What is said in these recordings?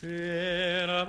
Será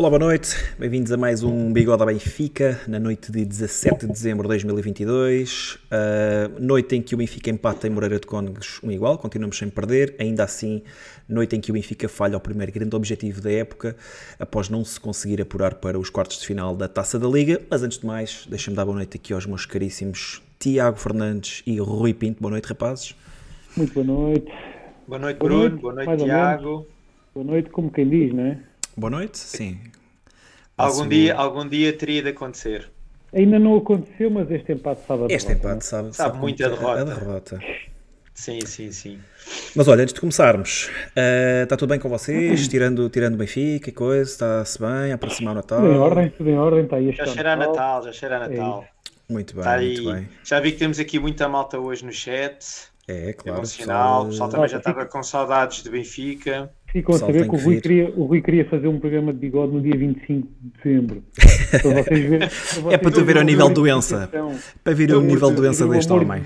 Olá, boa noite. Bem-vindos a mais um Bigode à Benfica, na noite de 17 de dezembro de 2022. Uh, noite em que o Benfica empata em Moreira de Cónegos um igual, continuamos sem perder. Ainda assim, noite em que o Benfica falha o primeiro grande objetivo da época, após não se conseguir apurar para os quartos de final da Taça da Liga. Mas antes de mais, deixa-me dar boa noite aqui aos meus caríssimos Tiago Fernandes e Rui Pinto. Boa noite, rapazes. Muito boa noite. Boa noite, Boa Bruno. noite, Boa noite, mais ou Tiago. Boa noite, como quem diz, não é? Boa noite, sim. Algum dia, algum dia teria de acontecer. Ainda não aconteceu, mas este empate sabe a Este derrota, empate sabe, é? Sabe muito a derrota. A derrota. Sim, sim, sim. Mas olha, antes de começarmos, eh, está tudo bem com vocês? Tirando, tirando Benfica e coisa, está-se bem? A aproximar o Natal? Tudo em ordem, tudo em ordem, está aí este Já cheira a Natal. Já cheira a Natal. Muito bem, Está aí. muito bem. Já vi que temos aqui muita malta hoje no chat. É, É claro. bom sinal. O pessoal também já estava com saudades de Benfica. Ficam a saber que o Rui, queria, o Rui queria fazer um programa de bigode no dia 25 de dezembro. para vocês verem, É para tu ver o nível de de doença. Para vir o nível de doença deste homem.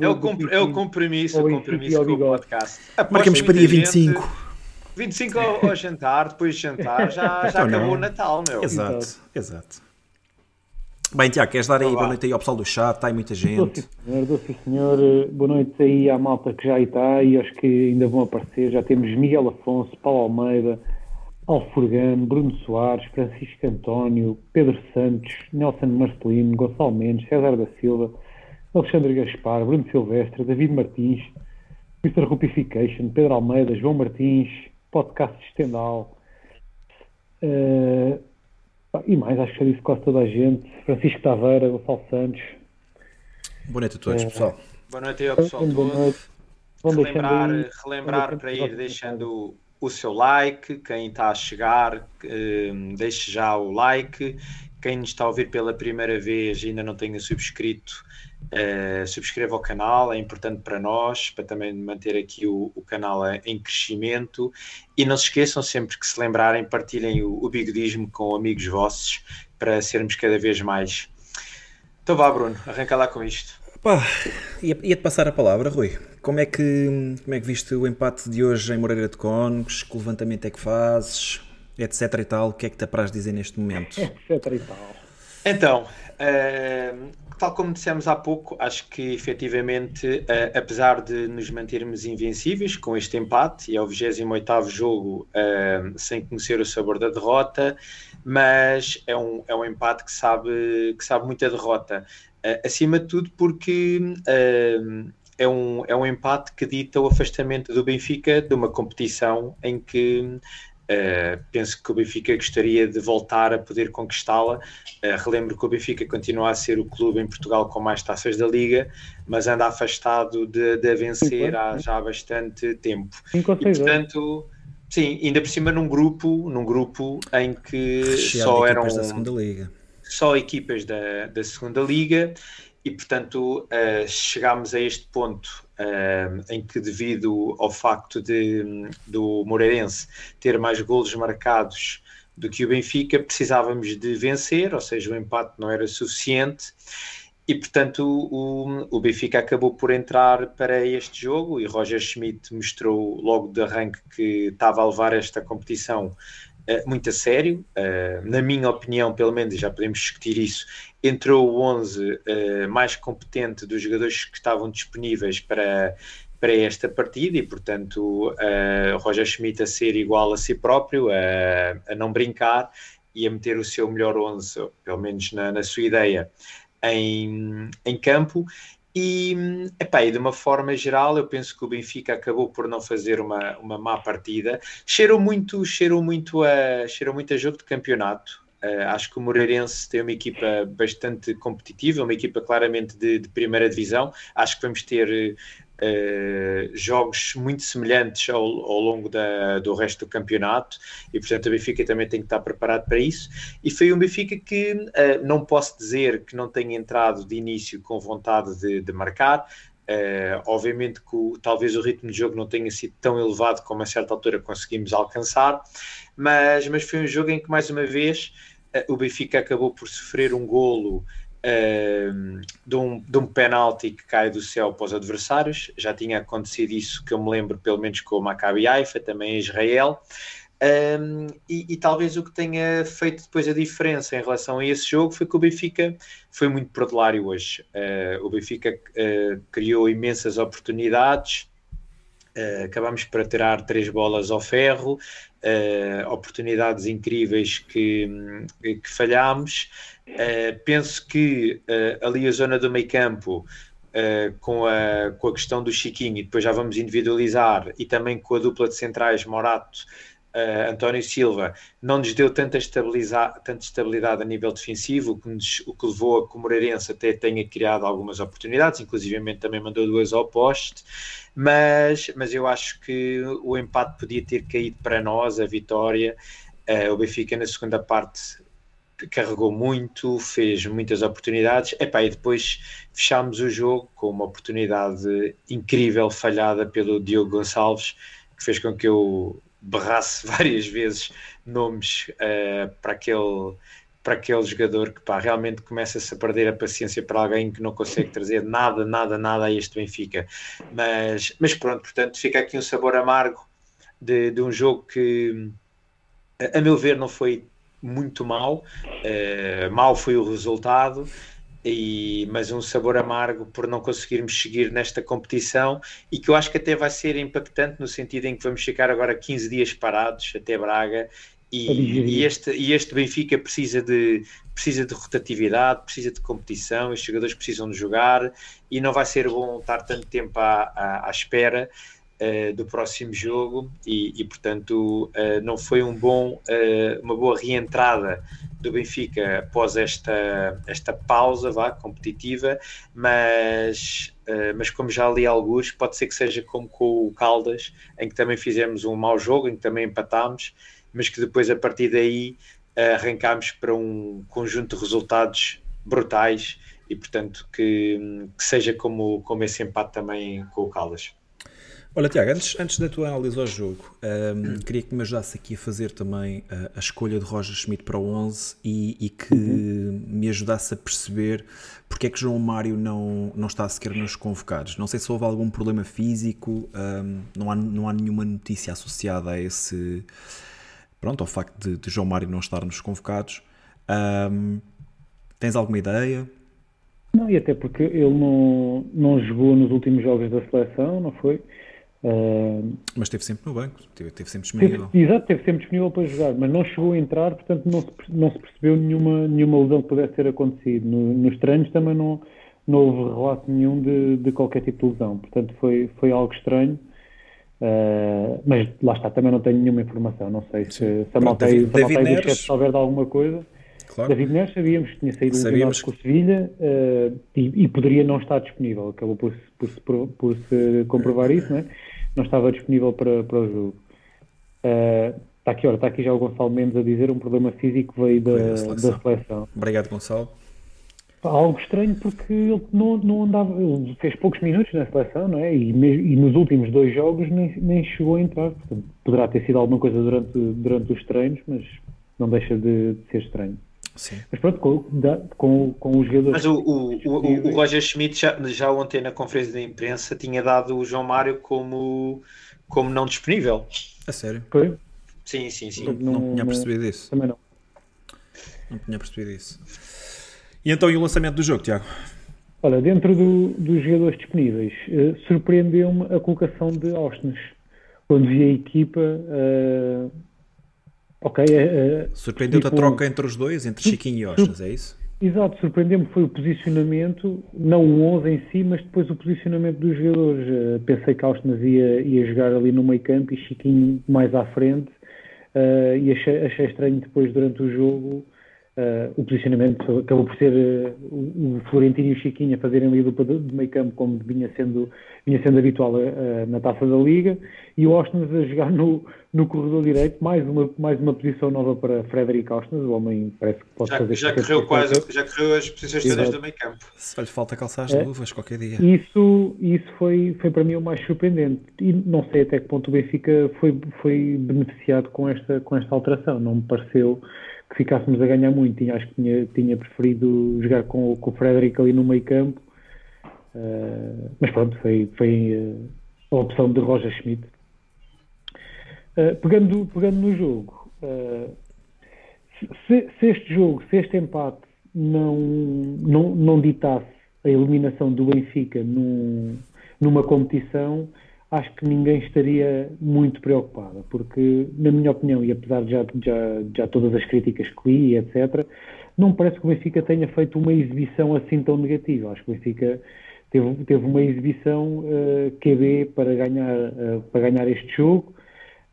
É o, comp- é o compromisso, o e compromisso com o bigode. podcast. Marcamos para dia muita gente- 25. 25 ao, ao jantar, depois de jantar, já, já Então não. acabou o Natal, meu. Exato, Exato. Bem, Tiago, queres dar aí Então boa noite aí ao pessoal do chat? Está aí muita gente. sim, senhor, sim, senhor. Eh, Boa noite aí à malta que já aí está e aos que ainda vão aparecer. Já temos Miguel Afonso, Paulo Almeida, Alfurgano, Bruno Soares, Francisco António, Pedro Santos, Nelson Marcelino, Gonçalo Mendes, César da Silva, Alexandre Gaspar, Bruno Silvestre, David Martins, Mr. Rupification, Pedro Almeida, João Martins, Podcast Estendal. pá, e mais, acho que já disse quase toda a gente. Francisco Taveira, Gonçalo Santos. Boa noite a todos, pessoal. Boa noite aí ao pessoal Boa todo. relembrar, aí- relembrar para ir deixando o seu like, quem está a chegar, eh, deixe já o like. Quem nos está a ouvir pela primeira vez e ainda não tenha subscrito, eh, subscreva o canal, é importante para nós, para também manter aqui o, o canal em crescimento. E não se esqueçam, sempre que se lembrarem, partilhem o, o bigodismo com amigos vossos para sermos cada vez mais. Então vá, Bruno, arranca lá com isto. Pá, ia- ia-te passar a palavra, Rui. Como é, que, como é que viste o empate de hoje em Moreira de Cónegos? Que levantamento é que fazes? Etc e tal. O que é que te apraz dizer neste momento? etc e tal. Então, eh, tal como dissemos há pouco, acho que efetivamente, eh, apesar de nos mantermos invencíveis com este empate, e é o 28 jogo eh, sem conhecer o sabor da derrota, mas é um, é um empate que sabe, que sabe muito a derrota. Eh, acima de tudo, porque é, um, é um empate que dita o afastamento do Benfica de uma competição em que. Eh, penso que o Benfica gostaria de voltar a poder conquistá-la Uh, relembro que o Benfica continua a ser o clube em Portugal com mais taças da Liga, mas anda afastado de, de a vencer há já há bastante tempo. 5 ou E 6 anos. portanto, sim, ainda por cima num grupo, num grupo em que Recheado só eram equipas da segunda liga. só equipas da, da segunda liga e portanto uh, chegámos a este ponto uh, em que devido ao facto de do Moreirense ter mais golos marcados do que o Benfica, precisávamos de vencer, ou seja, o empate não era suficiente e portanto o, o Benfica acabou por entrar para este jogo e Roger Schmidt mostrou logo de arranque que estava a levar esta competição muito a sério, uh, na minha opinião, pelo menos, já podemos discutir isso, entrou o 11 uh, mais competente dos jogadores que estavam disponíveis para, para esta partida e, portanto, Roger Schmidt a ser igual a si próprio, a, a não brincar e a meter o seu melhor 11, pelo menos na, na sua ideia, em, em campo. E, epá, e de uma forma geral, eu penso que o Benfica acabou por não fazer uma, uma má partida. Cheirou muito, cheirou muito a, cheirou muito a jogo de campeonato. Uh, acho que o Moreirense tem uma equipa bastante competitiva, uma equipa claramente de, de primeira divisão. Acho que vamos ter uh, jogos muito semelhantes ao, ao longo da, do resto do campeonato e, portanto, o Benfica também tem que estar preparado para isso. E foi um Benfica que uh, não posso dizer que não tenha entrado de início com vontade de, de marcar. Uh, obviamente que o, talvez o ritmo de jogo não tenha sido tão elevado como a certa altura conseguimos alcançar, mas, mas foi um jogo em que, mais uma vez, o Benfica acabou por sofrer um golo uh, de, um, de um penalti que cai do céu para os adversários. Já tinha acontecido isso que eu me lembro, pelo menos com o Maccabi Haifa, também em Israel. Um, e, e, talvez o que tenha feito depois a diferença em relação a esse jogo foi que o Benfica foi muito perdulário hoje. Uh, o Benfica uh, criou imensas oportunidades, uh, acabamos por tirar três bolas ao ferro, oportunidades incríveis que, que falhámos. penso que ali a zona do meio campo. Uh, com, a, com a questão do Chiquinho, e depois já vamos individualizar, e também com a dupla de centrais Morato uh, António Silva não nos deu tanta estabilidade, tanta estabilidade a nível defensivo, o que, nos, o que levou a que o Moreirense até tenha criado algumas oportunidades, inclusive também mandou duas ao poste, mas, mas eu acho que o empate podia ter caído para nós, a vitória. Uh, o Benfica na segunda parte carregou muito, fez muitas oportunidades, Epá, e depois fechámos o jogo com uma oportunidade incrível falhada pelo Diogo Gonçalves, que fez com que eu berrasse várias vezes nomes uh, para aquele para aquele jogador que pá, realmente começa-se a perder a paciência para alguém que não consegue trazer nada, nada, nada a este Benfica. Mas, mas pronto, portanto, fica aqui um sabor amargo de, de um jogo que, a meu ver, não foi muito mal. Uh, mal foi o resultado, e, mas um sabor amargo por não conseguirmos seguir nesta competição e que eu acho que até vai ser impactante no sentido em que vamos ficar agora 15 dias parados até Braga e, e, este, e este Benfica precisa de, precisa de rotatividade, precisa de competição, os jogadores precisam de jogar e não vai ser bom estar tanto tempo à, à, à espera uh, do próximo jogo e, e portanto uh, não foi um bom, uh, uma boa reentrada do Benfica após esta, esta pausa vá, competitiva, mas, mas como já li alguns, pode ser que seja como com o Caldas, em que também fizemos um mau jogo, em que também empatámos, mas que depois a partir daí arrancámos para um conjunto de resultados brutais e portanto que, que seja como, como esse empate também com o Caldas. Olha, Tiago, antes, antes da tua análise ao jogo, um, queria que me ajudasse aqui a fazer também a, a escolha de Roger Schmidt para o 11 e, e que uhum. me ajudasse a perceber porque é que João Mário não, não está sequer nos convocados. Não sei se houve algum problema físico, um, não, há, não há nenhuma notícia associada a esse. Pronto, ao facto de, de João Mário não estar nos convocados. Um, tens alguma ideia? Não, e até porque ele não, não jogou nos últimos jogos da seleção, não foi? Uh, mas esteve sempre no banco, esteve, esteve sempre disponível. Teve, exato, esteve sempre disponível para jogar, mas não chegou a entrar, portanto não se, não se percebeu nenhuma, nenhuma lesão que pudesse ter acontecido. No, nos treinos também não, não houve relato nenhum de, de qualquer tipo de lesão, portanto foi, foi algo estranho. Uh, mas lá está, também não tenho nenhuma informação. Não sei se, se a malta aí, se souber de alguma coisa. Claro. David Neres sabíamos que tinha saído sabíamos com o Sevilha uh, e, e, poderia não estar disponível. Acabou por, por, por, por se comprovar isso, não é? não estava disponível para, para o jogo. Uh, está aqui, olha, está aqui já o Gonçalo Mendes a dizer um problema físico veio da, da, seleção. da seleção. Obrigado, Gonçalo. Algo estranho porque ele não, não andava, ele fez poucos minutos na seleção, não é? E, e nos últimos dois jogos nem, nem chegou a entrar. Portanto, poderá ter sido alguma coisa durante, durante os treinos, mas não deixa de, de ser estranho. Sim. Mas pronto, com, com, com os jogadores. Mas o, o, o, o Roger Schmidt já, já ontem na conferência de imprensa tinha dado o João Mário como, como não disponível. A sério? Foi? Sim, sim, sim. Não, não tinha percebido isso. Também não. Não tinha percebido isso. E então, e o lançamento do jogo, Tiago? Olha, dentro do, dos jogadores disponíveis, uh, surpreendeu-me a colocação de Austin. Quando vi a equipa, uh, Ok. Uh, Surpreendeu-te tipo, a troca entre os dois, entre Chiquinho e Ostas, é isso? Exato, surpreendeu-me foi o posicionamento, não o 11 em si, mas depois o posicionamento dos jogadores. Uh, pensei que Austin ia, ia jogar ali no meio campo e Chiquinho mais à frente, uh, e achei, achei estranho depois durante o jogo Uh, o posicionamento acabou por ser o Florentino e o Chiquinho a fazerem ali dupla de meio campo como vinha sendo, vinha sendo habitual na taça da Liga e o Austin a jogar no, no corredor direito, mais uma, mais uma posição nova para Frederic Austin, o homem parece que pode já, fazer já correu quase, já correu as posições todas do meio campo. Se lhe falta calçar as é, luvas qualquer dia. Isso, isso foi, foi para mim o mais surpreendente e não sei até que ponto o Benfica foi, foi beneficiado com esta, com esta alteração, não me pareceu que ficássemos a ganhar muito. E acho que tinha, tinha preferido jogar com, com o Frederico ali no meio campo. Uh, mas pronto, foi, foi uh, a opção de Roger Schmidt. Uh, pegando, pegando no jogo, se, se, este jogo, se este empate não, não, não ditasse a eliminação do Benfica num, numa competição, acho que ninguém estaria muito preocupado, porque, na minha opinião, e apesar de já, já, já todas as críticas que li, etc., não parece que o Benfica tenha feito uma exibição assim tão negativa. Acho que o Benfica teve, teve uma exibição uh, eh, QB para ganhar, uh, para ganhar este jogo.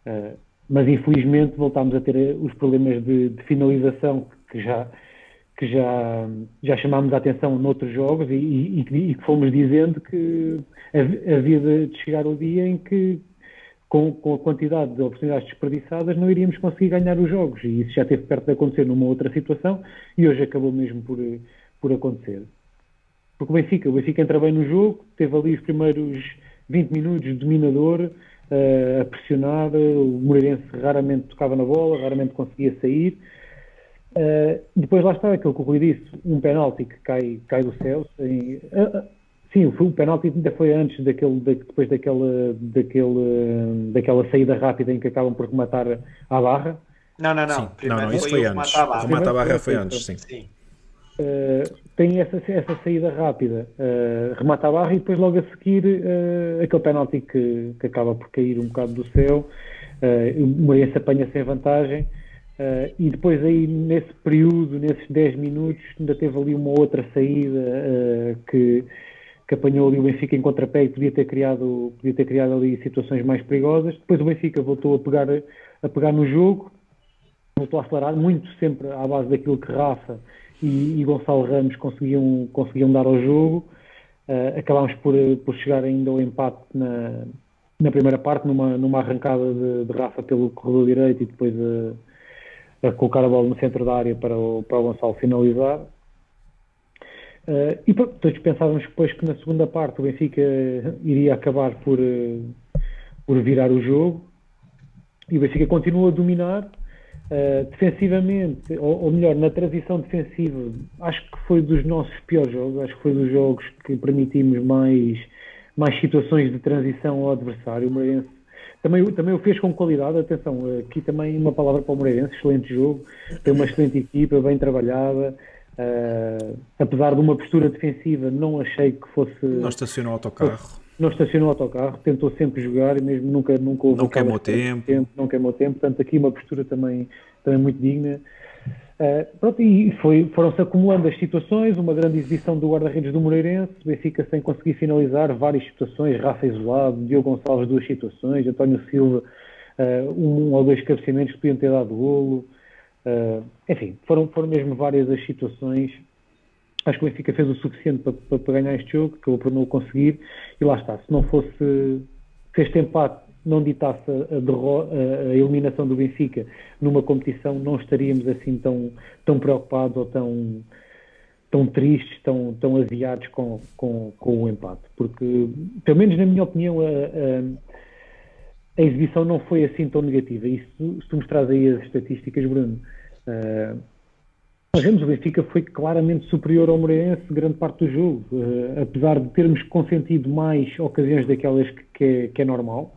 Uh, mas infelizmente voltámos a ter os problemas de, de finalização que já, que já, já chamámos a atenção noutros jogos e, e, e que fomos dizendo que havia de chegar o dia em que, com, com, a quantidade de oportunidades desperdiçadas, não iríamos conseguir ganhar os jogos. E isso já esteve perto de acontecer numa outra situação e hoje acabou mesmo por, por acontecer. Porque o Benfica, o Benfica entra bem no jogo, teve ali os primeiros 20 minutos dominador, uh, a pressionar, o Moreirense raramente tocava na bola, raramente conseguia sair. Uh, depois lá está aquilo que o Rui disse, um penalti que cai, cai do céu. Sem, uh, sim, o penalti ainda foi antes daquele, depois daquela, daquele, daquela saída rápida em que acabam por rematar à barra. Não, não, não. Sim. Primeiro não, não, isso foi, foi antes. O remate à barra foi antes, sim. sim. Uh, tem essa, essa saída rápida, uh, remata a barra e depois logo a seguir uh, aquele penalti que, que acaba por cair um bocado do céu, uh, o Moreirense apanha sem vantagem. E depois aí nesse período, nesses 10 minutos, ainda teve ali uma outra saída que, que apanhou ali o Benfica em contrapé e podia ter criado, podia ter criado ali situações mais perigosas. Depois o Benfica voltou a pegar, a pegar no jogo, voltou a acelerar, muito sempre à base daquilo que Rafa e, e Gonçalo Ramos conseguiam, conseguiam dar ao jogo. Uh, acabámos por, por chegar ainda ao empate na, na primeira parte, numa, numa arrancada de, de Rafa pelo corredor direito e depois a, a, colocar a bola no centro da área para o, para o Gonçalo finalizar. Uh, e todos pensávamos depois que na segunda parte o Benfica iria acabar por, por virar o jogo e o Benfica continua a dominar Uh, defensivamente, ou, ou, melhor, na transição defensiva, acho que foi dos nossos piores jogos, acho que foi dos jogos que permitimos mais, mais situações de transição ao adversário. O Moreirense também, também o fez com qualidade, atenção, aqui também uma palavra para o Moreirense, excelente jogo, tem uma excelente equipa, bem trabalhada. Uh, apesar de uma postura defensiva, não achei que fosse. Não estacionou autocarro não estacionou o autocarro, tentou sempre jogar e mesmo nunca, nunca houve não queimou tempo. tempo. Não queimou tempo, portanto aqui uma postura também, também muito digna. Uh, pronto, e foi, foram-se acumulando as situações, uma grande exibição do guarda-redes do Moreirense, Benfica sem conseguir finalizar várias situações, Rafa isolado, Diogo Gonçalves duas situações, António Silva uh, um, ou dois cabeceamentos que podiam ter dado golo, uh, enfim, foram, foram mesmo várias as situações acho que o Benfica fez o suficiente para, para, para ganhar este jogo, acabou por não o conseguir, e lá está. Se não fosse, se este empate não ditasse a, a, a, eliminação do Benfica numa competição, não estaríamos assim tão, tão preocupados ou tão, tão tristes, tão, tão aziados com, com, com o empate. Porque, pelo menos na minha opinião, a, a, exibição não foi assim tão negativa. E se, se tu mostras aí as estatísticas, Bruno, uh, nós vemos o Benfica foi claramente superior ao Moreirense grande parte do jogo, uh, apesar de termos consentido mais ocasiões daquelas que, que, é, que é, normal,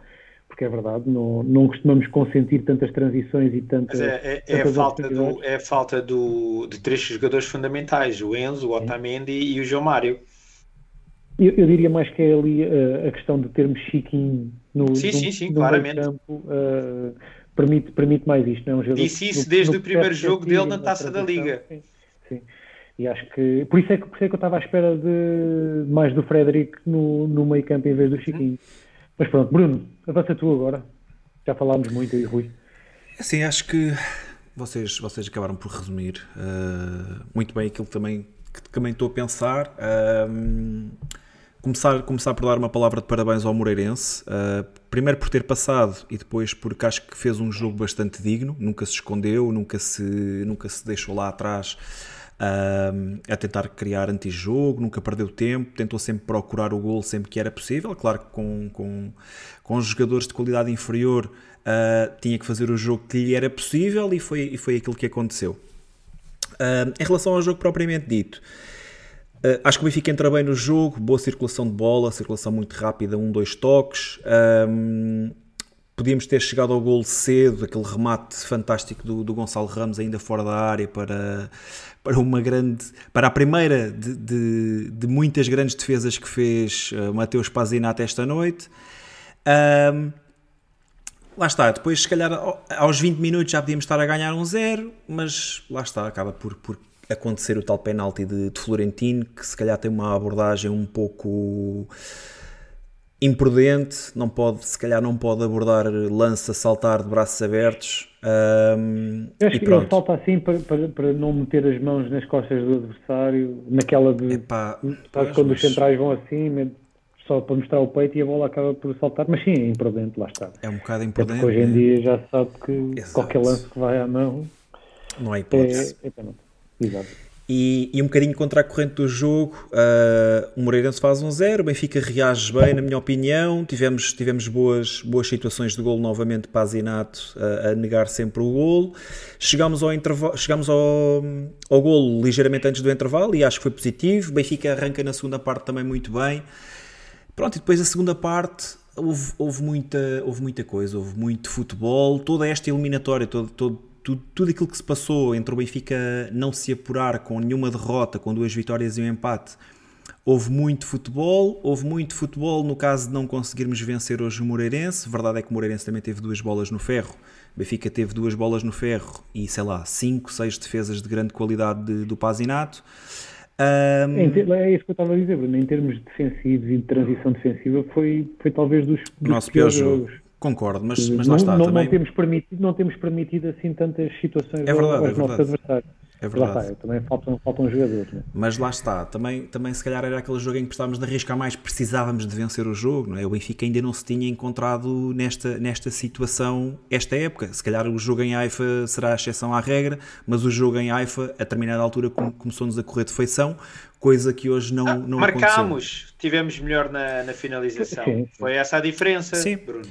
porque é verdade, não, não costumamos consentir tantas transições e tantas. Mas é, é, é a falta, do, é a falta do, de três jogadores fundamentais: o Enzo, o Otamendi e o João Mário. Eu, eu, diria mais que é ali uh, a questão de termos Chiquinho no, sim, sim, sim, no claramente. campo. Uh, permite, permite mais isto. Não é um jogador Disse isso desde no o primeiro jogo dele na Taça da Liga. Sim, sim. E acho que por isso é que, por isso é que eu estava à espera de mais do Frederic no, no meio campo em vez do Chiquinho. Mas pronto, Bruno, avança tu agora. Já falámos muito aí, Rui. Sim, acho que vocês, vocês acabaram por resumir uh, muito bem aquilo também, que também estou a pensar. Uh, começar, começar por dar uma palavra de parabéns ao Moreirense. Uh, primeiro por ter passado e depois porque acho que fez um jogo bastante digno, nunca se escondeu, nunca se, nunca se deixou lá atrás uh, a tentar criar antijogo, nunca perdeu tempo, tentou sempre procurar o gol sempre que era possível. Claro que com, com, com jogadores de qualidade inferior uh, tinha que fazer o jogo que lhe era possível e foi, e foi aquilo que aconteceu. em relação ao jogo propriamente dito, Uh, acho que o Benfica entra bem no jogo, boa circulação de bola, circulação muito rápida, um, dois toques. Um, podíamos ter chegado ao gol cedo, aquele remate fantástico do, do, Gonçalo Ramos ainda fora da área para, para uma grande, para a primeira de, de, de muitas grandes defesas que fez uh, Mateus Pazinato esta noite. Um, lá está, depois se calhar aos 20 minutos já podíamos estar a ganhar um zero, mas lá está, acaba por, por acontecer o tal penalti de, de, Florentino, que se calhar tem uma abordagem um pouco imprudente, não pode, se calhar não pode abordar lança, saltar de braços abertos. Um, Eu acho que ele falta assim para, para, para não meter as mãos nas costas do adversário, naquela de. Epá, pois, quando mas os centrais vão assim, só para mostrar o peito e a bola acaba por saltar, mas sim, é imprudente, lá está. É um bocado Até imprudente. porque hoje em né? dia já se sabe que Exato. qualquer lance que vai à mão Não há é, hipótese. é penalti. Exato. E, e um bocadinho contra a corrente do jogo, ah, o Moreirense faz um zero, o Benfica reage bem, na minha opinião. Tivemos, tivemos boas, boas situações de golo novamente para Zinato a, a negar sempre o golo. Chegámos ao, intervalo, chegámos ao, ao golo ligeiramente antes do intervalo e acho que foi positivo. O Benfica arranca na segunda parte também muito bem. Pronto, e depois a segunda parte houve, houve, muita, houve muita coisa, houve muito futebol, toda esta eliminatória, todo, todo, tudo, tudo aquilo que se passou entre o Benfica não se apurar com nenhuma derrota, com duas vitórias e um empate. Houve muito futebol, houve muito futebol no caso de não conseguirmos vencer hoje o Moreirense. Verdade é que o Moreirense também teve duas bolas no ferro. O Benfica teve duas bolas no ferro e, sei lá, cinco, seis defesas de grande qualidade de- do Pazinato. Em ter- É isso que eu estava a dizer, Bruno. Em termos defensivos e de transição defensiva, foi, foi talvez dos, dos nosso pior piores jogo. Concordo, mas, mas não, lá está não, também. não temos permitido, não temos permitido assim tantas situações É verdade, aos é nossos verdade. adversários. É Lá está, verdade. também faltam, faltam jogadores. Né? Mas lá está, também, também se calhar era aquele jogo em que precisávamos de arriscar mais, precisávamos de vencer o jogo, não é? O Benfica ainda não se tinha encontrado nesta, nesta situação esta época. Se calhar o jogo em Haifa será a exceção à regra, mas o jogo em Haifa, a determinada altura, come- começou-nos a correr de feição, coisa que hoje não, não aconteceu. Marcámos, tivemos melhor na, na finalização. Sim, sim. Foi essa a diferença, Sim. Bruno.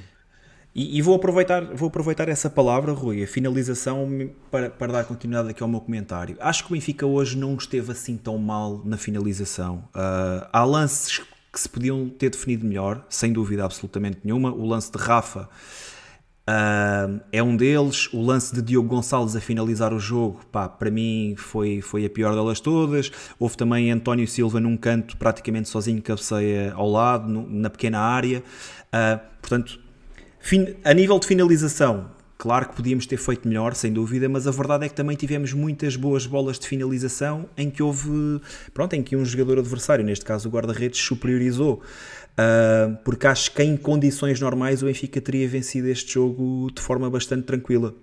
E, e vou, aproveitar, vou aproveitar essa palavra, Rui, a finalização, para, para dar continuidade aqui ao meu comentário. Acho que o Benfica hoje não esteve assim tão mal na finalização. Ah, há lances que se podiam ter definido melhor, sem dúvida absolutamente nenhuma. O lance de Rafa ah, é um deles. O lance de Diogo Gonçalves a finalizar o jogo, pá, para mim foi, foi a pior delas todas. Houve também António Silva num canto, praticamente sozinho, cabeceia ao lado, no- na pequena área. Ah, portanto, Fin- a nível de finalização, claro que podíamos ter feito melhor, sem dúvida, mas a verdade é que também tivemos muitas boas bolas de finalização em que houve, pronto, em que um jogador adversário, neste caso o guarda-redes, superiorizou. Ah, porque acho que em condições normais o Benfica teria vencido este jogo de forma bastante tranquila.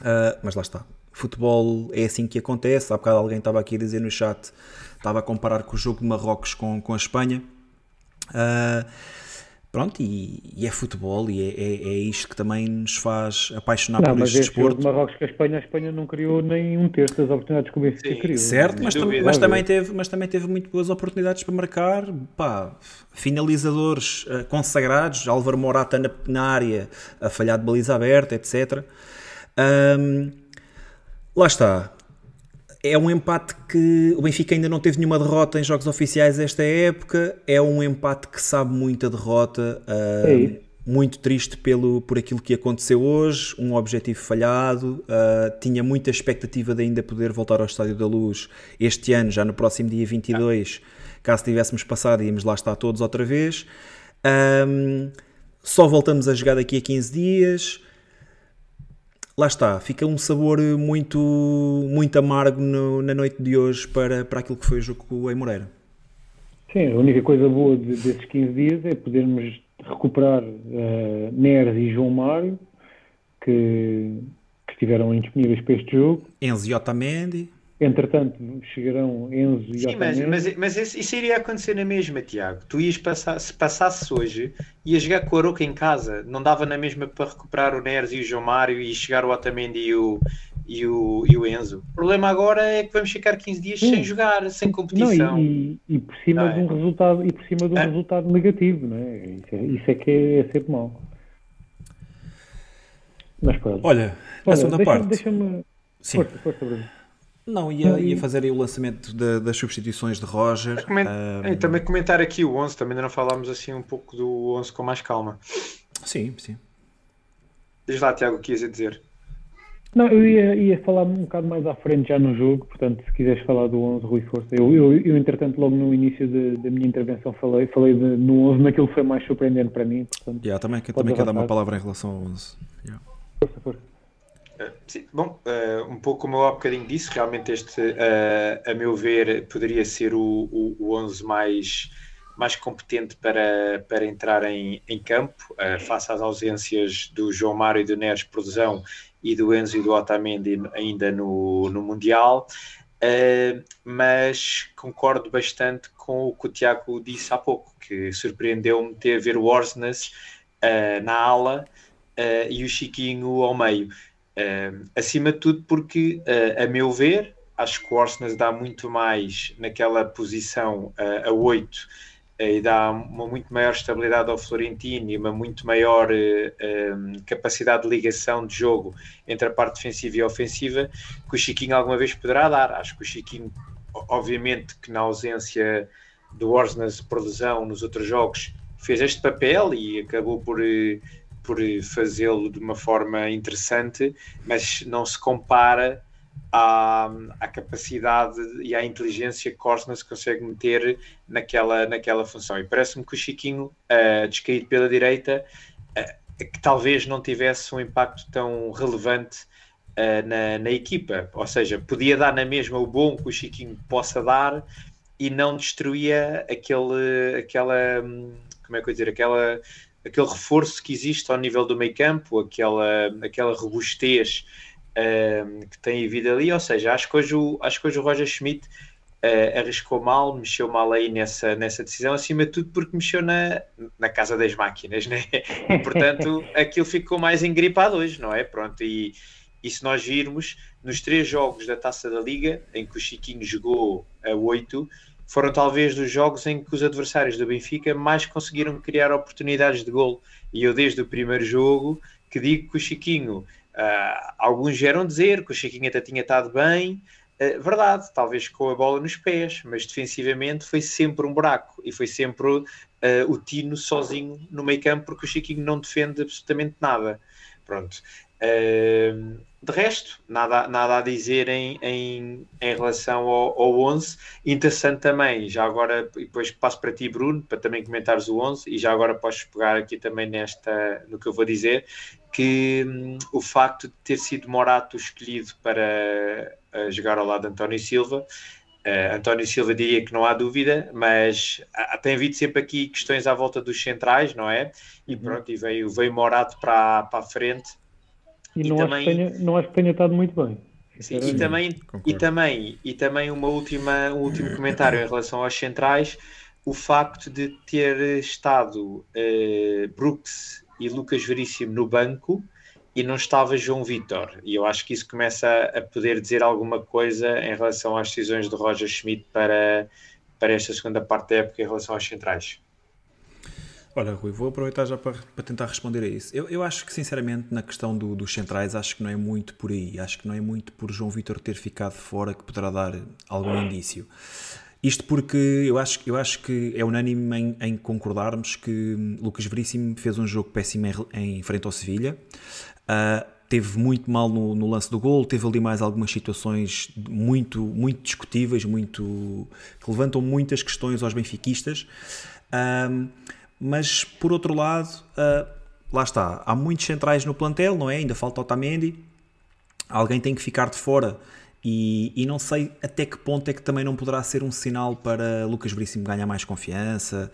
Uh, mas lá está. Futebol é assim que acontece. Há bocado alguém estava aqui a dizer no chat, estava a comparar com o jogo de Marrocos com, com a Espanha. Uh, pronto, e, e é futebol e é, é, é isto que também nos faz apaixonar Não, por mas este desporto. de Marrocos com a Espanha, a Espanha não criou nem um terço das oportunidades que o Benfica Sim. criou. Certo, mas, mas também teve, mas também teve muito boas oportunidades para marcar. Pá, finalizadores eh, consagrados, Álvaro Morata na, na área a falhar de baliza aberta, etc. Ahm, lá está. É um empate que o Benfica ainda não teve nenhuma derrota em jogos oficiais esta época. É um empate que sabe muito a derrota. ah, isso. muito triste pelo, por aquilo que aconteceu hoje, um objetivo falhado. ah, tinha muita expectativa de ainda poder voltar ao Estádio da Luz este ano, já no próximo dia 22. Caso tivéssemos passado, íamos lá estar todos outra vez. Ahm, só voltamos a jogar daqui a 15 dias. Lá está, fica um sabor muito, muito amargo no- na noite de hoje para, para aquilo que foi o jogo com o Ei Moreira. Sim, a única coisa boa de- desses 15 dias é podermos recuperar eh, Neres e João Mário, que, que estiveram indisponíveis para este jogo. Enzo e Otamendi. Entretanto, chegarão Enzo e Sim, mas, Otamendi. mas, mas isso, isso iria acontecer na mesma, Tiago. Tu ias passar, se passasse hoje, ias jogar com o Aroca em casa, não dava na mesma para recuperar o Neres e o João Mário e chegar o Otamendi e o, e o, e o Enzo. O problema agora é que vamos ficar 15 dias Sim. sem jogar, sem Não, competição. e, e- e por cima Não é? de um resultado e por cima de um É. resultado negativo, não é? Isso é, isso é que é, é sempre mau. Mas pronto. Olha, na Olha, segunda deixa- parte. Deixa-me. Sim. Força, força, Bruno. Não, ia, ia fazer aí o lançamento da- das substituições de Roger. Coment- Ahm, E também comentar aqui o 11, também ainda não falámos assim um pouco do 11 com mais calma. sim, sim. Diz lá, Tiago, o que ias a dizer? Não, eu ia, ia falar um bocado mais à frente já no jogo, portanto, se quiseres falar do 11, Rui Força. Eu, eu, eu entretanto, logo no início de- da minha intervenção, falei, falei de- no 11, naquilo que foi mais surpreendente para mim, portanto, Yeah, também que- também quero dar uma palavra em relação ao 11. Yeah. força, força. Uh, sim, bom, uh, um pouco como eu há bocadinho disse, realmente este, uh, a meu ver, poderia ser o, o, o 11 mais, mais competente para, para entrar em, em campo, face às ausências do João Mário e do Neres lesão e do Enzo e do Otamendi ainda no, no Mundial. Uh, mas concordo bastante com o que o Tiago disse há pouco, que surpreendeu-me ter ver o Orsnes uh, na ala uh, e o Chiquinho ao meio. Acima de tudo porque, a meu ver, acho que o Orsnes dá muito mais naquela posição a 8 e dá uma muito maior estabilidade ao Florentino e uma muito maior uh, capacidade de ligação de jogo entre a parte defensiva e ofensiva que o Chiquinho alguma vez poderá dar. Acho que o Chiquinho, obviamente, que na ausência do Orsnes por lesão nos outros jogos, fez este papel e acabou por, por fazê-lo de uma forma interessante, mas não se compara à, à capacidade e à inteligência que Corsnas consegue meter naquela, naquela função. E parece-me que o Chiquinho, uh, descaído pela direita, uh, que talvez não tivesse um impacto tão relevante uh, na, na equipa. Ou seja, podia dar na mesma o bom que o Chiquinho possa dar e não destruía aquele, aquela, como é que eu dizer, aquela, aquele reforço que existe ao nível do meio campo, aquela, aquela robustez que tem havido ali. Ou seja, acho que hoje o, acho que hoje o Roger Schmidt uh, arriscou mal, mexeu mal aí nessa, nessa decisão, acima de tudo porque mexeu na, na casa das máquinas, né? E, portanto, aquilo ficou mais engripado hoje, não é? Pronto, e, e se nós virmos, nos três jogos da Taça da Liga, em que o Chiquinho jogou a 8, foram talvez dos jogos em que os adversários do Benfica mais conseguiram criar oportunidades de gol. E eu, desde o primeiro jogo, que digo que o Chiquinho Uh, alguns vieram dizer que o Chiquinho até tinha estado bem, uh, verdade, talvez com a bola nos pés, mas defensivamente foi sempre um buraco e foi sempre uh, o Tino sozinho no meio campo, porque o Chiquinho não defende absolutamente nada. Pronto. De resto, nada, nada a dizer em, em, em relação ao, ao 11. Interessante também, já agora, depois passo para ti, Bruno, para também comentares o 11, e já agora podes pegar aqui também nesta, no que eu vou dizer, que hum, o facto de ter sido Morato escolhido para jogar ao lado de António Silva, uh, António Silva diria que não há dúvida, mas uh, tem havido sempre aqui questões à volta dos centrais, não é? E uhum. pronto, e veio, veio Morato para, para a frente. E, e não, também... acho tenha, não acho que tenha estado muito bem. Sim, e, também, e, também, e também uma última, um último comentário em relação aos centrais, o facto de ter estado uh, Brooks e Lucas Veríssimo no banco e não estava João Vitor. E eu acho que isso começa a poder dizer alguma coisa em relação às decisões de Roger Schmidt para, para esta segunda parte da época em relação aos centrais. Olha, Rui, vou aproveitar já para, para tentar responder a isso. Eu, eu acho que, sinceramente, na questão do, dos centrais, acho que não é muito por aí. Acho que não é muito por João Vitor ter ficado fora que poderá dar algum indício. Isto porque eu acho, eu acho que é unânime em, em concordarmos que Lucas Veríssimo fez um jogo péssimo em, em frente ao Sevilha. Uh, teve muito mal no, no, lance do gol, teve ali mais algumas situações muito, muito discutíveis, muito, que levantam muitas questões aos benfiquistas. Uh, mas, por outro lado, uh, lá está, há muitos centrais no plantel, não é? Ainda falta Otamendi. Alguém tem que ficar de fora e, e, não sei até que ponto é que também não poderá ser um sinal para Lucas Veríssimo ganhar mais confiança.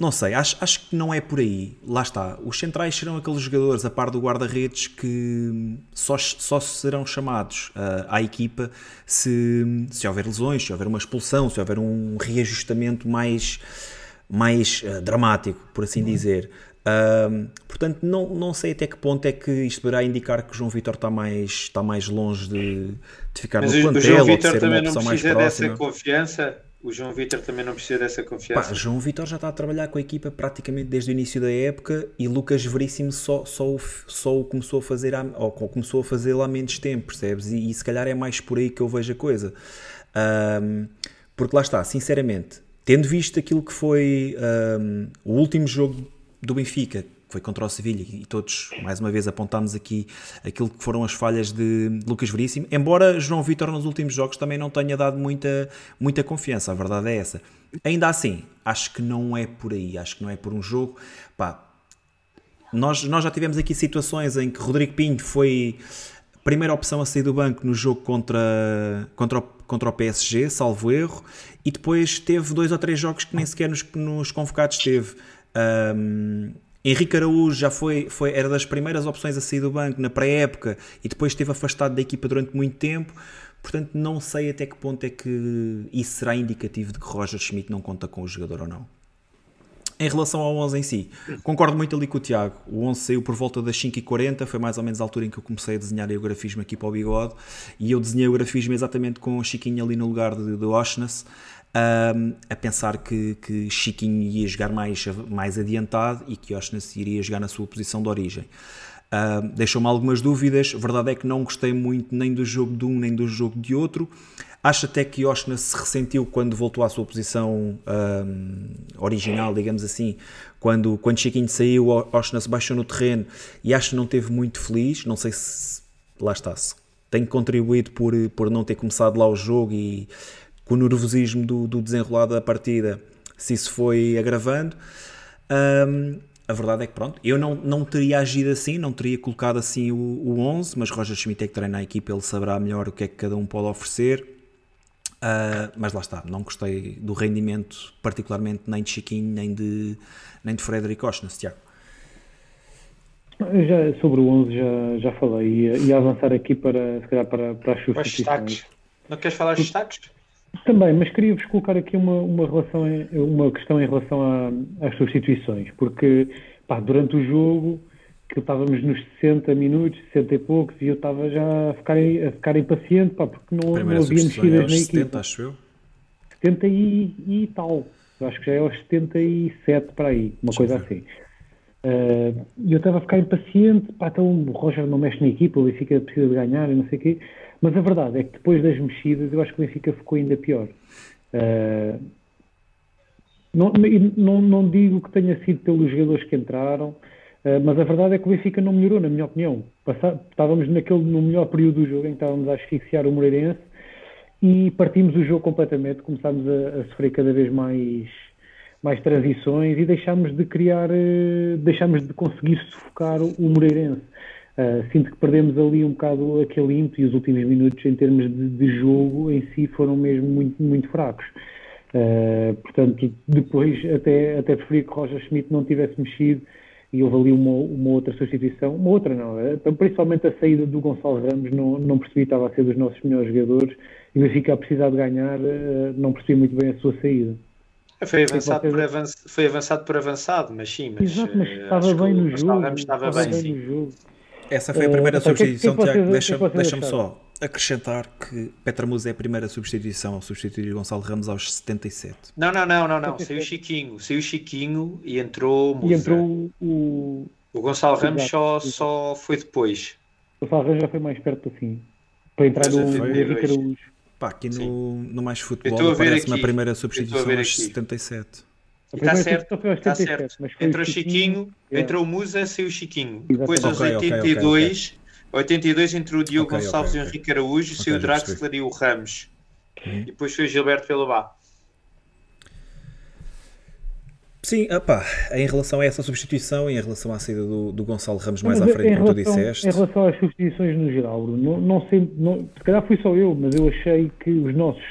Não sei, acho, acho que não é por aí. Lá está. Os centrais serão aqueles jogadores, a par do guarda-redes, que só, só serão chamados uh, à equipa se, se houver lesões, se houver uma expulsão, se houver um reajustamento mais, mais uh, dramático, por assim dizer portanto, não, não sei até que ponto é que isto poderá indicar que o João Vitor está mais, está mais longe de, de ficar Mas no plantel. O João Vitor também não precisa dessa confiança. O João Vitor também não precisa dessa confiança. Pá, João Vitor já está a trabalhar com a equipa praticamente desde o início da época e Lucas Veríssimo só, só, só o começou a fazer há, ou começou a fazer há menos tempo, percebes? E, e, se calhar é mais por aí que eu vejo a coisa. Um, porque lá está, sinceramente, tendo visto aquilo que foi um, o último jogo do Benfica, que foi contra o Sevilha, e todos, mais uma vez, apontámos aqui aquilo que foram as falhas de Lucas Veríssimo, embora João Vitor nos últimos jogos também não tenha dado muita, muita confiança, a verdade é essa. Ainda assim, acho que não é por aí, acho que não é por um jogo. Pá, nós, nós já tivemos aqui situações em que Rodrigo Pinho foi primeira opção a sair do banco no jogo contra, contra, o, contra o PSG, salvo erro, e depois teve dois ou três jogos que nem sequer nos, nos convocados teve. Um, Henrique Araújo já foi, foi, era das primeiras opções a sair do banco na pré-época e depois esteve afastado da equipa durante muito tempo. Portanto, não sei até que ponto é que isso será indicativo de que Roger Schmidt não conta com o jogador ou não. Em relação ao 11 em si, concordo muito ali com o Tiago. O 11 saiu por volta das 5h40, foi mais ou menos a altura em que eu comecei a desenhar o grafismo aqui para o bigode. E eu desenhei o grafismo exatamente com o Chiquinho ali no lugar de, de Oshness, um, a pensar que, que Chiquinho ia jogar mais, mais adiantado e que Oshness iria jogar na sua posição de origem. Uh, Deixou-me algumas dúvidas. Verdade é que não gostei muito nem do jogo de um nem do jogo de outro. Acho até que Oshna se ressentiu quando voltou à sua posição um, original, digamos assim. Quando, quando Chiquinho saiu, Oshna se baixou no terreno e acho que não teve muito feliz. Não sei se lá está, se tem contribuído por, por não ter começado lá o jogo e com o nervosismo do, do desenrolar da partida, se isso foi agravando. Um, a verdade é que pronto, eu não, não teria agido assim, não teria colocado assim o, o 11, mas Roger Schmidt é que treina a equipa, ele saberá melhor o que é que cada um pode oferecer. Uh, mas lá está, não gostei do rendimento, particularmente nem de Chiquinho, nem de, nem de Frederico Osnes, Tiago. Já, sobre o 11 já, já falei, ia, ia avançar aqui para, se calhar, para, para as substituições. Não queres falar dos destaques? Também, mas queria-vos colocar aqui uma, uma, relação, uma questão em relação a, às substituições, porque pá, durante o jogo que estávamos nos 60 minutos, 60 e poucos, e eu estava já a ficar, a ficar impaciente, pá, porque não, não havia mexidas na 70, equipa. acho eu. 70 e, e tal. Eu acho que já é aos 77 para aí, uma Deixa coisa assim. Uh, eu estava a ficar impaciente, pá, então o Roger não mexe na equipa, o Benfica precisa de ganhar e não sei o quê. Mas a verdade é que depois das mexidas, eu acho que o Benfica ficou ainda pior. Uh, não, não, não digo que tenha sido pelos jogadores que entraram, mas a verdade é que o Benfica não melhorou, na minha opinião. Passá, estávamos naquele, no melhor período do jogo em que estávamos a asfixiar o Moreirense e partimos o jogo completamente, começámos a, a sofrer cada vez mais, mais transições e deixámos de criar, uh, deixámos de conseguir sufocar o Moreirense. Uh, sinto que perdemos ali um bocado aquele ímpeto e os últimos minutos em termos de, de jogo em si foram mesmo muito, muito fracos. Portanto, depois até, até preferi que Roger Schmidt não tivesse mexido e houve ali uma, uma outra substituição, uma outra não, eh, principalmente a saída do Gonçalo Ramos, não, não percebi estava a ser dos nossos melhores jogadores e o Benfica a precisar de ganhar, uh, não percebi muito bem a sua saída. Foi avançado, por avanç... foi avançado por avançado, mas sim, mas, Exato, mas estava bem no jogo. Estava, bem, bem no jogo. Essa foi a primeira uh, substituição, que, que Tiago. Deixa-me deixa só acrescentar que Petra Musa é a primeira substituição ao substituir Gonçalo Ramos aos 77. Não, não, não, não, não. Saiu Chiquinho, saiu Chiquinho e entrou Musa. E entrou o. O Gonçalo Ramos só, só foi depois. O Gonçalo Ramos já foi mais perto assim. Para entrar no Henrique Araújo. Pá, aqui no, no Mais Futebol aparece uma primeira substituição aos 77. Está certo, está certo. Entrou Chiquinho, é. entrou Musa, saiu Chiquinho. Depois aos okay, 82, okay, okay. 82 entrou o Diogo Gonçalves e Henrique Araújo, saiu o Draxler e o Ramos. Uhum. E depois foi o Gilberto Pelobá. Sim, opa, em relação a essa substituição e em relação à saída do, do Gonçalo Ramos mais à frente, como tu disseste. Em relação às substituições no geral, não, não sei, não, se calhar fui só eu, mas eu achei que os nossos,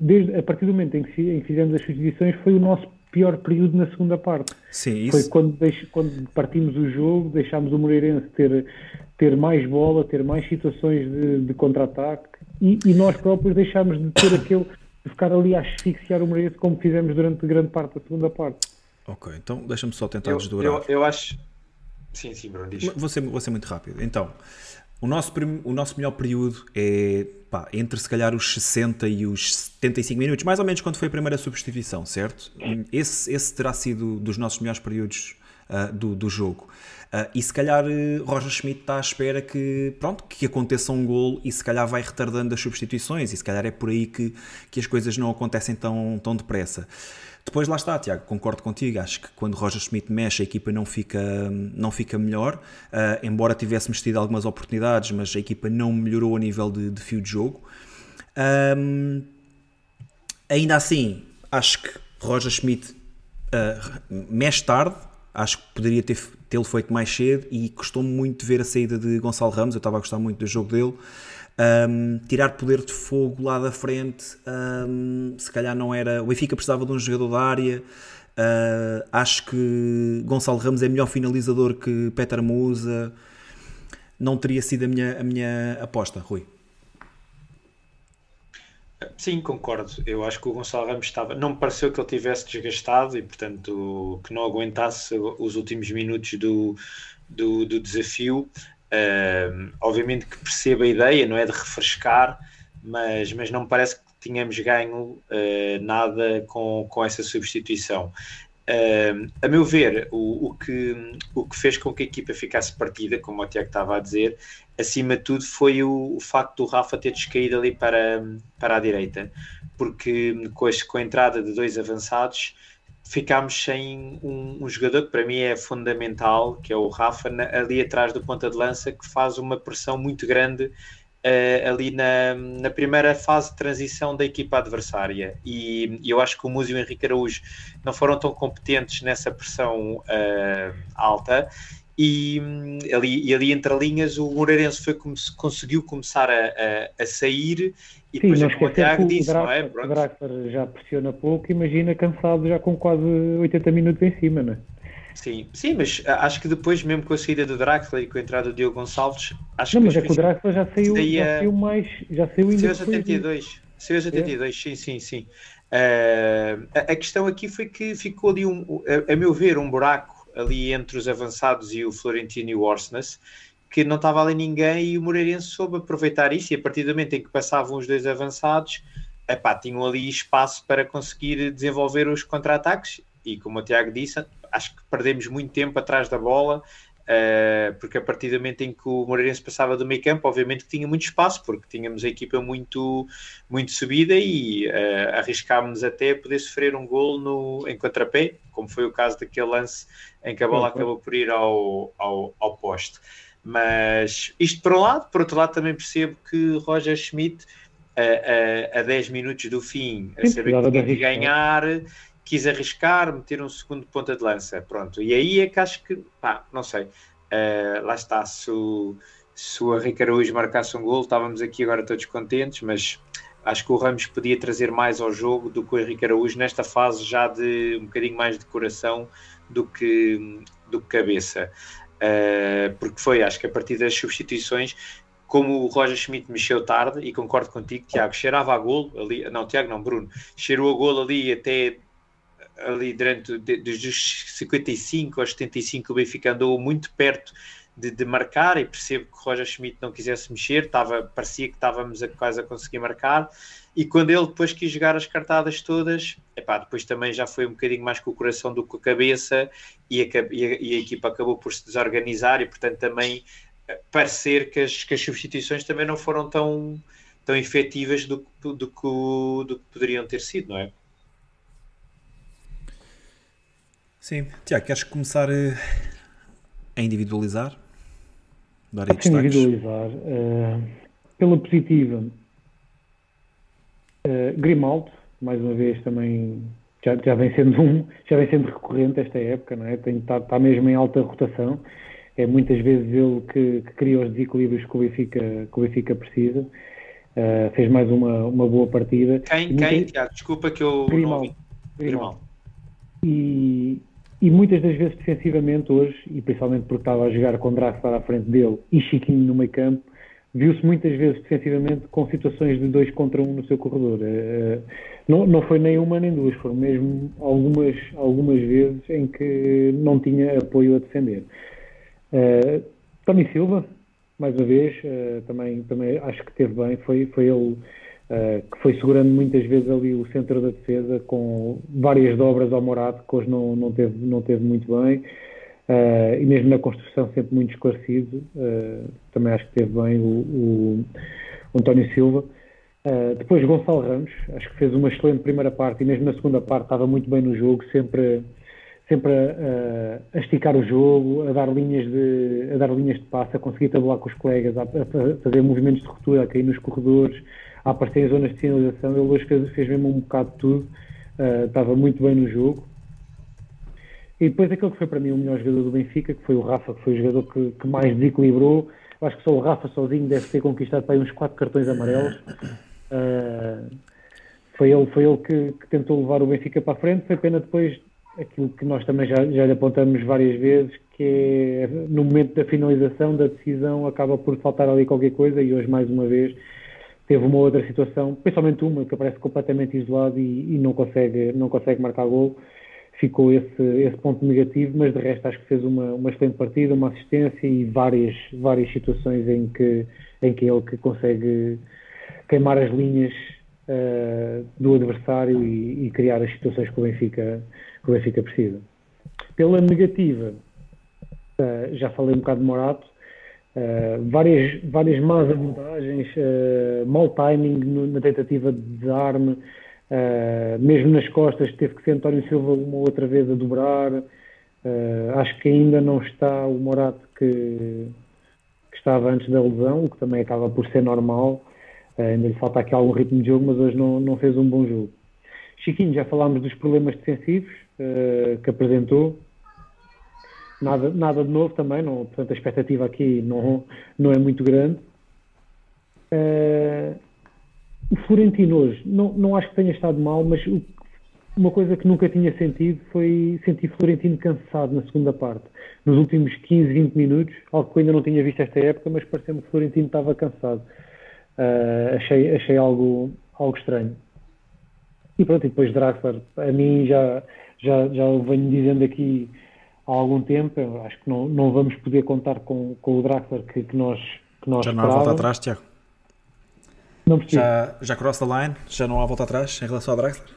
desde, a partir do momento em que, em que fizemos as substituições, foi o nosso pior período na segunda parte. Sim, isso... Foi quando, deix, quando partimos o jogo, deixámos o Moreirense ter, ter mais bola, ter mais situações de, de contra-ataque e, e, nós próprios deixámos de ter aquele, de ficar ali a asfixiar o Moreirense como fizemos durante grande parte da segunda parte. Ok, então deixa-me só tentar desdobrar. Eu, eu, acho... Sim, sim, Bruno, diz. Vou ser, vou ser muito rápido. Então, o nosso, o nosso melhor período é pá, entre se calhar os 60 e os 75 minutos, mais ou menos quando foi a primeira substituição, certo? Esse, esse terá sido dos nossos melhores períodos uh, do, do jogo. Uh, e se calhar uh, Roger Schmidt está à espera que, pronto, que aconteça um gol e se calhar vai retardando as substituições e se calhar é por aí que, que as coisas não acontecem tão, tão depressa. Depois lá está, Tiago, concordo contigo. Acho que quando Roger Schmidt mexe, a equipa não fica, não fica melhor. Uh, embora tivéssemos tido algumas oportunidades, mas a equipa não melhorou a nível de, de fio de jogo. Um, ainda assim, acho que Roger Schmidt uh, mexe tarde, Acho que poderia ter, tê-lo feito mais cedo e custou-me muito ver a saída de Gonçalo Ramos. Eu estava a gostar muito do jogo dele. Um, tirar poder de fogo lá da frente, um, se calhar não era. O Benfica precisava de um jogador da área. Uh, acho que Gonçalo Ramos é melhor finalizador que Peter Musa. Não teria sido a minha, a minha aposta, Rui. Sim, concordo. Eu acho que o Gonçalo Ramos estava. Não me pareceu que ele tivesse desgastado e, portanto, que não aguentasse os últimos minutos do, do, do desafio. Obviamente que percebo a ideia, não é de refrescar, mas, mas não me parece que tínhamos ganho uh, nada com, com essa substituição. Uh, a meu ver, o, o, que, o que fez com que a equipa ficasse partida, como o Tiago estava a dizer, acima de tudo foi o, o facto do Rafa ter descaído ali para, para a direita, porque com a, com a entrada de dois avançados ficámos sem um, um, jogador que para mim é fundamental, que é o Rafa, na, ali atrás do ponta de lança, que faz uma pressão muito grande uh, ali na, na primeira fase de transição da equipa adversária. E, e eu acho que o Múzio e o Henrique Araújo não foram tão competentes nessa pressão uh, alta. E ali, e ali entre linhas o Moreirense foi como se conseguiu começar a, a, a sair e Sim, depois como o Tiago disse, não é? O Pronto. Draxler já pressiona pouco, imagina cansado já com quase 80 minutos em cima, não é? Sim, sim, mas ah, acho que depois, mesmo com a saída do Draxler e com a entrada do Diogo Gonçalves, acho Não, que mas é que o Draxler já saiu, Daí, já saiu mais, já saiu ainda Saiu aos depois de- 82. Saiu aos 82, sim, sim, sim. Uh, a, a questão aqui foi que ficou ali, um, a, a meu ver, um buraco ali entre os avançados e o Florentino e o Orsnes, que não estava ali ninguém e o Moreirense soube aproveitar isso e a partir do momento em que passavam os dois avançados, epá, tinham ali espaço para conseguir desenvolver os contra-ataques e como o Tiago disse, acho que perdemos muito tempo atrás da bola Uh, porque a partir do momento em que o Moreirense passava do meio campo, obviamente que tinha muito espaço, porque tínhamos a equipa muito, muito subida e uh, arriscámos até poder sofrer um gol no, em contrapé, como foi o caso daquele lance em que a bola Uhum. acabou por ir ao, ao, ao poste. Mas isto por um lado, por outro lado também percebo que Roger Schmidt, a, a, a 10 minutos do fim, a saber que tinha de ganhar, quis arriscar, meter um segundo ponta de lança, pronto. E aí é que acho que, pá, não sei, Uh, lá está, se o, se o Henrique Araújo marcasse um gol, estávamos aqui agora todos contentes, mas acho que o Ramos podia trazer mais ao jogo do que o Henrique Araújo nesta fase já de um bocadinho mais de coração do que, do que cabeça. Uh, porque foi, acho que a partir das substituições, como o Roger Schmidt mexeu tarde, e concordo contigo, Tiago, cheirava a golo ali, não, Tiago não, Bruno, cheirou a golo ali até ali durante desde os 55 aos 75 o Benfica andou muito perto de, de marcar e percebo que Roger Schmidt não quisesse mexer, estava, parecia que estávamos a, quase a conseguir marcar e quando ele depois quis jogar as cartadas todas, epá, depois também já foi um bocadinho mais com o coração do que com a cabeça e a, e a- e a equipa acabou por se desorganizar e portanto também eh, parecer que as, que as substituições também não foram tão, tão efetivas do, que- do, que, do que poderiam ter sido, não é? Sim. Tiago, queres começar eh, a individualizar? Dar aí destaques? individualizar, eh, pela positiva, eh, Grimaldo, mais uma vez também já, já vem sendo um, já vem sendo recorrente esta época, não é? Está, está mesmo em alta rotação. É muitas vezes ele que, que cria os desequilíbrios que o Benfica, que o Benfica precisa. Eh, fez mais uma, uma boa partida. Quem, E quem, Tiago? Desculpa que eu Grimaldo. Grimaldo. E, e muitas das vezes defensivamente hoje, e principalmente porque estava a jogar com Draxler à frente dele e Chiquinho no meio campo, viu-se muitas vezes defensivamente com situações de dois contra um no seu corredor. Eh, eh, Não, não foi nem uma nem duas, foram mesmo algumas, algumas vezes em que não tinha apoio a defender. Eh, Tony Silva, mais uma vez, também, também acho que teve bem, foi, foi ele eh, que foi segurando muitas vezes ali o centro da defesa com várias dobras ao Morato, que hoje não, não, teve, não teve muito bem, eh, e mesmo na construção sempre muito esclarecido, eh, também acho que teve bem o, o, o António Silva. Uh, depois Gonçalo Ramos, acho que fez uma excelente primeira parte e mesmo na segunda parte estava muito bem no jogo, sempre, sempre a, a esticar o jogo, a dar linhas de, a dar linhas de passe, a conseguir tabular com os colegas, a, a fazer movimentos de ruptura, a cair nos corredores, a aparecer em zonas de sinalização. Ele hoje fez, mesmo um bocado de tudo, uh, estava muito bem no jogo. E depois aquele que foi para mim o melhor jogador do Benfica, que foi o Rafa, que foi o jogador que, que mais desequilibrou. Eu acho que só o Rafa sozinho deve ter conquistado para aí uns quatro cartões amarelos. Uh, foi ele, foi ele que, que, tentou levar o Benfica para a frente. Foi pena depois aquilo que nós também já, já lhe apontamos várias vezes, que é no momento da finalização da decisão acaba por faltar ali qualquer coisa e hoje mais uma vez teve uma outra situação, principalmente uma que aparece completamente isolado e, e não consegue não consegue marcar gol ficou esse, esse ponto negativo, mas de resto acho que fez uma, uma excelente partida, uma assistência e várias, várias situações em que, em que ele que consegue queimar as linhas uh, do adversário e, e, criar as situações que o Benfica, que o Benfica precisa. Pela negativa, uh, já falei um bocado de Morato, uh, várias, várias más abordagens, mau timing no, na tentativa de desarme, Uh, mesmo nas costas teve que ser António Silva uma outra vez a dobrar. Uh, acho que ainda não está o Morato que, que, estava antes da lesão, o que também acaba por ser normal. Uh, ainda lhe falta aqui algum ritmo de jogo, mas hoje não, não fez um bom jogo. Chiquinho, já falámos dos problemas defensivos que apresentou. Nada, nada de novo também, não, portanto a expectativa aqui não, não é muito grande. Uh, o Florentino hoje, não, não acho que tenha estado mal, mas o, uma coisa que nunca tinha sentido foi sentir Florentino cansado na segunda parte. Nos últimos 15, 20 minutos, algo que eu ainda não tinha visto esta época, mas pareceu-me que Florentino estava cansado. Uh, achei, achei algo, algo estranho. E pronto, e depois Draxler, a mim já, já, já venho dizendo aqui há algum tempo, acho que não, não vamos poder contar com, com o Draxler que, que nós que nós Já não há volta atrás, Tiago? Já, já cross the line? Já não há volta atrás em relação ao Draxler?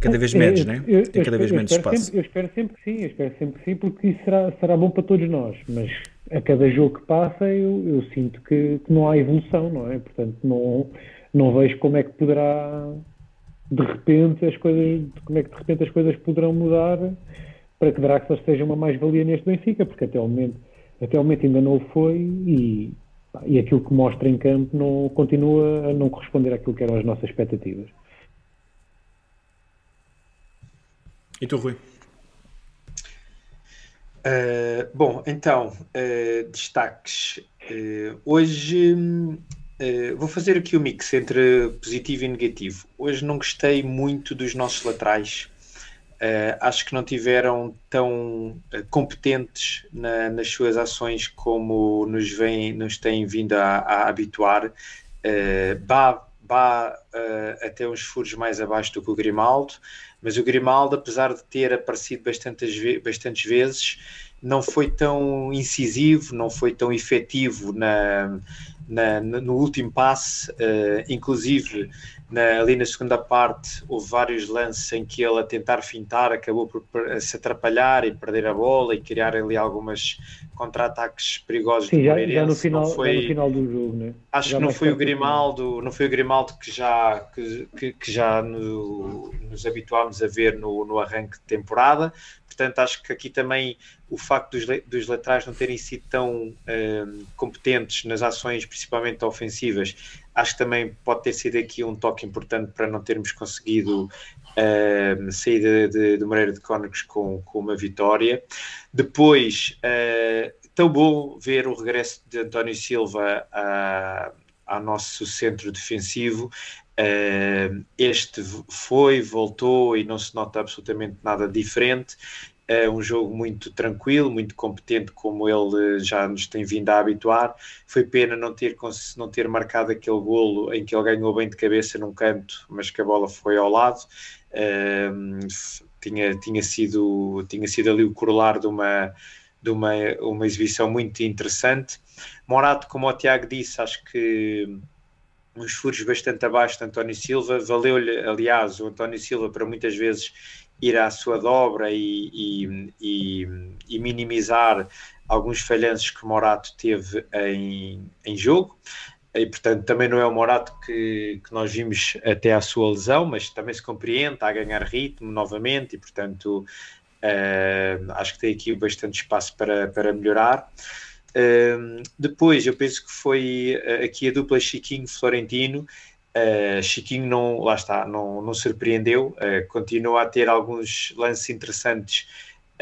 Cada vez menos, eu, né? Eu, Tem cada vez menos espaço. Sempre, eu espero sempre que sim, eu espero sempre que sim, porque isso será, será bom para todos nós. Mas a cada jogo que passa, eu, eu sinto que, que, não há evolução, não é? Portanto, não, não vejo como é que poderá de repente as coisas, como é que de repente as coisas poderão mudar para que Draxler seja uma mais-valia neste Benfica, porque até o momento, até o momento ainda não o foi e, e aquilo que mostra em campo não, continua a não corresponder àquilo que eram as nossas expectativas. E tu, Rui? Uh, bom, então, uh, destaques. Uh, hoje vou fazer aqui o mix entre positivo e negativo. Hoje não gostei muito dos nossos laterais. Uh, acho que não tiveram tão uh, competentes na, nas suas ações como nos, vem, nos têm vindo a, a habituar. Uh, uh, até uns furos mais abaixo do que o Grimaldo, mas o Grimaldo, apesar de ter aparecido bastantes, bastantes vezes, não foi tão incisivo, não foi tão efetivo na, na, no último passe, uh, inclusive na, ali na segunda parte houve vários lances em que ele a tentar fintar acabou por se atrapalhar e perder a bola e criar ali algumas contra-ataques perigosos Sim, já, já, no final, foi, no final do jogo, né? Acho já que não foi o Grimaldo, não foi o Grimaldo que já, que, que, que já no, nos habituámos a ver no, no arranque de temporada, Portanto, acho que aqui também o facto dos, dos laterais não terem sido tão um, competentes nas ações, principalmente ofensivas, acho que também pode ter sido aqui um toque importante para não termos conseguido um, sair de, de Moreira de Cónicos com, com uma vitória. Depois, uh, tão bom ver o regresso de António Silva a, ao nosso centro defensivo. Uh, este foi, voltou e não se nota absolutamente nada diferente. É um jogo muito tranquilo, muito competente, como ele já nos tem vindo a habituar. Foi pena não ter, não ter marcado aquele golo em que ele ganhou bem de cabeça num canto, mas que a bola foi ao lado. Uh, tinha, tinha, sido, tinha sido ali o corolar de uma, de uma, uma exibição muito interessante. Morato, como o Tiago disse, acho que uns furos bastante abaixo de António Silva. Valeu-lhe, aliás, o António Silva para muitas vezes ir à sua dobra e, e, e, e minimizar alguns falhanços que Morato teve em, em jogo. E, portanto, também não é o Morato que, que nós vimos até à sua lesão, mas também se compreende, está a ganhar ritmo novamente e, portanto, uh, acho que tem aqui bastante espaço para, para melhorar. Uh, depois, eu penso que foi uh, aqui a dupla Chiquinho-Florentino Uh, Chiquinho não, lá está, não, não surpreendeu, uh, continua a ter alguns lances interessantes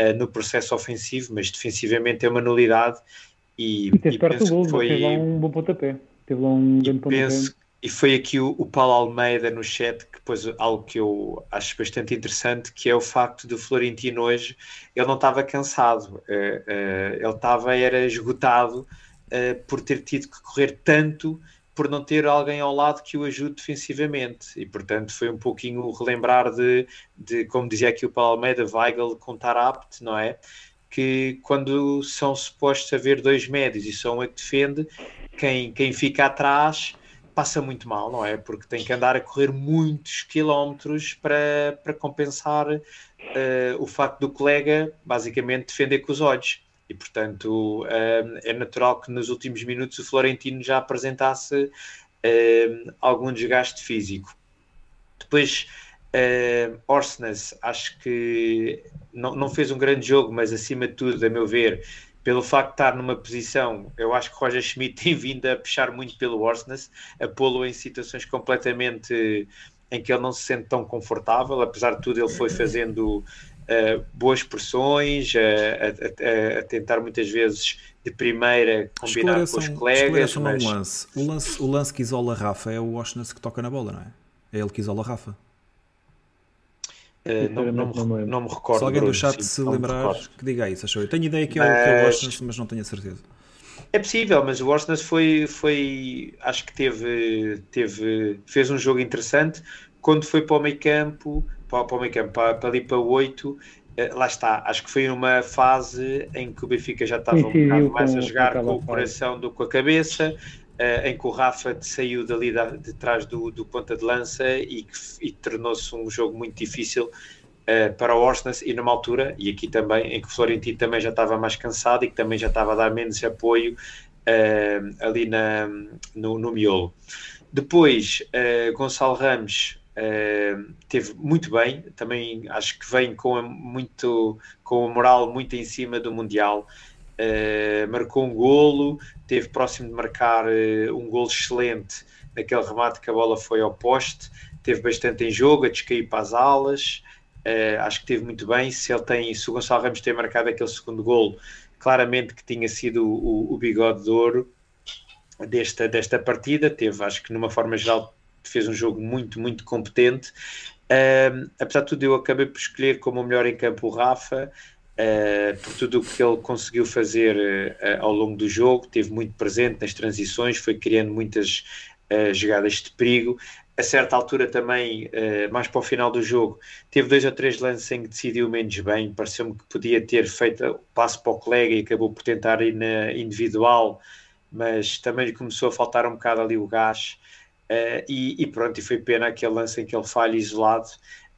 uh, no processo ofensivo, mas defensivamente é uma nulidade e, E e penso gol, que foi, teve lá um bom pontapé. Teve lá um e grande pontapé. penso e foi aqui o, o Paulo Almeida no chat que pôs algo que eu acho bastante interessante, que é o facto do Florentino hoje, ele não estava cansado, ele estava, era esgotado por ter tido que correr tanto por não ter alguém ao lado que o ajude defensivamente e portanto foi um pouquinho relembrar de, de como dizia aqui o Paulo Almeida, Weigl contar apto, não é? Que quando são supostos haver dois médios e só um é que defende, quem, quem fica atrás passa muito mal, não é? Porque tem que andar a correr muitos quilómetros para, para compensar eh, o facto do colega basicamente defender com os olhos. E portanto eh, é natural que nos últimos minutos o Florentino já apresentasse eh, algum desgaste físico. Depois, uh, Orsnes, acho que não, não fez um grande jogo, mas acima de tudo, a meu ver, pelo facto de estar numa posição, eu acho que Roger Schmidt tem vindo a puxar muito pelo Orsnes, a pô-lo em situações completamente em que ele não se sente tão confortável, apesar de tudo ele foi fazendo uh, boas pressões, a, a, a, tentar muitas vezes de primeira combinar com os colegas. Mas... Um lance. O, lance. o lance que isola Rafa é o Orsnes que toca na bola, não é? É ele que isola Rafa. Uh, não, não, não, me, não, me recordo. Se alguém Bruno, do chat sim, se lembrar, que diga isso, achou. Eu tenho ideia que é, mas... que é o mas não tenho a certeza. É possível, mas o Orsnes foi, foi acho que teve, teve, fez um jogo interessante. Quando foi para o meio campo, para, para o meio campo, para, para ali para o 8, lá está, acho que foi numa fase em que o Benfica já estava um bocado mais a jogar com o coração do que com a cabeça, uh, em que o Rafa saiu dali da, de trás do, do ponta de lança e, e tornou-se um jogo muito difícil uh, para o Orsnes e numa altura, e aqui também, em que o Florentino também já estava mais cansado e que também já estava a dar menos apoio ali na, no, no miolo. Depois, Gonçalo Ramos Teve muito bem, também acho que vem com a, muito com a moral muito em cima do Mundial. Uh, marcou um golo, teve próximo de marcar uh, um golo excelente naquele remate que a bola foi ao poste, teve bastante em jogo, a descair para as alas. acho que teve muito bem. Se ele tem, se o Gonçalo Ramos tem marcado aquele segundo golo, claramente que tinha sido o, o bigode de ouro desta, desta partida. Teve, acho que numa forma geral, fez um jogo muito, muito competente. Uh, apesar de tudo, eu acabei por escolher como o melhor em campo o Rafa, uh, por tudo o que ele conseguiu fazer uh, ao longo do jogo, teve muito presente nas transições, foi criando muitas jogadas de perigo. A certa altura também, mais para o final do jogo, teve dois ou três lances em que decidiu menos bem, pareceu-me que podia ter feito o passo para o colega e acabou por tentar ir na individual, mas também começou a faltar um bocado ali o gás. Uh, e, e, pronto, e foi pena aquele lance em que ele falha isolado,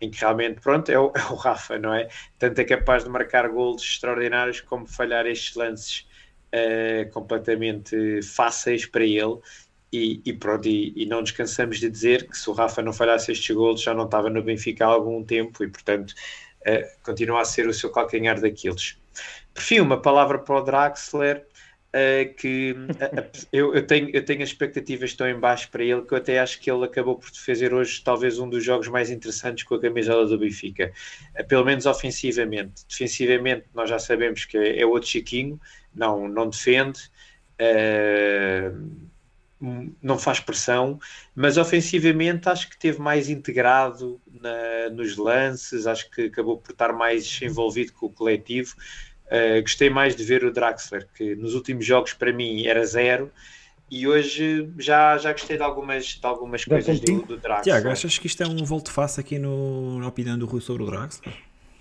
em que realmente, pronto, é o, é o Rafa, não é? Tanto é capaz de marcar golos extraordinários como falhar estes lances uh, completamente fáceis para ele. E, e pronto, e, e, não descansamos de dizer que se o Rafa não falhasse estes golos já não estava no Benfica há algum tempo e, portanto, uh, continua a ser o seu calcanhar daqueles. Por fim, uma palavra para o Draxler uh, que uh, eu, eu, tenho, eu tenho expectativas tão em baixo para ele que eu até acho que ele acabou por fazer hoje talvez um dos jogos mais interessantes com a camisola do Benfica, uh, pelo menos ofensivamente. Defensivamente, nós já sabemos que é, é outro Chiquinho, não, não defende. não faz pressão, mas ofensivamente acho que teve mais integrado na, nos lances, acho que acabou por estar mais envolvido com o coletivo. Uh, gostei mais de ver o Draxler, que nos últimos jogos para mim era zero, e hoje já, já gostei de algumas, de algumas coisas do, do Draxler. Tiago, achas que isto é um volte-face aqui no, na opinião do Rui sobre o Draxler?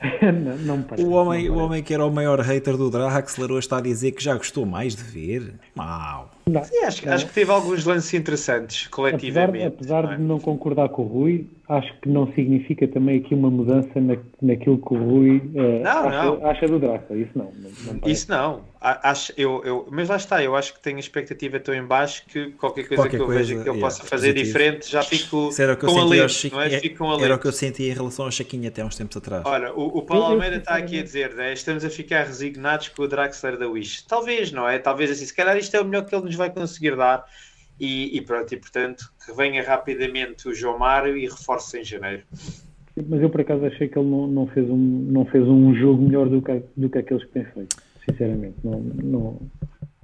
não, não me parece, o, homem, o homem que era o maior hater do Draxler hoje está a dizer que já gostou mais de ver. Mau. Não, Sim, acho, não. acho que teve alguns lances interessantes coletivamente. Apesar, apesar não é? de não concordar com o Rui, acho que não significa também aqui uma mudança na, naquilo que o Rui uh, não, acha, não. acha do Draxler. Isso não. não Isso não. Acho, eu, eu, mas lá está, eu acho que tenho a expectativa tão em baixo que qualquer coisa Qualquer que eu coisa, veja que eu yeah, possa fazer positivo. diferente já fico com Chico- não é? é- Fico com Era o que eu senti em relação ao Chiquinho até uns tempos atrás. Olha, o, o Paulo Almeida está aqui a dizer, né, estamos a ficar resignados com o Draxler da Wish. Talvez, não é? Talvez assim, se calhar isto é o melhor que ele nos vai conseguir dar. e, e pronto, e portanto que venha rapidamente o João Mário e reforce em janeiro. Mas eu por acaso achei que ele não, não, fez, um, não fez um jogo melhor do que, do que aqueles que tem feito, sinceramente. Não, não,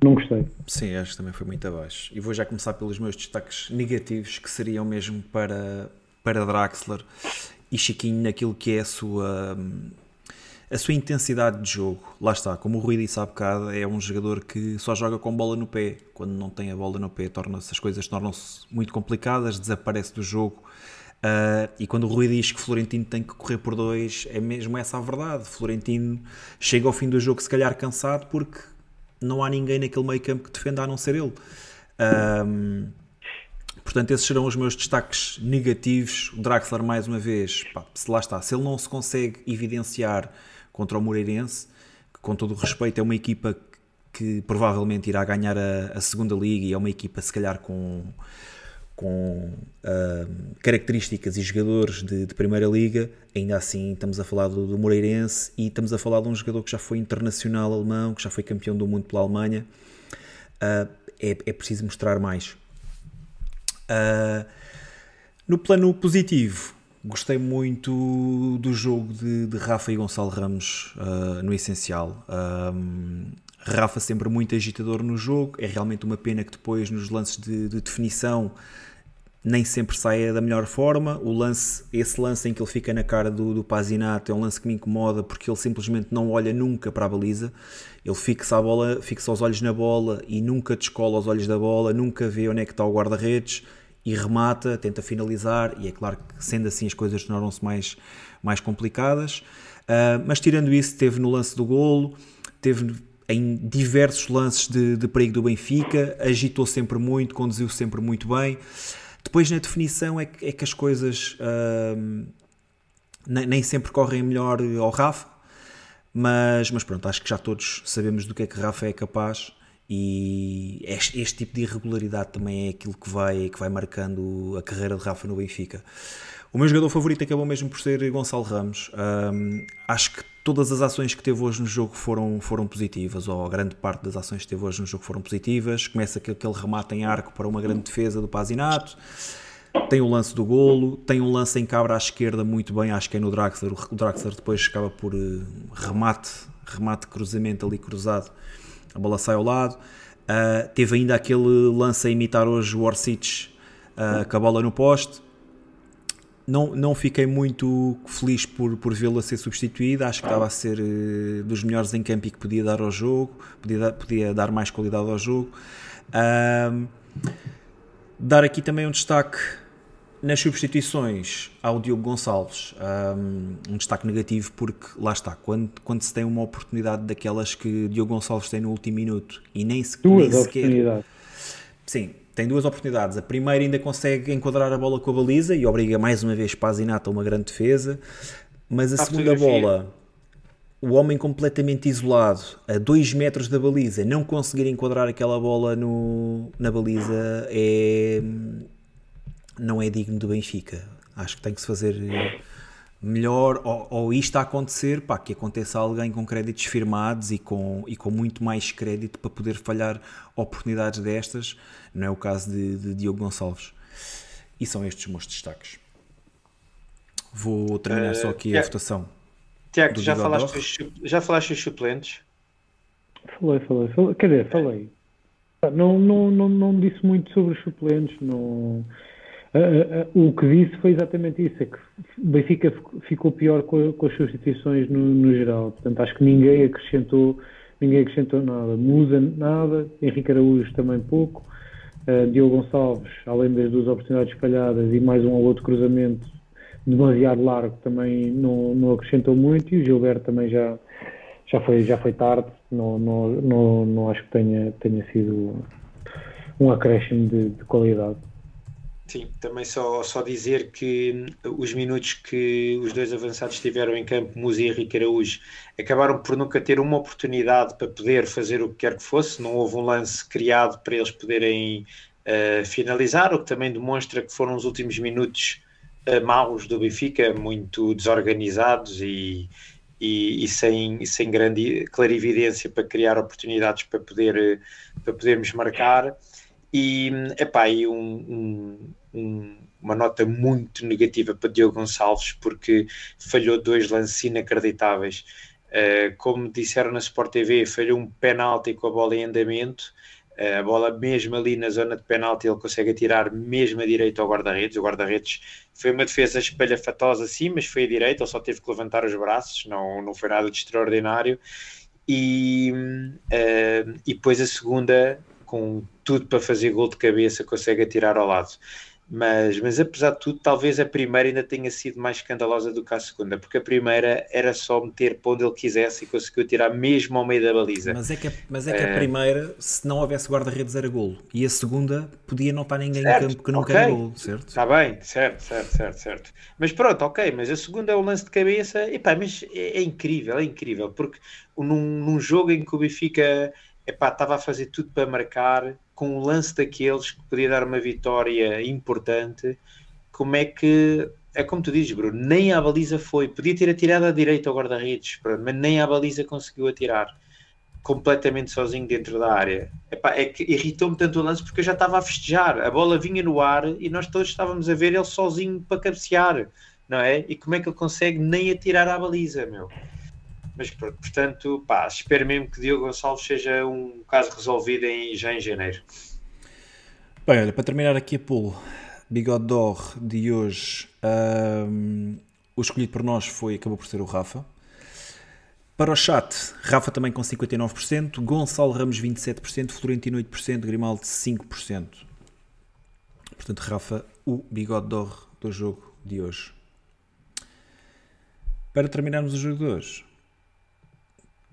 não gostei. Sim, acho que também foi muito abaixo. E vou já começar pelos meus destaques negativos, que seriam mesmo para, para Draxler e Chiquinho naquilo que é a sua, a sua intensidade de jogo. Lá está, como o Rui disse há bocado, é um jogador que só joga com bola no pé. Quando não tem a bola no pé, torna-se, as coisas tornam-se muito complicadas, desaparece do jogo. Uh, e quando o Rui diz que Florentino tem que correr por dois, é mesmo essa a verdade. Florentino chega ao fim do jogo, se calhar cansado, porque não há ninguém naquele meio campo que defenda a não ser ele. Portanto, esses serão os meus destaques negativos. O Draxler, mais uma vez, pá, se lá está, se ele não se consegue evidenciar contra o Moreirense, que com todo o respeito é uma equipa que provavelmente irá ganhar a, a segunda liga e é uma equipa se calhar com com uh, características e jogadores de, de, Primeira Liga, ainda assim estamos a falar do, do, Moreirense e estamos a falar de um jogador que já foi internacional alemão, que já foi campeão do mundo pela Alemanha. Uh, é, é, preciso mostrar mais. Uh, no plano positivo, gostei muito do jogo de, de Rafa e Gonçalo Ramos no essencial. Rafa sempre muito agitador no jogo, é realmente uma pena que depois nos lances de, de definição nem sempre sai da melhor forma. O lance, esse lance em que ele fica na cara do, do Pazinato é um lance que me incomoda porque ele simplesmente não olha nunca para a baliza. Ele fixa a bola, fixa os olhos na bola e nunca descola os olhos da bola, nunca vê onde é que está o guarda-redes e remata, tenta finalizar. E é claro que sendo assim as coisas tornaram-se mais, mais complicadas. Uh, mas tirando isso, teve no lance do golo, teve em diversos lances de, de perigo do Benfica, agitou sempre muito, conduziu sempre muito bem. Depois na definição é que, é que as coisas uh, nem, sempre correm melhor ao Rafa, mas, mas pronto, acho que já todos sabemos do que é que Rafa é capaz e este, este, tipo de irregularidade também é aquilo que vai, que vai marcando a carreira de Rafa no Benfica. O meu jogador favorito acabou mesmo por ser Gonçalo Ramos. Um, acho que todas as ações que teve hoje no jogo foram, foram positivas, ou a grande parte das ações que teve hoje no jogo foram positivas. Começa com aquele remate em arco para uma grande defesa do Pazinato. Tem o lance do golo, tem um lance em cabra à esquerda muito bem, acho que é no Draxler. O Draxler depois acaba por uh, remate, remate cruzamento ali cruzado, a bola sai ao lado. Uh, teve ainda aquele lance a imitar hoje o Orsic uh, com a bola no poste não, não fiquei muito feliz por, por vê-lo a ser substituído. Acho que estava a ser uh, dos melhores em campo e que podia dar ao jogo, podia dar, podia dar mais qualidade ao jogo. Um, dar aqui também um destaque nas substituições ao Diogo Gonçalves. Um, um, destaque negativo porque lá está, quando, quando se tem uma oportunidade daquelas que Diogo Gonçalves tem no último minuto e nem, se, Duas nem sequer. Sim, tem duas oportunidades. A primeira ainda consegue enquadrar a bola com a baliza e obriga mais uma vez Pazinata a uma grande defesa. Mas a, a segunda bola, o homem completamente isolado, a 2 metros da baliza, não conseguir enquadrar aquela bola no, na baliza é não é digno do Benfica. Acho que tem que se fazer melhor, ou, ou isto a acontecer, pá, que aconteça alguém com créditos firmados e com, e com muito mais crédito para poder falhar oportunidades destas, não é o caso de, de Diogo Gonçalves. E são estes os meus destaques. Vou terminar uh, só aqui Tiago, a votação. Tiago, já falaste, já falaste dos suplentes? Falei, falei, falei. Quer dizer, falei. Não, não, não, não disse muito sobre os suplentes. Não Uh, uh, o que disse foi exatamente isso, é que Benfica ficou pior com, com as substituições no, no, geral. Portanto, acho que ninguém acrescentou, ninguém acrescentou nada. Musa nada, Henrique Araújo também pouco, uh, Diogo Gonçalves, além das duas oportunidades espalhadas e mais um ou outro cruzamento demasiado largo, também não, não acrescentou muito e o Gilberto também já, já, foi, já foi tarde, não, não, não, não acho que tenha, tenha sido um acréscimo de, de qualidade. Sim, também só, só dizer que os minutos que os dois avançados tiveram em campo, Musa e Henrique Araújo, acabaram por nunca ter uma oportunidade para poder fazer o que quer que fosse, não houve um lance criado para eles poderem uh, finalizar, o que também demonstra que foram os últimos minutos uh, maus do Benfica, muito desorganizados e, e, e, sem, sem grande clarividência para criar oportunidades para, poder, para podermos marcar. E, epá, e um, um, um, uma nota muito negativa para Diogo Gonçalves, porque falhou dois lances inacreditáveis. Uh, como disseram na Sport TV, falhou um penalti com a bola em andamento. Uh, a bola mesmo ali na zona de penalti ele consegue atirar mesmo a direita ao guarda-redes. O guarda-redes foi uma defesa espalhafatosa sim, mas foi a direita, ele só teve que levantar os braços, não, não foi nada de extraordinário. E, uh, e depois a segunda, com tudo para fazer gol de cabeça, consegue atirar ao lado. Mas, mas apesar de tudo, talvez a primeira ainda tenha sido mais escandalosa do que a segunda, porque a primeira era só meter para onde ele quisesse e conseguiu tirar mesmo ao meio da baliza. Mas é que a, mas é que a É. primeira, se não houvesse guarda-redes, era golo. E a segunda, podia não estar ninguém Certo, em campo que nunca ok. era golo, certo? Está bem, certo, certo, certo, certo. Mas pronto, ok, mas a segunda é o lance de cabeça, epá, mas é, é incrível, é incrível, porque num, num jogo em que o Benfica estava a fazer tudo para marcar, com um lance daqueles que podia dar uma vitória importante, como é que, é como tu dizes, Bruno, nem a baliza foi, podia ter atirado à direita ao guarda-redes, mas nem a baliza conseguiu atirar. Completamente sozinho dentro da área. Epá, é que irritou-me tanto o lance porque eu já estava a festejar. A bola vinha no ar e nós todos estávamos a ver ele sozinho para cabecear, não é? E como é que ele consegue nem atirar à baliza, meu? Mas pronto, portanto, pá, espero mesmo que Diogo Gonçalves seja um caso resolvido em, já em janeiro. Bem, olha, para terminar aqui a pool, Bigode d'Or de hoje, ahm, o escolhido por nós foi, acabou por ser o Rafa. Para o chat, Rafa também com 59%, Gonçalo Ramos 27%, Florentino 8%, Grimaldo 5%. Portanto, Rafa, o Bigode d'Or do jogo de hoje. Para terminarmos o jogo de hoje,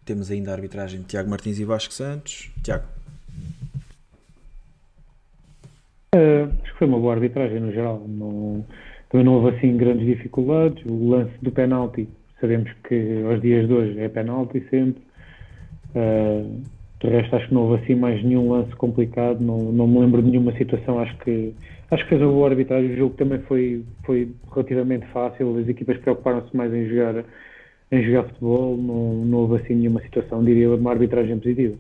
temos ainda a arbitragem de Tiago Martins e Vasco Santos. Tiago, Eh, acho que foi uma boa arbitragem no geral. Não, também não houve assim grandes dificuldades. O lance do penalti, sabemos que aos dias de hoje é penalti sempre. Eh, de resto, acho que não houve assim mais nenhum lance complicado. Não, não me lembro de nenhuma situação. Acho que acho que fez uma boa arbitragem. O jogo também foi, foi relativamente fácil. As equipas preocuparam-se mais em jogar, em jogar futebol. Não, não houve assim nenhuma situação. Diria uma arbitragem positiva.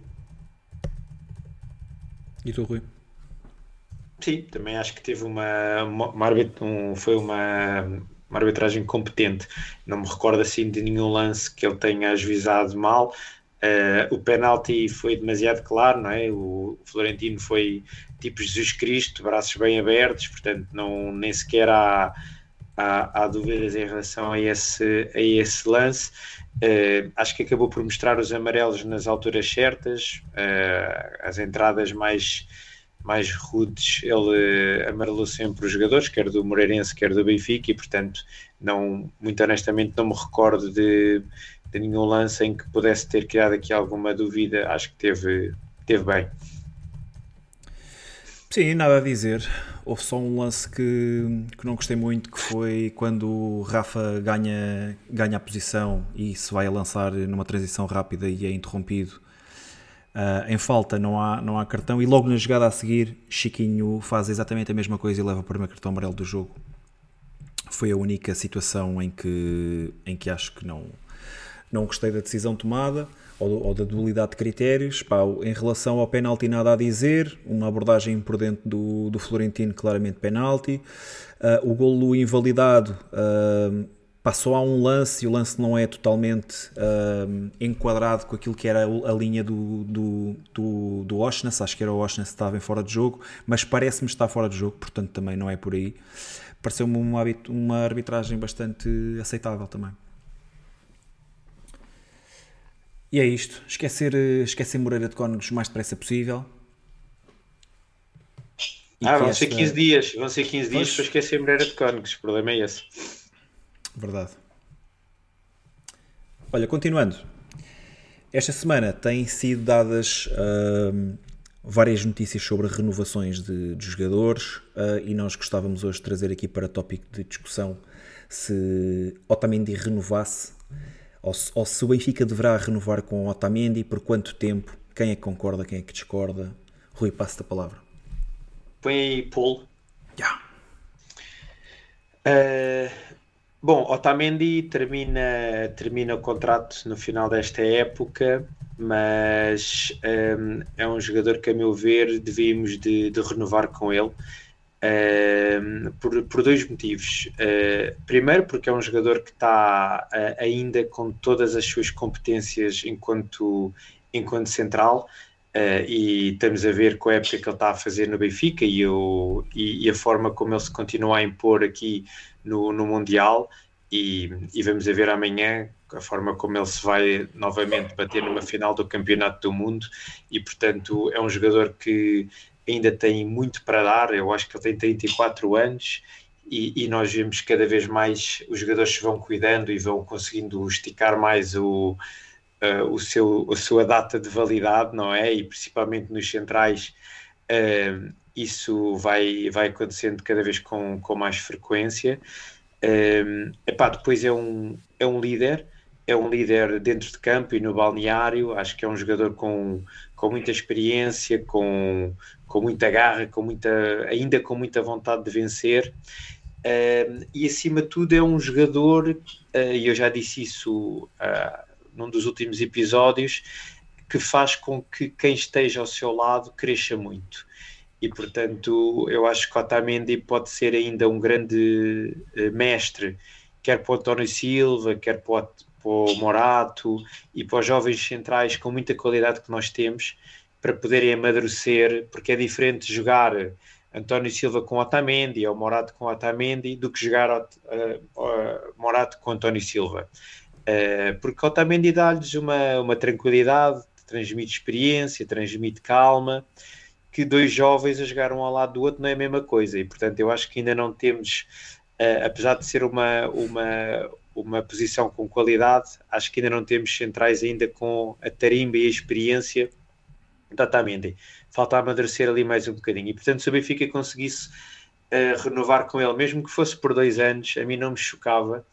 e tu, Rui? Sim, também acho que teve uma, uma, uma arbit- um- foi uma, uma arbitragem competente. Não me recordo assim de nenhum lance que ele tenha ajuizado mal. Eh, o penalti foi demasiado claro, não é? O Florentino foi tipo Jesus Cristo, braços bem abertos, portanto não, nem sequer há, há, há dúvidas em relação a esse, a esse lance. Eh, acho que acabou por mostrar os amarelos nas alturas certas, eh, as entradas mais mais rudes, ele amarelou sempre os jogadores, quer do Moreirense, quer do Benfica, e portanto, não, muito honestamente, não me recordo de, de nenhum lance em que pudesse ter criado aqui alguma dúvida. Acho que teve, teve bem. Sim, nada a dizer. Houve só um lance que, que não gostei muito, que foi quando o Rafa ganha, ganha a posição e se vai a lançar numa transição rápida e é interrompido. Ah, em falta não há, não há cartão e logo na jogada a seguir Chiquinho faz exatamente a mesma coisa e leva o primeiro cartão amarelo do jogo. Foi a única situação em que, em que acho que não, não gostei da decisão tomada ou, ou da dualidade de critérios. Pá, em relação ao penalti, nada a dizer. Uma abordagem dentro do, do Florentino, claramente penalti. Ah, o golo invalidado. ah, passou a um lance e o lance não é totalmente ah, enquadrado com aquilo que era a linha do, do, do, do Oshness, acho que era o Oshness que estava em fora de jogo, mas parece-me estar fora de jogo, portanto também não é por aí. Pareceu-me uma, uma arbitragem bastante aceitável também. E é isto. Esquecer, eh, esquecer Moreira de Cónegos o mais depressa possível. E ah, vão ser esta- 15 dias, vão ser 15 dias Pois. para esquecer Moreira de Cónegos, o problema é esse. Verdade. Olha, continuando. Esta semana têm sido dadas ahm, várias notícias sobre renovações de, de jogadores ah, e nós gostávamos hoje de trazer aqui para tópico de discussão se Otamendi renovasse ou se, ou se o Benfica deverá renovar com Otamendi, por quanto tempo, quem é que concorda, quem é que discorda. Rui, passo-te a palavra. Põe aí, Paul. Já. Uh, bom, Otamendi termina, termina o contrato no final desta época. mas um, é um jogador que, a meu ver, devíamos de, de renovar com ele. Um, por, por, dois motivos. Uh, primeiro, porque é um jogador que está uh, ainda com todas as suas competências enquanto, enquanto central, uh, e estamos a ver com a época que ele está a fazer no Benfica e, o, e, e a forma como ele se continua a impor aqui no, no Mundial. E, e, vamos a ver amanhã a forma como ele se vai novamente bater numa final do Campeonato do Mundo e portanto é um jogador que ainda tem muito para dar, eu acho que ele tem 34 anos e, e nós vemos cada vez mais os jogadores se vão cuidando e vão conseguindo esticar mais o, uh, o seu, a sua data de validade, não é? E principalmente nos centrais uh, isso vai, vai acontecendo cada vez com, com mais frequência. Um, epá, depois é um, é um líder, é um líder dentro de campo e no balneário. Acho que é um jogador com, com muita experiência, com, com muita garra, com muita, ainda com muita vontade de vencer. Um, e acima de tudo é um jogador, uh, e eu já disse isso uh, num dos últimos episódios, que faz com que quem esteja ao seu lado cresça muito e portanto eu acho que Otamendi pode ser ainda um grande uh, mestre, quer para o António Silva, quer para o, para o Morato e para os jovens centrais com muita qualidade que nós temos para poderem amadurecer, porque é diferente jogar António Silva com Otamendi ou Morato com Otamendi do que jogar uh, uh, Morato com António Silva. Uh, porque Otamendi dá-lhes uma, uma tranquilidade, transmite experiência, transmite calma, que dois jovens a jogar um ao lado do outro não é a mesma coisa. E, portanto, eu acho que ainda não temos, uh, apesar de ser uma, uma, uma posição com qualidade, acho que ainda não temos centrais ainda com a tarimba e a experiência da Otamendi. Falta amadurecer ali mais um bocadinho. E, portanto, se o Benfica conseguisse uh, renovar com ele, mesmo que fosse por dois anos, a mim não me chocava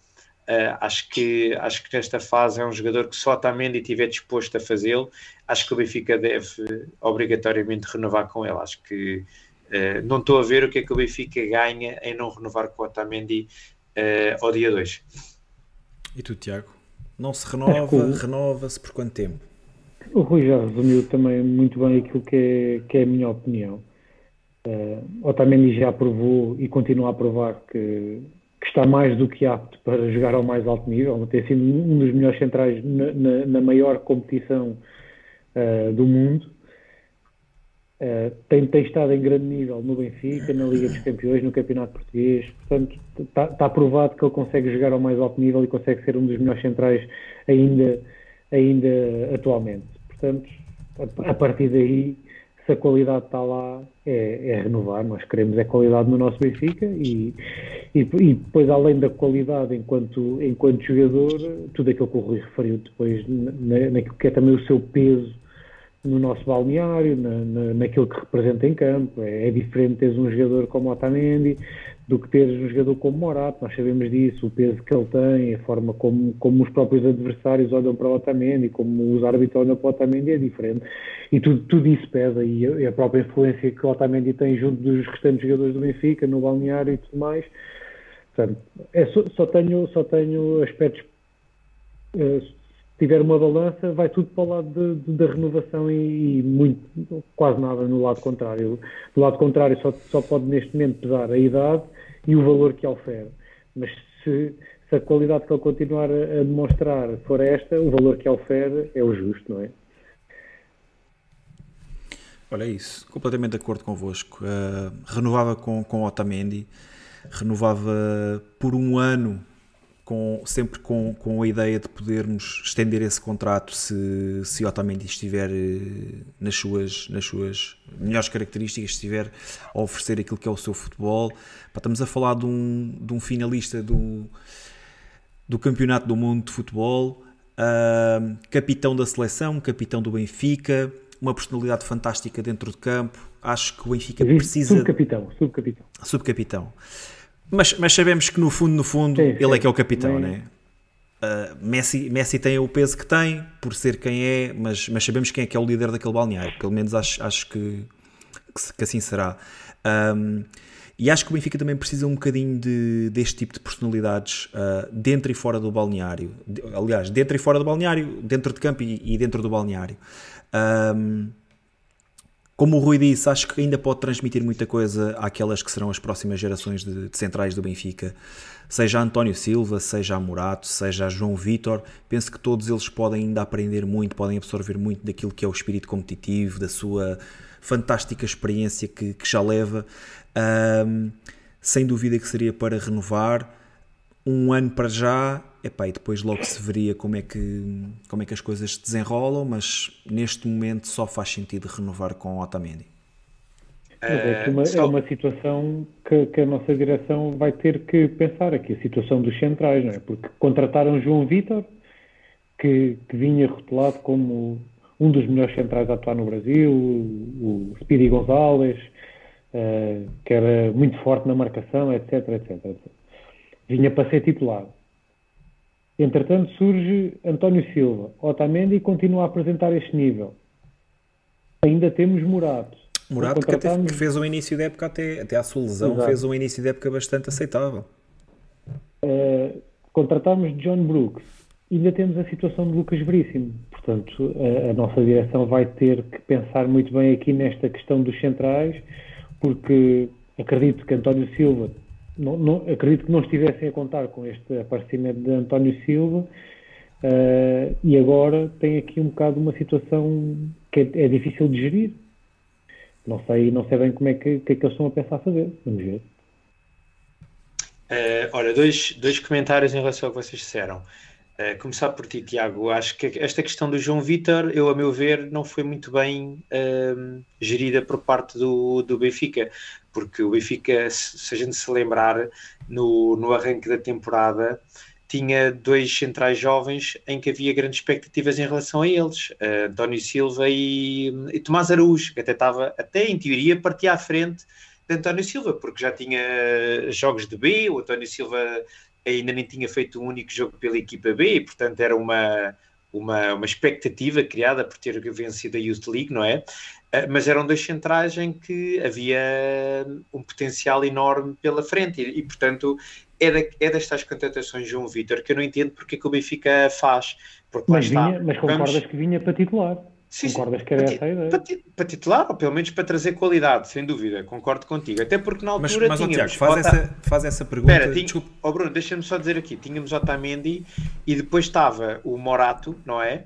Uh, acho, que, acho que nesta fase é um jogador que só Otamendi estiver disposto a fazê-lo. Acho que o Benfica deve obrigatoriamente renovar com ele. Acho que uh, não estou a ver o que é que o Benfica ganha em não renovar com o Otamendi uh, ao dia 2. E tu, Tiago? Não se renova, renova-se por quanto tempo? O Rui já resumiu também muito bem aquilo que é, que é a minha opinião. Uh, Otamendi já provou e continua a provar que que está mais do que apto para jogar ao mais alto nível, tem sido um dos melhores centrais na, na, na maior competição uh, do mundo. Uh, tem, tem, estado em grande nível no Benfica, na Liga dos Campeões, no Campeonato Português. Portanto, está, está provado que ele consegue jogar ao mais alto nível e consegue ser um dos melhores centrais ainda, ainda atualmente. Portanto, a, a partir daí, se a qualidade está lá, é, é, renovar. Nós queremos é qualidade no nosso Benfica e, e, e, depois, além da qualidade enquanto, enquanto jogador, tudo aquilo que o Rui referiu depois, na, naquilo que é também o seu peso no nosso balneário, na, na, naquilo que representa em campo. É, é diferente teres um jogador como Otamendi do que teres um jogador como Morato, nós sabemos disso, o peso que ele tem, a forma como, como os próprios adversários olham para o Otamendi, como os árbitros olham para o Otamendi é diferente. E tudo, tudo isso pesa, e a, própria influência que o Otamendi tem junto dos restantes jogadores do Benfica, no balneário e tudo mais. Portanto, é, só, só, tenho, só tenho aspectos uh, tiver uma balança, vai tudo para o lado de, de, da renovação e, e, muito, quase nada no lado contrário. Do lado contrário, só, só pode neste momento pesar a idade e o valor que oferece. Mas se, se a qualidade que ele continuar a, a, demonstrar for esta, o valor que oferece é o justo, não é? Olha isso, completamente de acordo convosco. Uh, renovava com, com Otamendi, renovava por um ano com, sempre com, com a ideia de podermos estender esse contrato se, se Otamendi estiver eh, nas suas, nas suas melhores características, estiver a oferecer aquilo que é o seu futebol. Pá, estamos a falar de um, de um finalista do, do Campeonato do Mundo de Futebol, uh, capitão da seleção, capitão do Benfica, uma personalidade fantástica dentro de campo. Acho que o Benfica precisa. Subcapitão, subcapitão. Subcapitão. Mas, mas sabemos que no fundo, no fundo, sim, sim. ele é que é o capitão, né? Uh, Messi, Messi tem o peso que tem, por ser quem é, mas, mas sabemos quem é que é o líder daquele balneário. Pelo menos acho, acho que, que, que assim será. Um, E acho que o Benfica também precisa um bocadinho de, deste tipo de personalidades uh, dentro e fora do balneário. De, aliás, dentro e fora do balneário, dentro de campo e, e dentro do balneário. Um, como o Rui disse, acho que ainda pode transmitir muita coisa àquelas que serão as próximas gerações de, de centrais do Benfica. Seja António Silva, seja Murato, seja João Vitor, penso que todos eles podem ainda aprender muito, podem absorver muito daquilo que é o espírito competitivo, da sua fantástica experiência que, que já leva. Um, sem dúvida que seria para renovar um ano para já, epá, e depois logo se veria como é, que, como é que as coisas se desenrolam, mas neste momento só faz sentido renovar com o Otamendi. É uma, é uma situação que, que, a nossa direção vai ter que pensar aqui, a situação dos centrais, não é? Porque contrataram João Vitor, que, que vinha rotulado como um dos melhores centrais a atuar no Brasil, o, o Speedy Gonzalez, uh, que era muito forte na marcação, etc, etc, etc. Vinha para ser titular. Entretanto, surge António Silva. Otamendi continua a apresentar este nível. Ainda temos Murato. Murato que, até, que fez um início de época até, até à sua lesão, Exato. fez um início de época bastante aceitável. Uh, contratámos John Brooks. Ainda temos a situação de Lucas Veríssimo. Portanto, a, a, nossa direção vai ter que pensar muito bem aqui nesta questão dos centrais, porque acredito que António Silva, não, não, acredito que não estivessem a contar com este aparecimento de António Silva, uh, e agora tem aqui um bocado uma situação que é, é difícil de gerir. Não sei, não sei bem como é que, que, é que eles estão a pensar fazer. Vamos ver. Uh, olha, dois, dois comentários em relação ao que vocês disseram. Uh, começar por ti, Tiago. Acho que esta questão do João Vitor, eu, a meu ver, não foi muito bem uh, gerida por parte do, do Benfica, porque o Benfica, se, a gente se lembrar, no, no arranque da temporada, tinha dois centrais jovens em que havia grandes expectativas em relação a eles, António Silva e, e Tomás Araújo, que até estava, até em teoria, partia à frente de António Silva, porque já tinha jogos de B, o António Silva ainda nem tinha feito um único jogo pela equipa B, e portanto era uma, uma, uma expectativa criada por ter vencido a Youth League, não é? Ah, mas eram dois centrais em que havia um potencial enorme pela frente e, e portanto é, é destas contratações João Vitor que eu não entendo porque é que o Benfica faz. Porque mas, vinha, mas concordas Vamos... que vinha para titular? Sim, Concordas que era essa a ideia? Para, para, titular, ou pelo menos para trazer qualidade, sem dúvida, concordo contigo. Até porque na altura mas, mas tínhamos... Tiago, faz, essa, faz essa pergunta... Espera, tinha... oh, Bruno, deixa-me só dizer aqui, tínhamos Otamendi e depois estava o Morato, não é?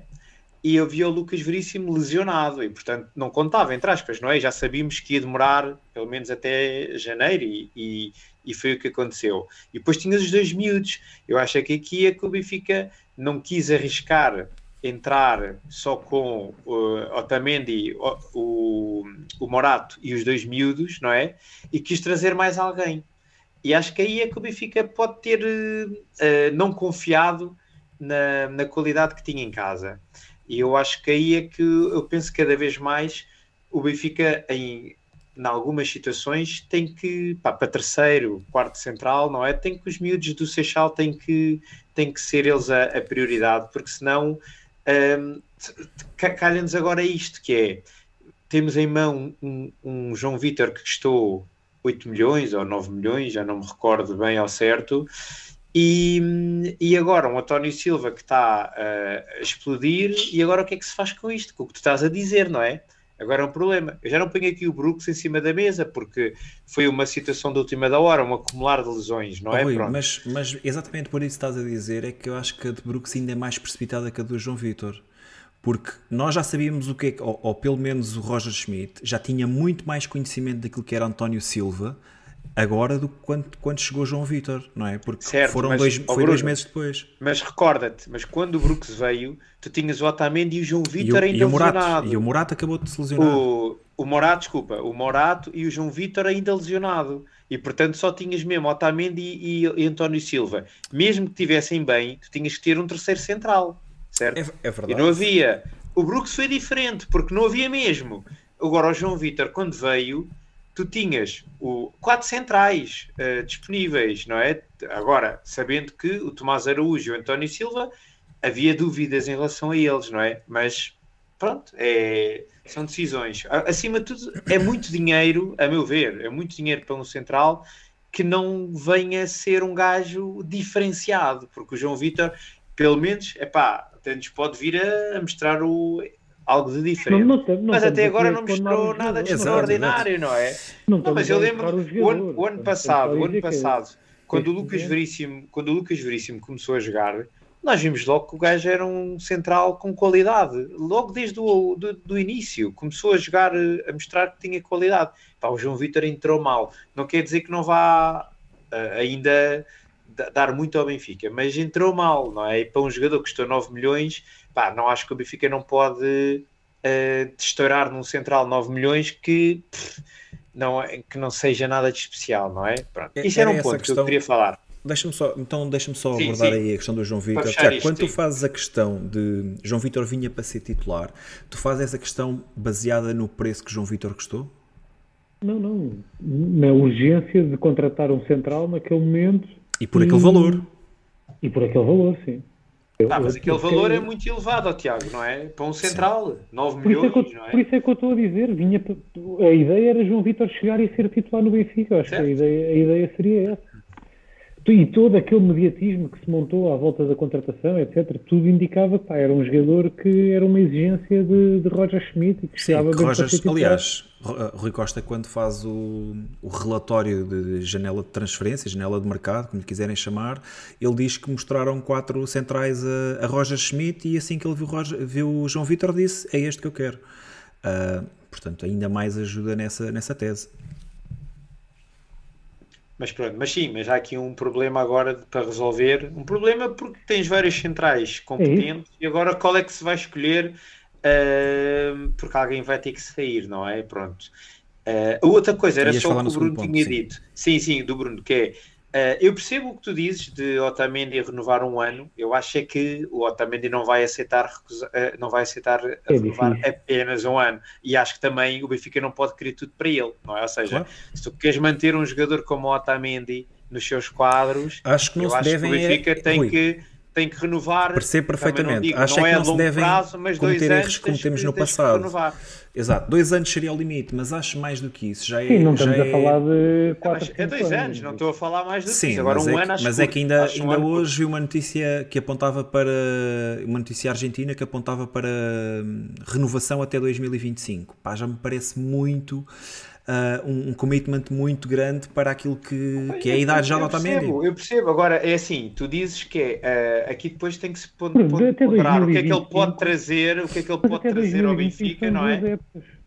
E havia o Lucas Veríssimo lesionado e, portanto, não contava, entre aspas, não é? Já sabíamos que ia demorar pelo menos até janeiro e, e, e foi o que aconteceu. E depois tinhas os dois miúdos. Eu acho que aqui é que o Benfica não quis arriscar entrar só com uh, Otamendi, o, o, o, Morato e os dois miúdos, não é? E quis trazer mais alguém. E acho que aí é que o Benfica pode ter uh, não confiado na, na qualidade que tinha em casa. E eu acho que aí é que eu penso cada vez mais o Benfica em, em algumas situações tem que, pá, para terceiro, quarto central, não é? Tem que os miúdos do Seixal têm que, têm que ser eles a, a prioridade, porque senão um, calha-nos agora isto, que é, temos em mão um, um João Vitor que custou 8 milhões ou 9 milhões, já não me recordo bem ao certo, e, e agora um António Silva que está uh, a explodir, e agora o que é que se faz com isto? Com o que tu estás a dizer, não é? Agora é um problema. Eu já não ponho aqui o Brooks em cima da mesa, porque foi uma situação da última da hora, um acumular de lesões, não é? Rui, mas, mas exatamente por isso que estás a dizer, é que eu acho que a de Brooks ainda é mais precipitada que a do João Vitor. Porque nós já sabíamos o que é que, ou, ou pelo menos o Roger Schmidt, já tinha muito mais conhecimento daquilo que era António Silva, agora do que quando, quando chegou João Vitor, não é? Porque certo, foram mas, dois, foi Bruno, dois meses depois. Mas recorda-te, mas quando o Brooks veio, tu tinhas o Otamendi e o João Vitor ainda e o Morato, lesionado. E o Morato acabou de se lesionar. O, o Morato, desculpa, o Morato e o João Vitor ainda lesionado. E portanto só tinhas mesmo Otamendi e, e, e António Silva. Mesmo que tivessem bem, tu tinhas que ter um terceiro central, certo? É, é verdade. E não havia. O Brooks foi diferente, porque não havia mesmo. Agora o João Vitor, quando veio, tu tinhas o, quatro centrais uh, disponíveis, não é? Agora, sabendo que o Tomás Araújo e o António Silva havia dúvidas em relação a eles, não é? Mas pronto, é, são decisões. Acima de tudo, é muito dinheiro, a meu ver, é muito dinheiro para um central que não venha ser um gajo diferenciado, porque o João Vitor, pelo menos, é pá, até nos pode vir a mostrar o, algo de diferente. Não- não não mas até agora não mostrou nada de extraordinário, não é? Não, Não, mas eu lembro o ano, o ano passado, o ano passado, quando o este Lucas momento- Veríssimo, quando o Lucas Veríssimo começou a jogar, nós vimos logo que o gajo era um central com qualidade. Logo desde o do, do início, começou a jogar, a mostrar que tinha qualidade. Pá, o João Vitor entrou mal. Não quer dizer que não vá eh, ainda da- dar muito ao Benfica, mas entrou mal, não é? E para um jogador que custou 9 milhões, pá, não acho que o Benfica não pode eh, estourar num central 9 milhões que pff, não, é- que não seja nada de especial, não é? Pronto. É- Isso era, era um essa ponto que eu questão. queria falar. Deixa-me só, então deixa-me só Sim, abordar sim. aí a questão do João Vitor. Tiago, isto, quando tu sim. fazes a questão de João Vitor vinha para ser titular, tu fazes essa questão baseada no preço que João Vitor custou? Não, não. Na urgência de contratar um central naquele momento E por aquele valor. e por aquele valor, sim. Eu- Ah, mas eu- aquele eu- valor é muito elevado, Tiago, não é? Para um central, 9 Por é milhões, que eu, não é? por isso é que eu estou a dizer, vinha, a ideia era João Vitor chegar e ser titular no Benfica. Eu acho Certo. que a ideia, a ideia seria essa. E todo aquele mediatismo que se montou à volta da contratação, etc., tudo indicava que pá, era um jogador que era uma exigência de, de Roger Schmidt e que Sim, que titular. aliás, uh, Rui Costa, quando faz o, o relatório de janela de transferência, janela de mercado, como lhe quiserem chamar, ele diz que mostraram quatro centrais a, a Roger Schmidt e assim que ele viu, Roger- viu o João Vitor disse, é este que eu quero. Ah, portanto, ainda mais ajuda nessa, nessa tese. Mas pronto, mas sim, mas há aqui um problema agora de- para resolver. Um problema porque tens vários centrais competentes e agora qual é que se vai escolher? Ahm, porque alguém vai ter que sair, não é? Pronto. Ah, a outra coisa era Ias só o que o no Bruno ponto, tinha sim. dito. Sim, sim, do Bruno, que é. Ah, eu percebo o que tu dizes de Otamendi renovar um ano. Eu acho é que o Otamendi não vai aceitar, recusa- ah, não vai aceitar a renovar difícil. apenas um ano. E acho que também o Benfica não pode querer tudo para ele, não é? Ou seja, Claro. se tu queres manter um jogador como o Otamendi nos seus quadros, Acho que não eu se acho devem. que o Benfica é- tem, Rui, que, tem que renovar. Percebo Também não perfeitamente. digo, Acho não é é que a não se longo devem prazo, mas dois cometer erros que cometemos no passado. Exato, dois anos seria o limite, mas acho mais do que isso. Já é, Sim, não já estamos é- a falar de 4 Mas é dois anos, não estou a falar mais do que Sim, isso. Agora mas, um é, ano que, acho mas é que ainda, Acho um ainda curto. hoje vi uma notícia que apontava para uma notícia argentina que apontava para hum, renovação até 2025. Pá, já me parece muito ah, um, um commitment muito grande para aquilo que, que é a idade já do eu Otamendi. percebo, eu percebo. Agora, é assim, tu dizes que é, eh, aqui depois tem que se ponderar o que é que ele 2025, pode trazer, o que é que ele pode trazer ao 2025 Benfica, não é? épocas.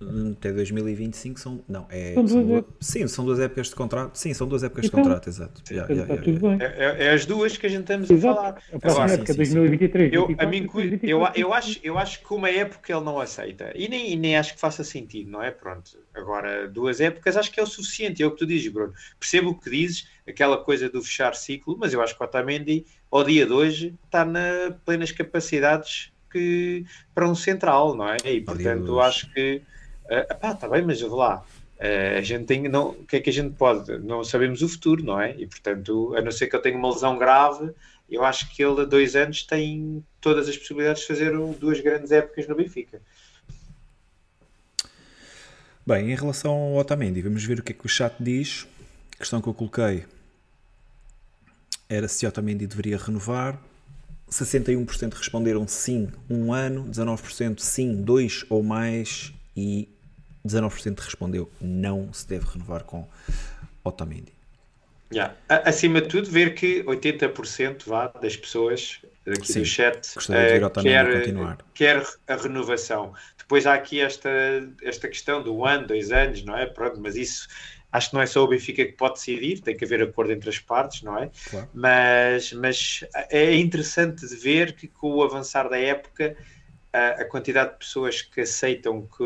Hum, Até 2025 são. Não, é. São duas são duas- épocas. sim, são duas épocas de contrato. Sim, são duas épocas Então, de contrato, exato. Já, já, já. É, é- é as duas que a gente estamos a Exato. falar. A próxima Agora, época, sim, sim. 2023, Eu, a 24, mim, cu- eu, 2024, eu, acho, eu acho que uma época ele não aceita e nem, e nem acho que faça sentido, não é? Pronto, agora duas épocas acho que é o suficiente, é o que tu dizes, Bruno. Percebo o que dizes, aquela coisa do fechar ciclo, mas eu acho que o Otamendi, ao dia de hoje, está na plenas capacidades que, para um central, não é? E portanto, acho que ah, pá, está bem, mas lá. Ah, a gente tem, não, o que é que a gente pode? Não sabemos o futuro, não é? E portanto, a não ser que eu tenha uma lesão grave, eu acho que ele a dois anos tem todas as possibilidades de fazer duas grandes épocas no Benfica. Bem, em relação ao Otamendi, vamos ver o que é que o chat diz. A questão que eu coloquei era se Otamendi deveria renovar. 61% responderam sim, um ano, 19% sim, dois ou mais e 19% respondeu não se deve renovar com Otamendi. Yeah. Acima de tudo, ver que 80% vá, das pessoas aqui Sim, do chat Otamendi quer, quer a renovação. Depois há aqui esta, esta questão do ano, dois anos, não é? Pronto, mas isso acho que não é só o Benfica que pode decidir, tem que haver acordo entre as partes, não é? Claro. Mas, mas é interessante de ver que com o avançar da época a, a quantidade de pessoas que aceitam que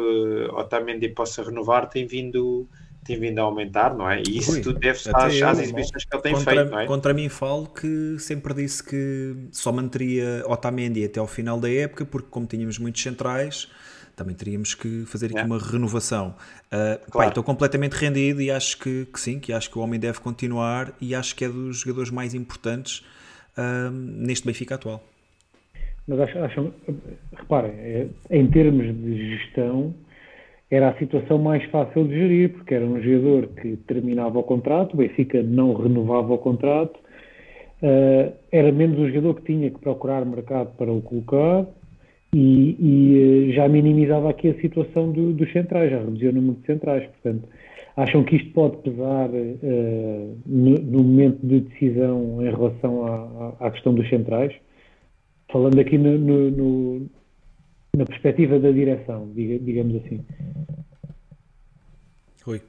Otamendi possa renovar tem vindo, tem vindo a aumentar, não é? E isso Rui, tudo deve-se às, às exibições que ele tem contra, feito, não é? contra mim falo que sempre disse que só manteria Otamendi até ao final da época, porque como tínhamos muitos centrais, também teríamos que fazer aqui É. uma renovação. Uh, Claro. estou completamente rendido e acho que, que sim, que acho que o homem deve continuar e acho que é dos jogadores mais importantes uh, neste Benfica atual. Mas acham, acham reparem, é, em termos de gestão, era a situação mais fácil de gerir, porque era um jogador que terminava o contrato, o Benfica não renovava o contrato, uh, era menos um jogador que tinha que procurar mercado para o colocar e, e uh, já minimizava aqui a situação do, dos centrais, já reduzia o número de centrais. Portanto, acham que isto pode pesar uh, no, no, momento de decisão em relação à, à questão dos centrais? Falando aqui no, no na perspectiva da direção, digamos assim. Rui.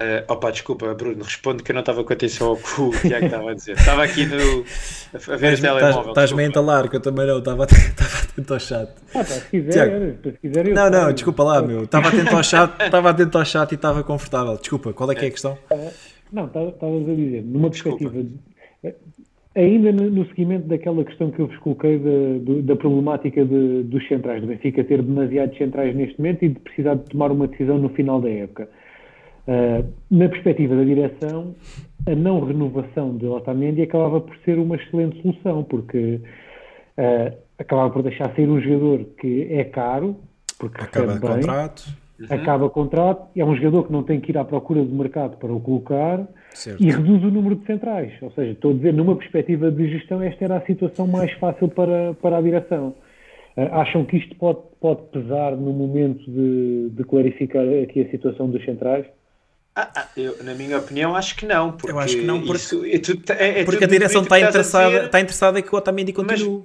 Uh, opa, desculpa, Bruno, responde que eu não estava com atenção ao que o Tiago estava a dizer. Estava aqui no, a ver o telemóvel. Estás-me a entalar, que eu também não, estava, atento ao chat. Ah, tá, se quiser, se quiser eu Não, não, desculpa lá, meu. Estava atento ao chat, estava atento ao chat e estava confortável. Desculpa, qual é que é a questão? Não, estavas a dizer, numa perspectiva Ainda no, seguimento daquela questão que eu vos coloquei da, da problemática de, dos centrais, do Benfica ter demasiados centrais neste momento e de precisar de tomar uma decisão no final da época. Uh, na perspectiva da direção, a não renovação de Otamendi acabava por ser uma excelente solução, porque uh, acabava por deixar sair um jogador que é caro, porque acaba bem, contrato. Uhum. acaba o contrato, é um jogador que não tem que ir à procura de mercado para o colocar certo. e reduz o número de centrais. Ou seja, estou a dizer, numa perspectiva de gestão, esta era a situação mais fácil para, para a direção. Uh, acham que isto pode, pode pesar no momento de, de clarificar aqui a situação dos centrais? Ah, ah, eu, na minha opinião, acho que não. Porque eu acho que não, porque, isso, é tudo, é, é porque a direção está interessada, está interessada em que o Otamendi continue.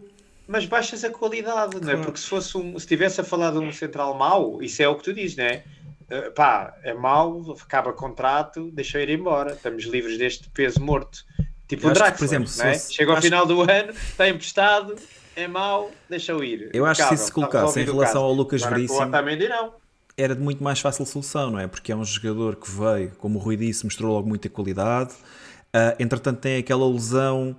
Mas, mas baixas a qualidade, claro. não é? Porque se fosse um, se tivesse a falar de um central mau, isso é o que tu dizes, não é? Uh, pá, é mau, acaba contrato, deixa ir embora, estamos livres deste peso morto. Tipo o Draxler, por exemplo, é? fosse, chega ao acho... final do ano, está emprestado, é mau, deixa-o ir. Eu acho que se se colocasse em relação ao Lucas Veríssimo, não. era de muito mais fácil solução, não é? Porque é um jogador que veio, como o Rui disse, mostrou logo muita qualidade. Uh, entretanto, tem aquela lesão.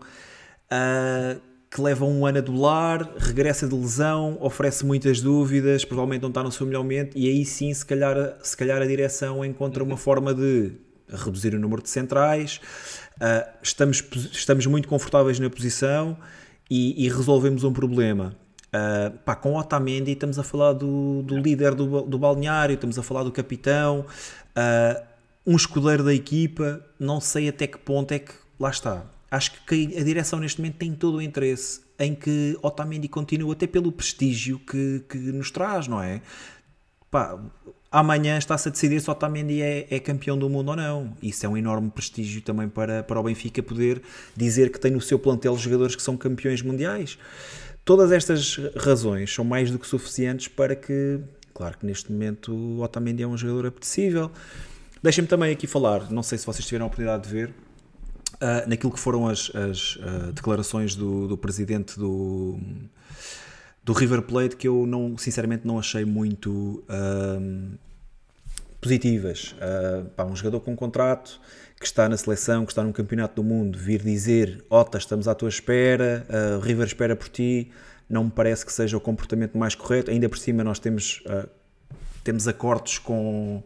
Uh, que leva um ano a dolar, regressa de lesão, oferece muitas dúvidas, provavelmente não está no seu melhor momento, e aí sim, se calhar, se calhar a direção encontra uma forma de reduzir o número de centrais. Uh, estamos, estamos muito confortáveis na posição e, e resolvemos um problema. Uh, pá, com Otamendi estamos a falar do, do líder do, do balneário, estamos a falar do capitão, uh, um escudeiro da equipa, não sei até que ponto é que lá está acho que a direção neste momento tem todo o interesse em que Otamendi continue, até pelo prestígio que, que nos traz, não é? Pá, amanhã está-se a decidir se Otamendi é, é, campeão do mundo ou não. Isso é um enorme prestígio também para, para o Benfica poder dizer que tem no seu plantel jogadores que são campeões mundiais. Todas estas razões são mais do que suficientes para que, claro que neste momento Otamendi é um jogador apetecível. Deixem-me também aqui falar, não sei se vocês tiveram a oportunidade de ver, uh, naquilo que foram as, as uh, declarações do, do presidente do, do River Plate que eu não, sinceramente não achei muito uh, positivas. Uh, pá, um jogador com um contrato que está na seleção, que está num campeonato do mundo, vir dizer Ota, estamos à tua espera, uh, River espera por ti, não me parece que seja o comportamento mais correto. Ainda por cima nós temos, temos acordos com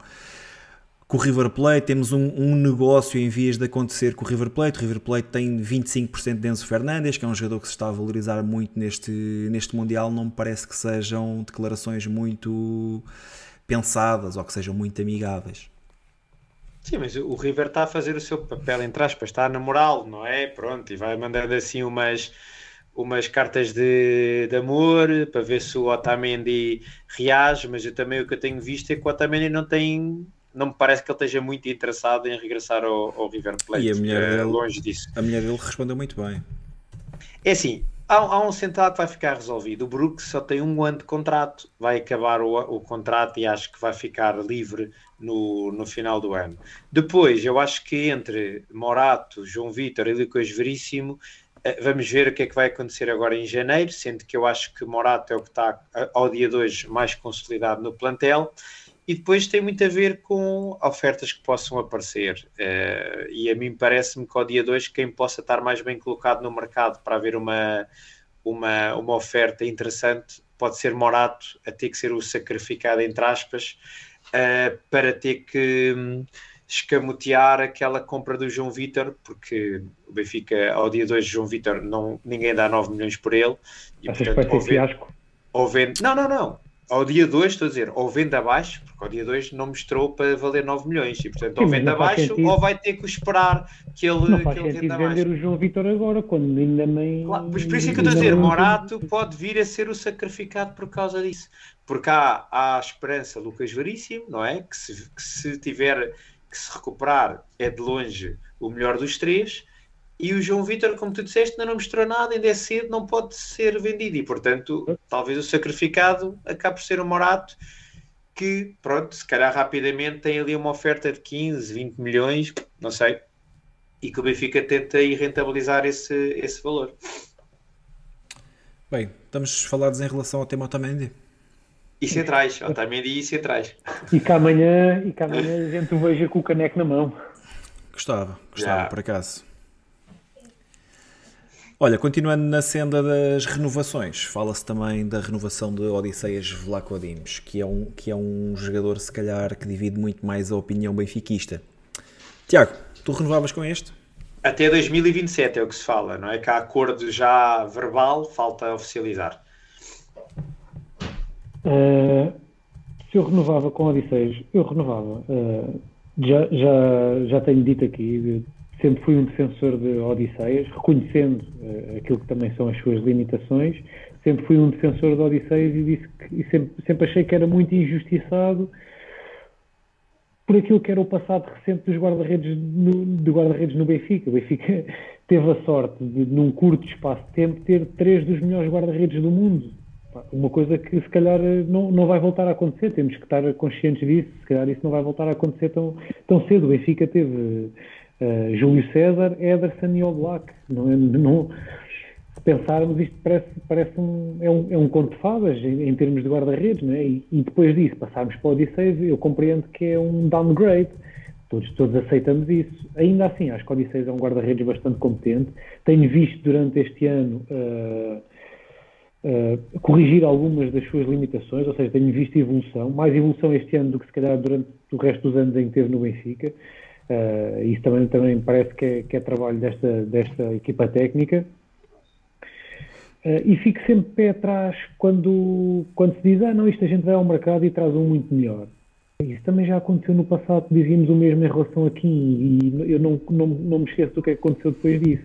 com o River Plate, temos um, um, negócio em vias de acontecer com o River Plate. O River Plate tem 25% de Enzo Fernandes, que é um jogador que se está a valorizar muito neste, neste Mundial. Não me parece que sejam declarações muito pensadas ou que sejam muito amigáveis. Sim, mas o River está a fazer o seu papel, entre aspas, está na moral, não é? Pronto, e vai mandando assim umas, umas cartas de, de amor para ver se o Otamendi reage, mas eu também o que eu tenho visto é que o Otamendi não tem não me parece que ele esteja muito interessado em regressar ao, ao River Plate. E a mulher, é, dele, longe disso. A mulher dele respondeu muito bem. É assim, há, há, um central que vai ficar resolvido. O Brooks só tem um ano de contrato, vai acabar o, o contrato e acho que vai ficar livre no, no final do ano. Depois, eu acho que entre Morato, João Vitor e Lucas Veríssimo, eh, vamos ver o que é que vai acontecer agora em janeiro, sendo que eu acho que Morato é o que está ao dia 2 mais consolidado no plantel e depois tem muito a ver com ofertas que possam aparecer. Uh, e a mim parece-me que ao dia 2, quem possa estar mais bem colocado no mercado para haver uma, uma, uma oferta interessante pode ser Morato a ter que ser o sacrificado, entre aspas, uh, para ter que, escamotear aquela compra do João Vitor, porque o Benfica, ao dia 2 de João Vitor, não, ninguém dá 9 milhões por ele. E, Achas que vai portanto, ser fiasco? ou vende- Não, não, não. Ao dia 2, estou a dizer, ou vende abaixo, porque ao dia 2 não mostrou para valer 9 milhões, e portanto, ou Sim, mas vende abaixo, sentido. ou vai ter que esperar que ele, Não faz que ele renda mais. vender o João Vitor agora, quando ainda nem. Claro, pois por isso é que eu estou a dizer, Morato pode vir a ser o sacrificado por causa disso. Porque há, há a esperança Lucas Veríssimo, não é? Que se, que se tiver que se recuperar é de longe o melhor dos três. E o João Vitor, como tu disseste, ainda não mostrou nada, ainda é cedo, não pode ser vendido. E portanto, talvez o sacrificado acabe por ser o Morato, que pronto, se calhar rapidamente tem ali uma oferta de 15, 20 milhões, não sei, e que o Benfica tenta ir rentabilizar esse, esse valor. Bem, estamos falados em relação ao tema Otamendi. E centrais, Otamendi e centrais. E que amanhã, e que amanhã a gente o veja com o caneco na mão. Gostava, gostava, Já. por acaso. Olha, continuando na senda das renovações, fala-se também da renovação de Odisseias Vlaco Dimos, que é, um, que é um jogador, se calhar, que divide muito mais a opinião benfiquista. Tiago, tu renovavas com este? Até 2027 é o que se fala, não é? Que há acordo já verbal, falta oficializar. Uh, se eu renovava com Odisseias, eu renovava. Uh, já, já, já tenho dito aqui, sempre fui um defensor de Odisseias, reconhecendo uh, aquilo que também são as suas limitações. Sempre fui um defensor de Odisseias e, disse que, e sempre, sempre achei que era muito injustiçado por aquilo que era o passado recente dos guarda-redes no, guarda-redes no Benfica. O Benfica teve a sorte de, num curto espaço de tempo, ter três dos melhores guarda-redes do mundo. Uma coisa que se calhar não, não vai voltar a acontecer, temos que estar conscientes disso, se calhar isso não vai voltar a acontecer tão, tão cedo. O Benfica teve uh, Júlio César, Ederson e Oblak. Não, é- não, se pensarmos, isto parece, parece um, é, um, é um conto de fadas em, em termos de guarda-redes, é? E, e depois disso passarmos para o Odisseias, eu compreendo que é um downgrade. Todos, todos aceitamos isso. Ainda assim, acho que o Odisseias é um guarda-redes bastante competente. Tenho visto durante este ano uh, uh, corrigir algumas das suas limitações, ou seja, tenho visto evolução, mais evolução este ano do que se calhar durante o resto dos anos em que teve no Benfica. Uh, isso também, também parece que é, que é trabalho desta, desta equipa técnica. Uh, e fico sempre pé atrás quando, quando se diz ah não, isto a gente vai ao mercado e traz um muito melhor. Isso também já aconteceu no passado, dizíamos o mesmo em relação aqui e eu não, não, não me esqueço do que aconteceu depois disso.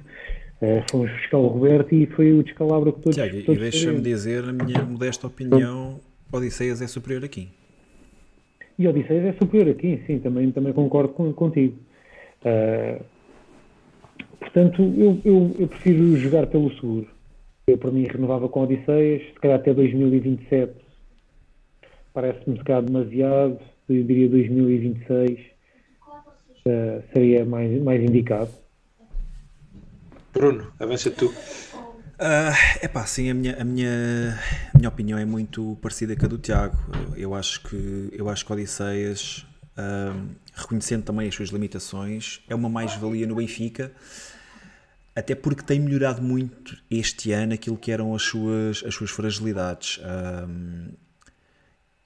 Uh, fomos buscar o Roberto e foi o descalabro que todos, Tiago, e deixa-me dizer, a minha modesta opinião, Odisseias é superior aqui. E Odisseias é superior aqui, sim, também, também concordo com, contigo. Uh, portanto, eu, eu, eu prefiro jogar pelo seguro. Eu, para mim, renovava com Odisseias, se calhar até 2027 parece-me se calhar demasiado, eu diria 2026 uh, seria mais, mais indicado. Bruno, avança tu. É pá, sim, a minha, a, minha, a minha opinião é muito parecida com a do Tiago. Eu acho que, eu acho que Odisseias, ahm, reconhecendo também as suas limitações, é uma mais-valia no Benfica, até porque tem melhorado muito este ano aquilo que eram as suas, as suas fragilidades. Ahm,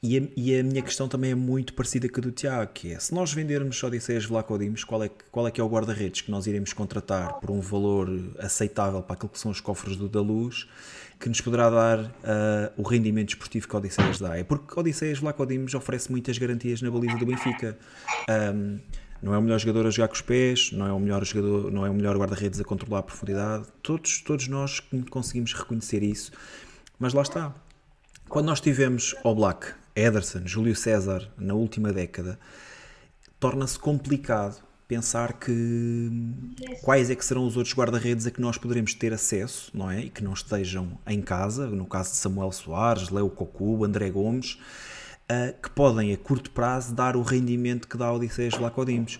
e, a, e a minha questão também é muito parecida com a do Tiago, que é, se nós vendermos Odisseias Vlaco Dimos, qual é, qual é que é o guarda-redes que nós iremos contratar por um valor aceitável para aquilo que são os cofres do da Luz, que nos poderá dar ah, o rendimento esportivo que Odisseias dá? É porque Odisseias Vlaco Dimos oferece muitas garantias na baliza do Benfica. Ahm, não é o melhor jogador a jogar com os pés, não é o melhor jogador, não é o melhor guarda-redes a controlar a profundidade. Todos, todos nós conseguimos reconhecer isso. Mas lá está. Quando nós tivemos Oblak, Ederson, Júlio César na última década, torna-se complicado pensar que quais é que serão os outros guarda-redes a que nós poderemos ter acesso, não é? E que não estejam em casa, no caso de Samuel Soares, Leo Cocu, André Gomes, ah, que podem a curto prazo dar o rendimento que dá Odisseias Lacodimos.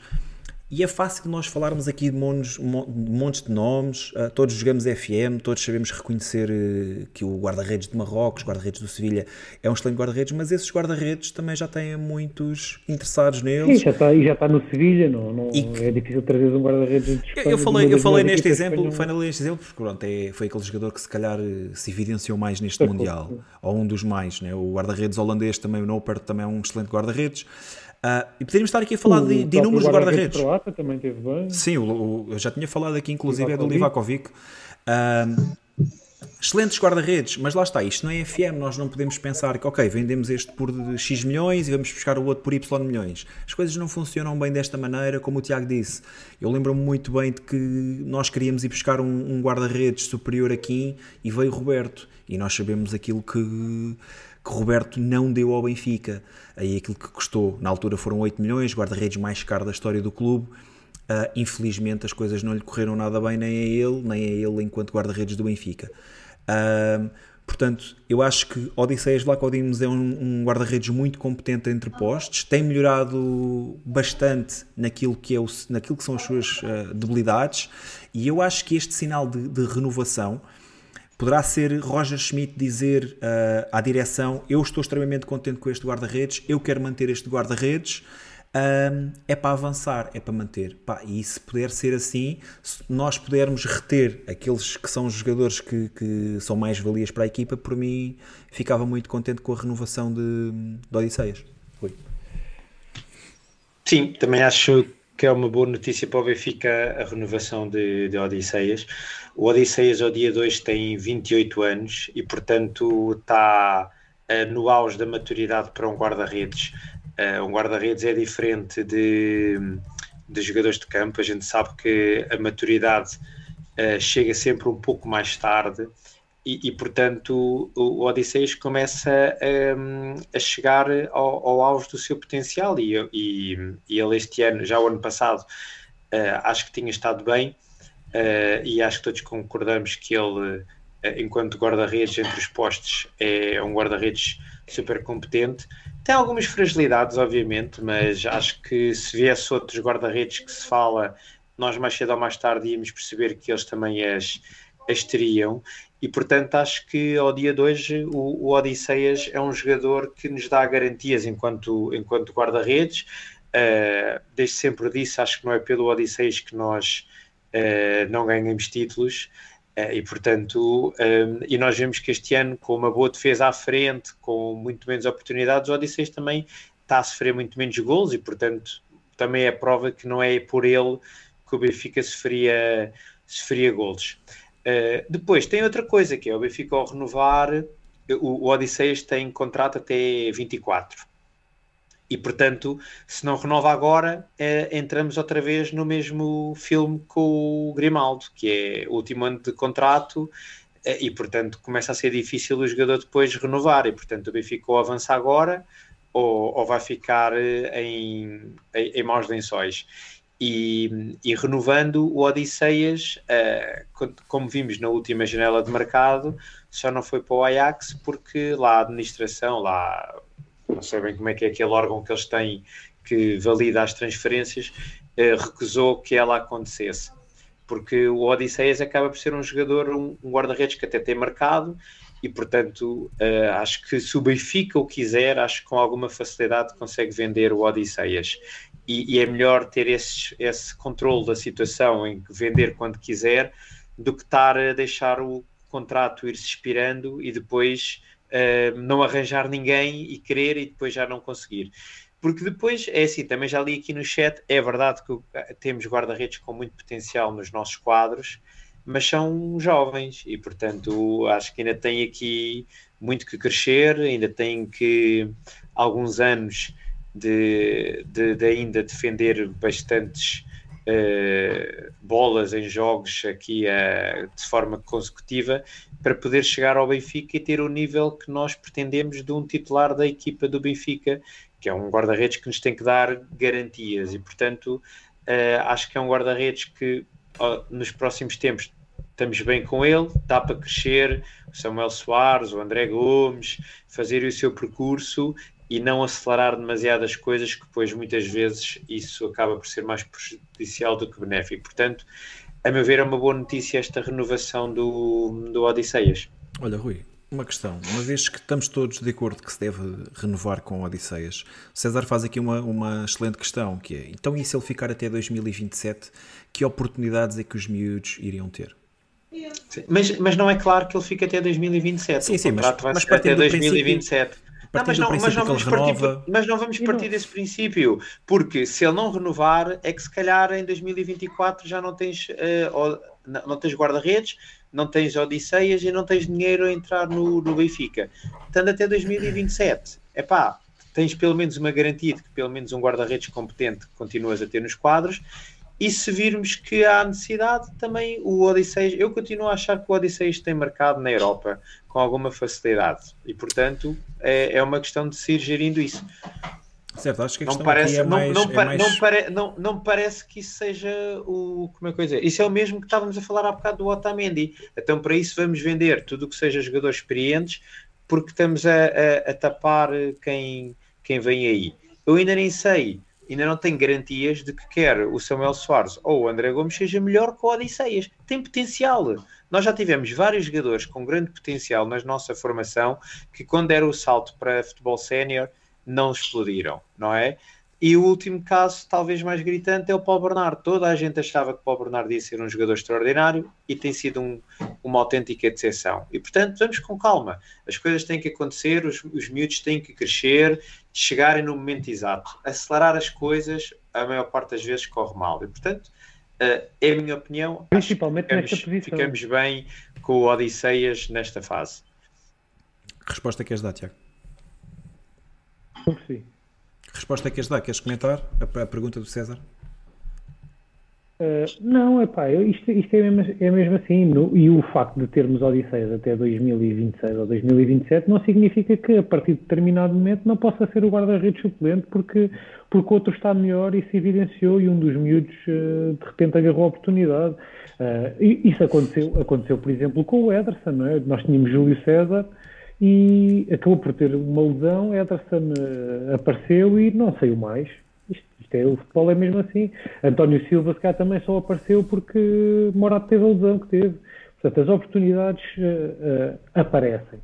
E é fácil nós falarmos aqui de montes, montes de nomes, ah, todos jogamos FM, todos sabemos reconhecer eh, que o guarda-redes de Marrocos, guarda-redes do Sevilha, é um excelente guarda-redes, mas esses guarda-redes também já têm muitos interessados Sim, neles. já está, e já está no Sevilha, não, não, que- é difícil trazer um guarda-redes de Eu, eu falei, eu falei neste exemplo, foi neste exemplo, porque pronto, é, foi aquele jogador que se calhar eh, se evidenciou mais neste Mundial, ou um dos mais, né? o guarda-redes holandês também, o Noper, também é um excelente guarda-redes. Ah, e poderíamos estar aqui a falar de, de inúmeros guarda-redes. também teve bem. Sim, o- o- eu já tinha falado aqui, inclusive, é do Livakovic. Ahm, excelentes guarda-redes, mas lá está, isto não é FM, nós não podemos pensar que, ok, vendemos este por X milhões e vamos buscar o outro por Y milhões. As coisas não funcionam bem desta maneira, como o Tiago disse. Eu lembro-me muito bem de que nós queríamos ir buscar um, um guarda-redes superior aqui e veio Roberto. E nós sabemos aquilo que, que Roberto não deu ao Benfica. Aí aquilo que custou, na altura foram 8 milhões, guarda-redes mais caro da história do clube. Uh, infelizmente as coisas não lhe correram nada bem nem a ele, nem a ele enquanto guarda-redes do Benfica. Uh, portanto, eu acho que Odisseias Vlacodimos é um, um guarda-redes muito competente entre postes, tem melhorado bastante naquilo que, é o, naquilo que são as suas uh, debilidades e eu acho que este sinal de, de renovação poderá ser Roger Schmidt dizer uh, à direção: Eu estou extremamente contente com este guarda-redes, eu quero manter este guarda-redes. Um, é para avançar, é para manter. Pá, e se puder ser assim, se nós pudermos reter aqueles que são jogadores que, que são mais valias para a equipa, por mim ficava muito contente com a renovação de, de Odisseias. Sim, também acho que é uma boa notícia para o Benfica a renovação de, de Odisseias. O Odisseias ao dia 2 tem 28 anos e, portanto, está uh, no auge da maturidade para um guarda-redes. Uh, um guarda-redes é diferente de, de jogadores de campo. A gente sabe que a maturidade uh, chega sempre um pouco mais tarde e, e, portanto o, o Odisseias começa um, a chegar ao, ao auge do seu potencial. E, e, e, ele este ano, já o ano passado uh, acho que tinha estado bem uh, e acho que todos concordamos que ele uh, enquanto guarda-redes entre os postes é um guarda-redes super competente. Tem algumas fragilidades obviamente, mas acho que se viesse outros guarda-redes que se fala nós mais cedo ou mais tarde íamos perceber que eles também as, as teriam e portanto acho que ao dia de hoje o, o Odisseias é um jogador que nos dá garantias enquanto, enquanto guarda-redes. Uh, desde sempre disse, acho que não é pelo Odisseias que nós uh, não ganhamos títulos. Uh, e portanto, e nós vemos que este ano, com uma boa defesa à frente, com muito menos oportunidades, o Odisseias também está a sofrer muito menos gols e portanto também é prova que não é por ele que o Benfica sofria, sofria gols. Uh, depois tem outra coisa que é o Benfica ao renovar, o, o Odisseias tem contrato até 24 e portanto, se não renova agora, uh, entramos outra vez no mesmo filme com o Grimaldo, que é o último ano de contrato. E portanto começa a ser difícil o jogador depois renovar, e portanto o Benfica ou avança agora ou, ou vai ficar em, em, em maus lençóis. E, e, renovando o Odisseias, uh, como vimos na última janela de mercado, só não foi para o Ajax porque lá a administração, lá não sei bem como é que é aquele órgão que eles têm que valida as transferências, uh, recusou que ela acontecesse. Porque o Odisseias acaba por ser um jogador, um, um guarda-redes que até tem mercado e, portanto, uh, acho que se o Benfica o quiser, acho que com alguma facilidade consegue vender o Odisseias. E, e, é melhor ter esse, esse controle da situação em que vender quando quiser do que estar a deixar o contrato ir se expirando e depois uh, não arranjar ninguém e querer e depois já não conseguir. Porque depois, é assim, também já li aqui no chat, é verdade que temos guarda-redes com muito potencial nos nossos quadros, mas são jovens e, portanto, acho que ainda tem aqui muito que crescer, ainda tem que alguns anos de, de, de ainda defender bastantes uh, bolas em jogos aqui uh, de forma consecutiva para poder chegar ao Benfica e ter o nível que nós pretendemos de um titular da equipa do Benfica, que é um guarda-redes que nos tem que dar garantias. E, portanto, uh, acho que é um guarda-redes que nos próximos tempos estamos bem com ele, dá para crescer, o Samuel Soares, o André Gomes, fazer o seu percurso e não acelerar demasiadas coisas que depois muitas vezes isso acaba por ser mais prejudicial do que benéfico. Portanto, a meu ver é uma boa notícia esta renovação do, do Odisseias. Olha Rui, uma questão, uma vez que estamos todos de acordo que se deve renovar com Odisseias, o César faz aqui uma, uma excelente questão, que é, então e se ele ficar até 2027, que oportunidades é que os miúdos iriam ter? Sim, mas, mas não é claro que ele fique até 2027. Sim, sim, contrato mas, vai mas até partindo do 2027. Não, mas, do não, mas, não que ele vamos partir, mas não vamos partir desse princípio, porque se ele não renovar, é que se calhar em 2024 já não tens, o- não, não tens guarda-redes, não tens Odisseias e não tens dinheiro a entrar no, no Benfica. Estando até 2027, é pá, tens pelo menos uma garantia de que pelo menos um guarda-redes competente continuas a ter nos quadros. E se virmos que há necessidade, também o Odisseias, eu continuo a achar que o Odisseias tem mercado na Europa com alguma facilidade e, portanto, é, é uma questão de se ir gerindo isso. Certo, acho que a Não parece, é não, mais. não, é pa- mais- não, pare- não, não parece que isso seja o. Como é que eu dizer? Isso é o mesmo que estávamos a falar há bocado do Otamendi. Então, para isso, vamos vender tudo o que seja jogadores experientes, porque estamos a, a- a tapar quem, quem vem aí. Eu ainda nem sei, ainda não tenho garantias de que quer o Samuel Soares ou o André Gomes seja melhor que o Odisseias. Tem potencial. Nós já tivemos vários jogadores com grande potencial na nossa formação que, quando deram o salto para futebol sénior, não explodiram, não é? E o último caso, talvez mais gritante, é o Paulo Bernardo. Toda a gente achava que o Paulo Bernardo ia ser um jogador extraordinário e tem sido um- uma autêntica decepção. E portanto, vamos com calma. As coisas têm que acontecer, os, os miúdos têm que crescer, chegarem no momento exato. Acelerar as coisas, a maior parte das vezes corre mal. E portanto, eh, é a minha opinião. Principalmente ficamos, nesta posição. ficamos bem com o Odisseias nesta fase. Resposta queres dar, Tiago? Não percebi. Resposta queres dar? Queres comentar a, a pergunta do César? Uh, não, é pá, isto, isto é, mesmo, é mesmo assim. no- e o facto de termos Odisseias até 2026 ou 2027 não significa que a partir de determinado momento não possa ser o guarda-redes suplente porque, porque outro está melhor e se evidenciou e um dos miúdos uh, de repente agarrou a oportunidade. Uh, isso aconteceu, aconteceu, por exemplo, com o Ederson, é? Nós tínhamos Júlio César e acabou por ter uma lesão, Ederson uh, apareceu e não saiu mais. Isto, isto é, o futebol é mesmo assim. António Silva, se calhar, também só apareceu porque Morato teve a lesão que teve. Portanto, as oportunidades uh, uh, aparecem.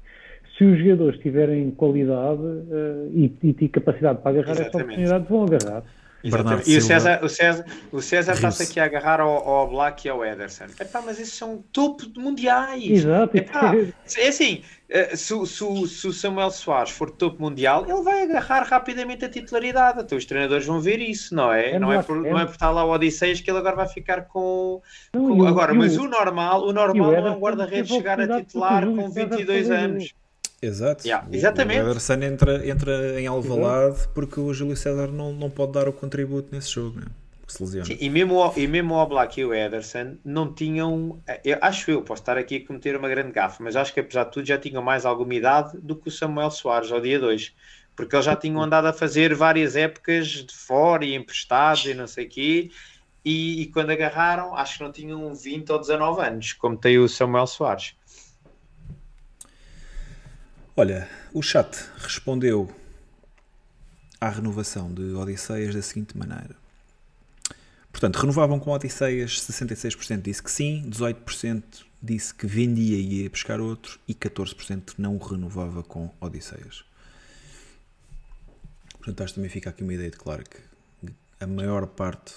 Se os jogadores tiverem qualidade uh, e, e capacidade para agarrar essa Exatamente. oportunidade, vão agarrar. Bernardo E o. César, o César, o César está-se aqui a agarrar ao, ao Black e ao Ederson. Epá, mas esses são topo de mundiais. Exato. Epá, é assim, eh, se, o- se se o Samuel Soares for topo mundial, ele vai agarrar rapidamente a titularidade. Então os treinadores vão ver isso, não é? É não, é por, é. não é por estar lá o Odisseias que ele agora vai ficar com. Não, com- o- agora, mas o- o normal, o normal o não é um guarda-redes chegar a titular com Júlio César 22 foi- anos. Exato. Yeah, O- exatamente. O Ederson entra, entra em Alvalade porque o Júlio César não, não pode dar o contributo nesse jogo, né? Porque se lesiona. Sim, e mesmo, o- e mesmo o Oblak e o Ederson não tinham, eu, acho eu, posso estar aqui a cometer uma grande gafe, mas acho que apesar de tudo já tinham mais alguma idade do que o Samuel Soares ao dia 2, porque eles já tinham andado a fazer várias épocas de fora e emprestados e não sei o quê, e, e quando agarraram, acho que não tinham 20 ou 19 anos, como tem o Samuel Soares. Olha, o chat respondeu à renovação de Odisseias da seguinte maneira. Portanto, renovavam com Odisseias, 66% disse que sim, 18% disse que vendia e ia buscar outro e 14% não renovava com Odisseias. Portanto, acho que também fica aqui uma ideia de claro que a maior parte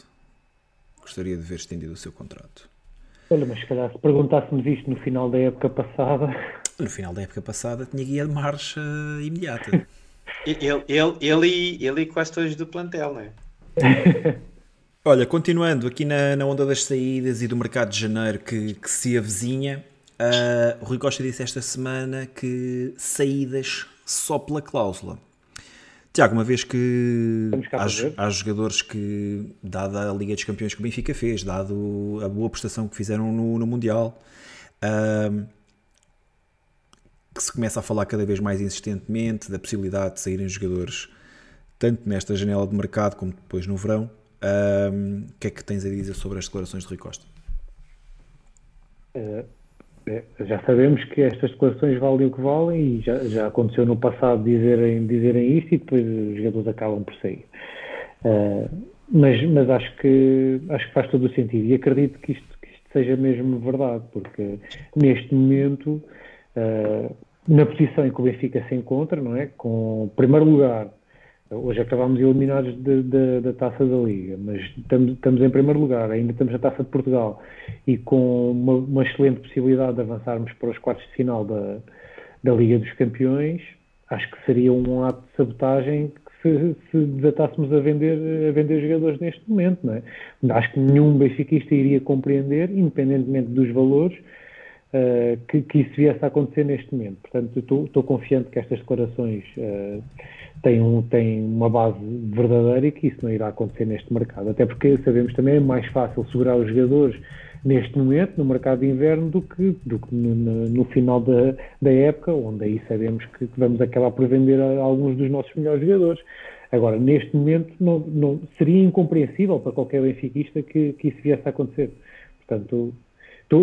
gostaria de ver estendido o seu contrato. Olha, mas se calhar se perguntássemos isto no final da época passada, No final da época passada tinha guia de marcha imediata. E- Ele, ele, ele, e- ele e quase todos do plantel, não é? Olha, continuando aqui na, na onda das saídas e do mercado de janeiro que, que se avizinha, ah, o Rui Costa disse esta semana que saídas só pela cláusula. Tiago, uma vez que há, há jogadores que, dada a Liga dos Campeões que o Benfica fez, dado a boa prestação que fizeram no, no Mundial, ah, que se começa a falar cada vez mais insistentemente da possibilidade de saírem jogadores tanto nesta janela de mercado como depois no verão. O que é que tens a dizer sobre as declarações de Rui Costa? eh, eh, já sabemos que estas declarações valem o que valem e já, já aconteceu no passado dizerem, dizerem isto e depois os jogadores acabam por sair. Eh, mas, mas acho que acho que faz todo o sentido e acredito que isto, que isto seja mesmo verdade, porque neste momento, na posição em que o Benfica se encontra, não é? Com primeiro lugar, hoje acabámos eliminados de- de- da taça da Liga, mas estamos, estamos em primeiro lugar, ainda estamos na taça de Portugal e com uma, uma excelente possibilidade de avançarmos para os quartos de final da, da Liga dos Campeões. acho que seria um ato de sabotagem se, se desatássemos a vender, a vender jogadores neste momento, não é? Acho que nenhum benfiquista iria compreender, independentemente dos valores, uh, que, que, isso viesse a acontecer neste momento. Portanto, estou confiante que estas declarações uh, têm, um, têm uma base verdadeira e que isso não irá acontecer neste mercado. Até porque sabemos também é mais fácil segurar os jogadores neste momento no mercado de inverno do que, do que no, no, no final da, da época, onde aí sabemos que, que, vamos acabar por vender alguns dos nossos melhores jogadores. Agora, neste momento, não, não, seria incompreensível para qualquer benfiquista que, que isso viesse a acontecer. Portanto,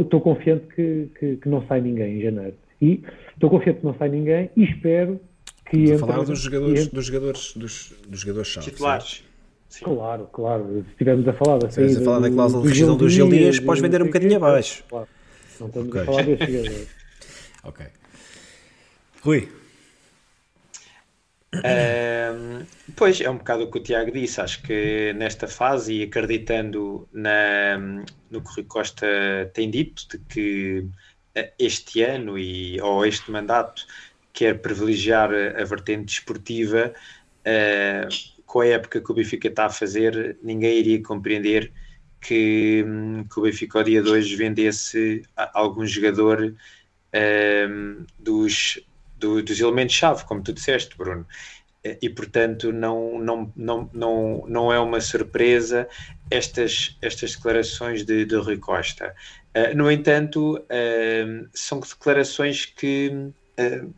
estou confiante que, que, que, não sai ninguém em janeiro. E estou confiante que não sai ninguém e espero que entre, falar dos jogadores, entre, dos jogadores, dos, dos jogadores titulares. Sim. Claro, claro. Se estivermos a falar da saída, a falar da cláusula de rescisão dos Gil Dias, podes vender um bocadinho abaixo. Claro. Não estamos okay. a falar desse jogador. ok. Rui. Pois é um bocado o que o Tiago disse. Acho que nesta fase, e acreditando na, no que o Rui Costa tem dito, de que eh, este ano e, ou este mandato quer privilegiar a, vertente desportiva. Uh, com a época que o Benfica está a fazer, ninguém iria compreender que, hum, que o Benfica ao dia 2 vendesse algum jogador um, dos, do, dos elementos-chave, como tu disseste, Bruno. E, portanto, não, não, não, não, não é uma surpresa estas, estas declarações de, de Rui Costa. Uh, no entanto, uh, são declarações que uh,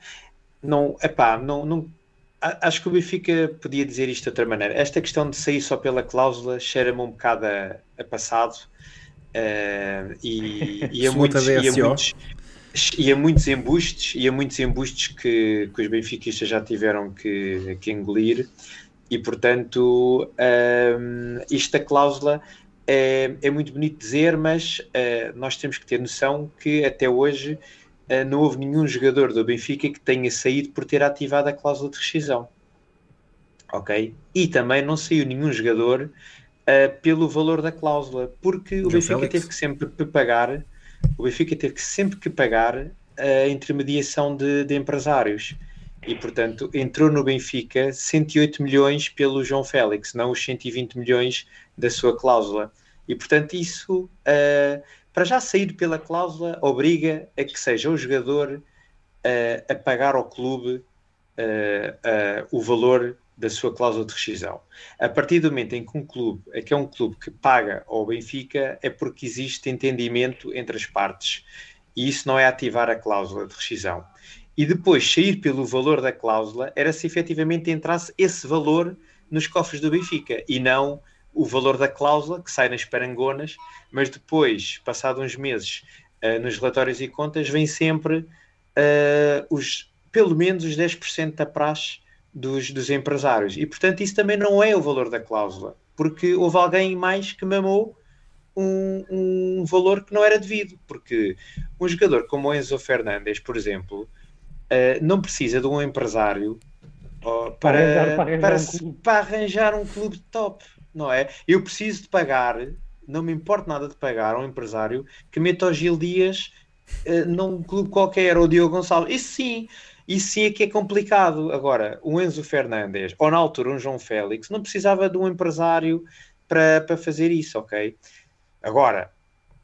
não, epá, não, não, acho que o Benfica podia dizer isto de outra maneira. Esta questão de sair só pela cláusula cheira-me um bocado a, a passado uh, e, e, a muitos, e, a muitos, e a muitos embustes e a muitos embustes que, que os benfiquistas já tiveram que, que engolir e portanto uh, isto da cláusula é, é, muito bonito dizer, mas uh, nós temos que ter noção que até hoje eh, não houve nenhum jogador do Benfica que tenha saído por ter ativado a cláusula de rescisão. Ok? E também não saiu nenhum jogador uh, pelo valor da cláusula, porque o Benfica Félix. teve que sempre pagar, o Benfica teve que sempre que pagar a intermediação de, de empresários. E, portanto, entrou no Benfica 108 milhões pelo João Félix, não os 120 milhões da sua cláusula. E, portanto, isso uh, para já sair pela cláusula obriga a que seja o jogador uh, a pagar ao clube uh, o valor da sua cláusula de rescisão. A partir do momento em que um clube é que é um clube que paga ao Benfica, é porque existe entendimento entre as partes. E isso não é ativar a cláusula de rescisão. E depois sair pelo valor da cláusula era se efetivamente entrasse esse valor nos cofres do Benfica e não o valor da cláusula, que sai nas parangonas, mas depois, passado uns meses, uh, nos relatórios e contas, vem sempre uh, os, pelo menos os 10% da praxe dos, dos empresários. E, portanto, isso também não é o valor da cláusula, porque houve alguém mais que mamou um, um valor que não era devido, porque um jogador como o Enzo Fernandes, por exemplo, uh, não precisa de um empresário para, para, arranjar, para, arranjar um para, arranjar um clube top não é? Eu preciso de pagar, não me importa nada de pagar a um empresário que meta o Gil Dias uh, num clube qualquer, ou o Diogo Gonçalves. Isso sim, isso sim é que é complicado. Agora, o Enzo Fernandes, ou na altura um João Félix, não precisava de um empresário para, para fazer isso, ok? Agora,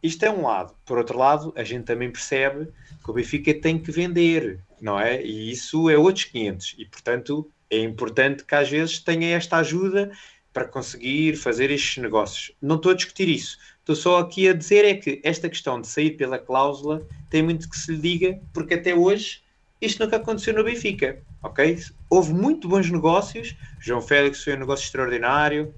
isto é um lado. Por outro lado, a gente também percebe que o Benfica tem que vender, não é? E isso é outros 500. E, portanto, é importante que às vezes tenha esta ajuda para conseguir fazer estes negócios. Não estou a discutir isso. Estou só aqui a dizer é que esta questão de sair pela cláusula tem muito que se lhe diga, porque até hoje isto nunca aconteceu no Benfica, ok? Houve muito bons negócios. João Félix foi um negócio extraordinário.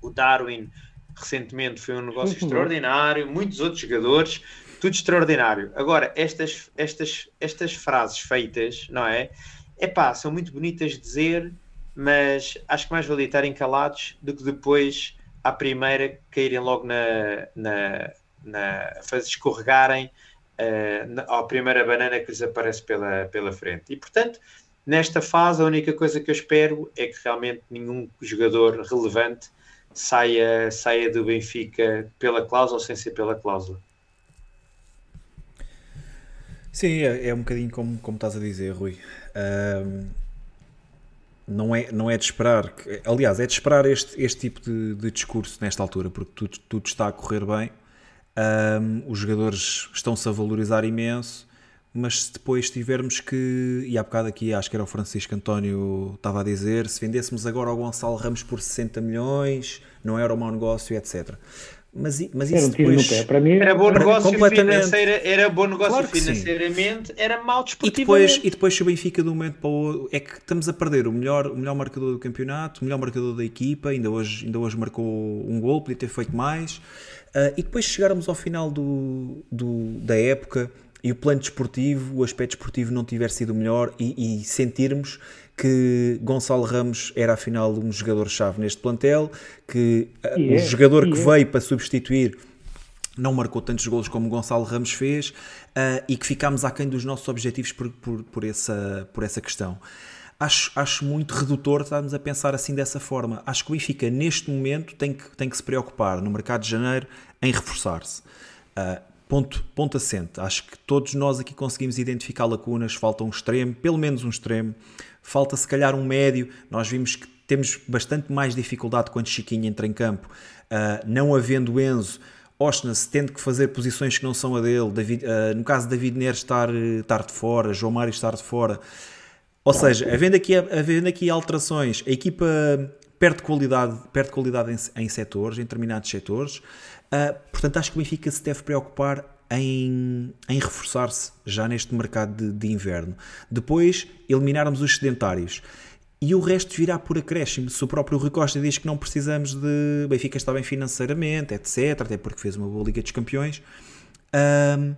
O Darwin recentemente foi um negócio uhum. extraordinário. Muitos outros jogadores, tudo extraordinário. Agora, estas, estas, estas frases feitas, não é? É pá, são muito bonitas de dizer, mas acho que mais valia estarem calados do que depois, à primeira, caírem logo na. na, na fazer escorregarem uh, na, à primeira banana que lhes aparece pela, pela frente. E portanto, nesta fase, a única coisa que eu espero é que realmente nenhum jogador relevante saia, saia do Benfica pela cláusula ou sem ser pela cláusula. Sim, é, é um bocadinho como, como estás a dizer, Rui. Um não é, não é de esperar, aliás, é de esperar este, este tipo de, de discurso nesta altura, porque tudo, tudo está a correr bem, um, os jogadores estão-se a valorizar imenso, mas se depois tivermos que, e há bocado aqui acho que era o Francisco António estava a dizer, se vendêssemos agora ao Gonçalo Ramos por 60 milhões, não era um mau negócio, etc. Mas, mas Era isso um tiro no depois... pé. Para mim, Era bom negócio completamente. era bom negócio Claro que sim. financeiramente, era mau E desportivamente. depois, e depois se o Benfica de um momento para o outro é que estamos a perder o melhor, o melhor marcador do campeonato, o melhor marcador da equipa, ainda hoje, ainda hoje marcou um gol, podia ter feito mais, Ah, e depois chegarmos ao final do, do- da época e o plano desportivo, o aspecto desportivo não tiver sido o melhor e, e sentirmos que Gonçalo Ramos era afinal um jogador-chave neste plantel, que ah, o é, jogador que é. veio para substituir não marcou tantos golos como Gonçalo Ramos fez ah, e que ficámos aquém dos nossos objetivos por, por, por, essa, por essa questão. Acho, acho muito redutor estarmos a pensar assim dessa forma. Acho que o Benfica, neste momento, tem que, tem que se preocupar no mercado de janeiro em reforçar-se. Ah, ponto, ponto assente. Acho que todos nós aqui conseguimos identificar lacunas. Falta um extremo, pelo menos um extremo. Falta se calhar um médio. Nós vimos que temos bastante mais dificuldade quando Chiquinho entra em campo. Ah, não havendo Enzo, Osnas tendo que fazer posições que não são a dele, David- ah, no caso David Neres estar, eh, estar de fora, João Mário estar de fora, ou seja, havendo aqui, havendo aqui alterações, a equipa perde qualidade, perde qualidade em, em setores, em determinados setores, Ah, portanto acho que o Benfica se deve preocupar em, em reforçar-se já neste mercado de, de inverno. Depois, eliminarmos os sedentários. E o resto virá por acréscimo. Se o próprio Rui Costa diz que não precisamos de. Benfica está bem financeiramente, etc. Até porque fez uma boa Liga dos Campeões. ahm,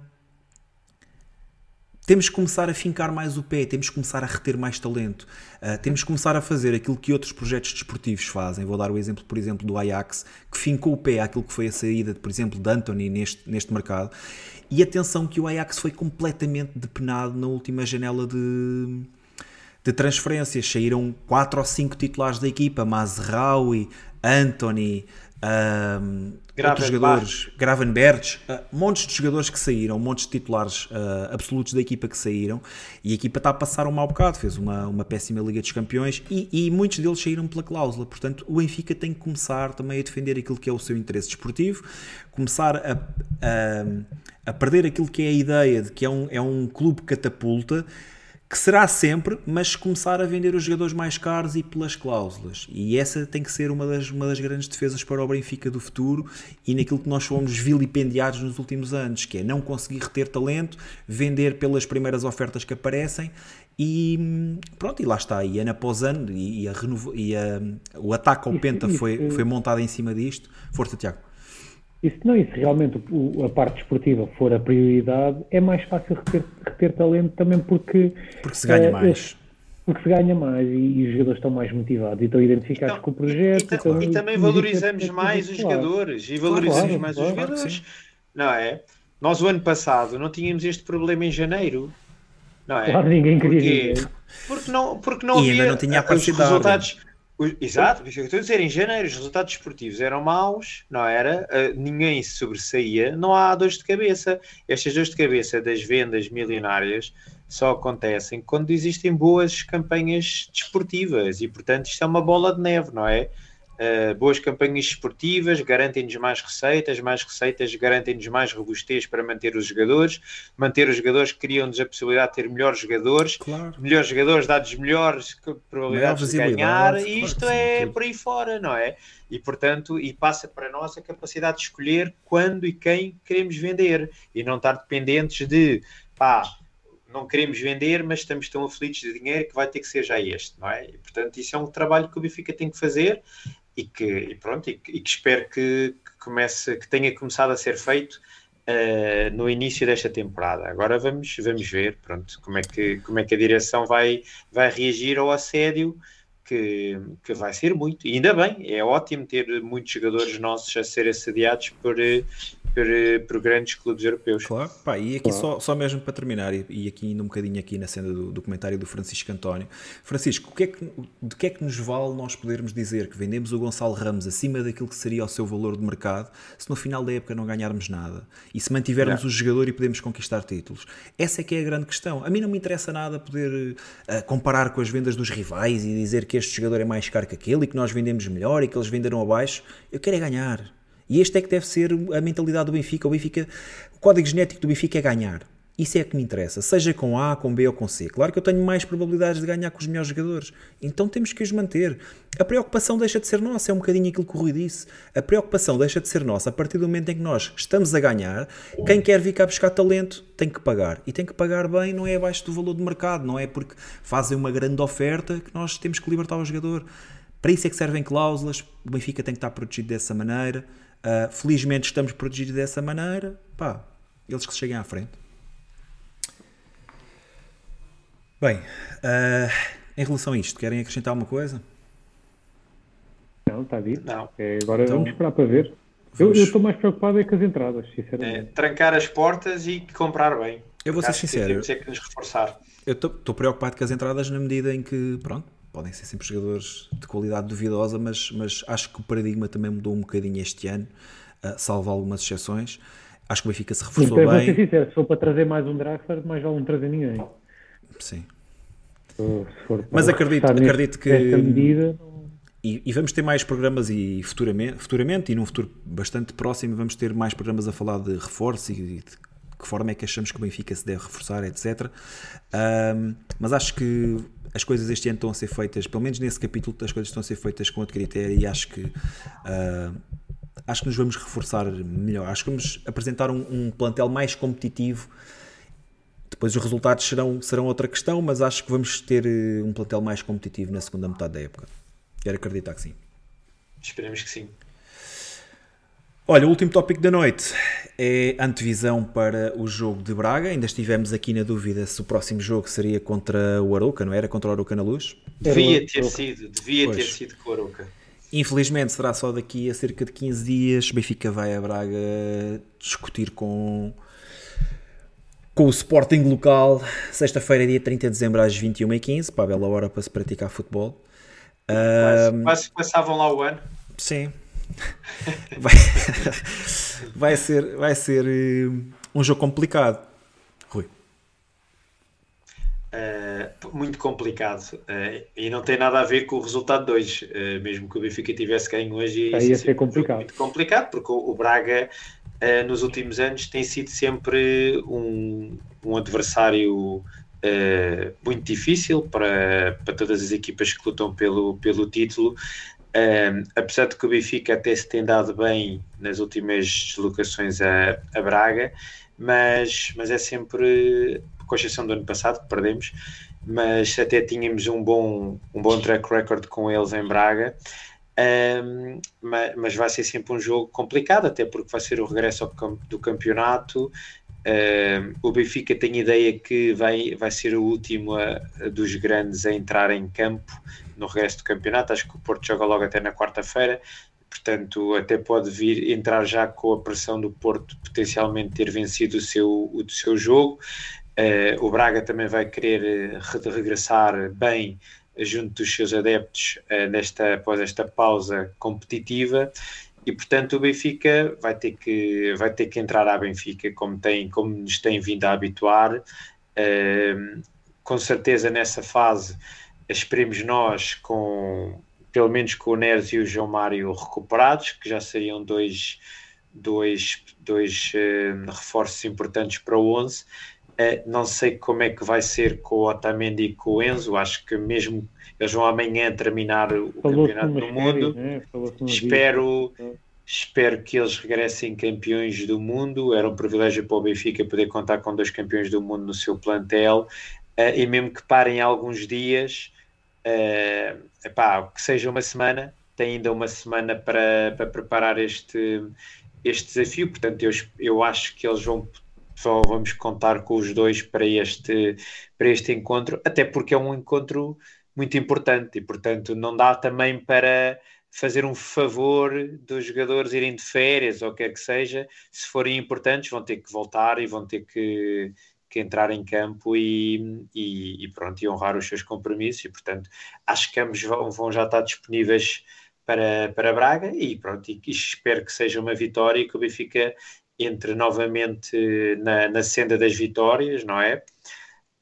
temos que começar a fincar mais o pé, temos que começar a reter mais talento, ah, temos que começar a fazer aquilo que outros projetos desportivos fazem. Vou dar o exemplo, por exemplo, do Ajax, que fincou o pé àquilo que foi a saída, por exemplo, de Anthony neste, neste mercado. E atenção que o Ajax foi completamente depenado na última janela de, de transferências. Saíram 4 ou 5 titulares da equipa, Mazraoui, Anthony, ahm, outros jogadores, Gravenberch, ah, montes de jogadores que saíram, montes de titulares ah, absolutos da equipa que saíram, e a equipa está a passar um mau bocado, fez uma, uma péssima Liga dos Campeões, e, e muitos deles saíram pela cláusula, portanto o Benfica tem que começar também a defender aquilo que é o seu interesse desportivo, começar a, a, a perder aquilo que é a ideia de que é um, é um clube catapulta, que será sempre, mas começar a vender os jogadores mais caros e pelas cláusulas. E essa tem que ser uma das, uma das grandes defesas para o Benfica do futuro e naquilo que nós fomos vilipendiados nos últimos anos, que é não conseguir reter talento, vender pelas primeiras ofertas que aparecem e pronto, e lá está. E ano após ano, e, a e a- o ataque ao Penta foi, foi montado em cima disto. Força, Tiago. E se não, e se realmente o- a parte desportiva for a prioridade, é mais fácil reter, reter talento também porque, Porque se ganha eh, mais. porque se ganha mais e, e os jogadores estão mais motivados e estão identificados Então, com o projeto. E, ta- então- e também e- valorizamos e- mais os claro. jogadores e valorizamos claro, mais claro, os jogadores. Não é? Nós o ano passado não tínhamos este problema em janeiro. Não é? Claro, ninguém queria ninguém. Porque não, porque não E ainda havia não tinha os resultados. Exato, eu estou a dizer, em janeiro os resultados esportivos eram maus, não era? Ah, ninguém se sobressaía, não há dores de cabeça. Estas dores de cabeça das vendas milionárias só acontecem quando existem boas campanhas desportivas e, portanto, isto é uma bola de neve, não é? Uh, boas campanhas esportivas garantem-nos mais receitas, mais receitas garantem-nos mais robustez para manter os jogadores, manter os jogadores criam-nos a possibilidade de ter melhores jogadores, Claro. melhores jogadores dá-nos melhores probabilidades de ganhar claro e isto sim, é tudo. por aí fora, não é? E portanto, e passa para nós a capacidade de escolher quando e quem queremos vender e não estar dependentes de pá, não queremos vender, mas estamos tão aflitos de dinheiro que vai ter que ser já este, não é? E, portanto, isso é um trabalho que o Benfica tem que fazer e que, e pronto, e que, e que espero que, que comece, que tenha começado a ser feito uh, no início desta temporada. Agora vamos, vamos ver, pronto, como é que, como é que a direção vai, vai reagir ao assédio que, que vai ser muito. E ainda bem, é ótimo ter muitos jogadores nossos a ser assediados por, eh, por, por grandes clubes europeus. Claro, pá, e aqui só, só mesmo para terminar, e, e aqui indo um bocadinho aqui na cena do, do comentário do Francisco António. Francisco, o que é que, de que é que nos vale nós podermos dizer que vendemos o Gonçalo Ramos acima daquilo que seria o seu valor de mercado, se no final da época não ganharmos nada? E se mantivermos Não. o jogador e podemos conquistar títulos? Essa é que é a grande questão. A mim não me interessa nada poder eh, comparar com as vendas dos rivais e dizer que este jogador é mais caro que aquele e que nós vendemos melhor e que eles venderam abaixo. Eu quero é ganhar. E este é que deve ser a mentalidade do Benfica. O Benfica, o código genético do Benfica é ganhar. Isso é que me interessa, seja com A, com B ou com C. Claro que eu tenho mais probabilidades de ganhar com os melhores jogadores. Então temos que os manter. A preocupação deixa de ser nossa, é um bocadinho aquilo que o Rui disse. A preocupação deixa de ser nossa a partir do momento em que nós estamos a ganhar. Quem quer vir cá buscar talento tem que pagar. E tem que pagar bem, não é abaixo do valor de mercado, não é porque fazem uma grande oferta que nós temos que libertar o jogador. Para isso é que servem cláusulas. O Benfica tem que estar protegido dessa maneira. Uh, felizmente estamos protegidos dessa maneira. Pá, eles que se cheguem à frente. Bem, uh, em relação a isto, querem acrescentar alguma coisa? Não, está dito. Não. É, agora Então, vamos esperar para ver. Eu vamos- eu estou mais preocupado é com as entradas, É, sinceramente. trancar as portas e comprar bem. Eu vou ser sincero. Temos é que nos reforçar. Eu estou preocupado com as entradas na medida em que, pronto, podem ser sempre jogadores de qualidade duvidosa, mas, mas acho que o paradigma também mudou um bocadinho este ano, uh, salvo algumas exceções. Acho que o Benfica se reforçou Então, vou ser bem. sincero, se for para trazer mais um Draxler, mais vale não trazer ninguém. Sim. Mas acredito- acredito que- medida, E, e vamos ter mais programas e futuramente, futuramente e num futuro bastante próximo vamos ter mais programas a falar de reforço e de que forma é que achamos que o Benfica se deve reforçar, etc. Ahm, mas acho que as coisas este ano estão a ser feitas, pelo menos nesse capítulo, as coisas estão a ser feitas com outro critério e acho que ah, acho que nos vamos reforçar melhor. Acho que vamos apresentar um, um plantel mais competitivo. Depois os resultados serão, serão outra questão, mas acho que vamos ter eh, um plantel mais competitivo na segunda metade da época. Quero acreditar que sim. Esperemos que sim. Olha, o último tópico da noite é antevisão para o jogo de Braga. Ainda estivemos aqui na dúvida se o próximo jogo seria contra o Arouca, não era? Contra o Arouca na Luz. Devia ter sido, devia Pois. ter sido com o Arouca. Infelizmente será só daqui a cerca de 15 dias. Benfica vai a Braga discutir com, com o Sporting local. Sexta-feira, dia 30 de dezembro, às 21h15, para a bela hora para se praticar futebol. Quase, quase passavam lá o ano. Sim. Vai, vai ser, vai ser eh, um jogo complicado. Rui. Uh, muito complicado uh, e não tem nada a ver com o resultado de hoje. Uh, mesmo que o Benfica tivesse ganho hoje, ia ser é um jogo complicado. muito complicado, porque o, o Braga uh, nos últimos anos tem sido sempre um, um adversário uh, muito difícil para, para todas as equipas que lutam pelo, pelo título. Um, apesar de que o Benfica até se tem dado bem nas últimas deslocações a, a Braga, mas, mas é sempre, com exceção do ano passado, que perdemos, mas até tínhamos um bom, um bom track record com eles em Braga. Um, mas, mas vai ser sempre um jogo complicado, até porque vai ser o regresso do campeonato. Um, o Benfica tem ideia que vai, vai ser o último a- a dos grandes a entrar em campo no regresso do campeonato. Acho que o Porto joga logo até na quarta-feira, portanto, até pode vir entrar já com a pressão do Porto potencialmente ter vencido o seu, o seu jogo. Uh, o Braga também vai querer re- regressar bem junto dos seus adeptos uh, nesta, após esta pausa competitiva e portanto o Benfica vai ter que vai ter que entrar à Benfica como tem como nos tem vindo a habituar Uh, com certeza nessa fase esperemos nós com pelo menos com o Neres e o João Mário recuperados que já seriam dois dois, dois uh, reforços importantes para o 11 Uh, não sei como é que vai ser com o Otamendi e com o Enzo. Acho que mesmo eles vão amanhã terminar o falou-se Campeonato do Mundo. né? Espero, dias. espero que eles regressem campeões do mundo. Era um privilégio para o Benfica poder contar com dois campeões do mundo no seu plantel. Uh, e mesmo que parem alguns dias, uh, epá, que seja uma semana, tem ainda uma semana para, para preparar este, este desafio. Portanto, eu, eu acho que eles vão só vamos contar com os dois para este, para este encontro, até porque é um encontro muito importante e, portanto, não dá também para fazer um favor dos jogadores irem de férias ou quer que seja, se forem importantes vão ter que voltar e vão ter que, que entrar em campo e, e, e, pronto, e honrar os seus compromissos e portanto acho que ambos vão, vão já estar disponíveis para, para Braga e pronto, e, espero que seja uma vitória e que o Benfica entre novamente na, na senda das vitórias, não é?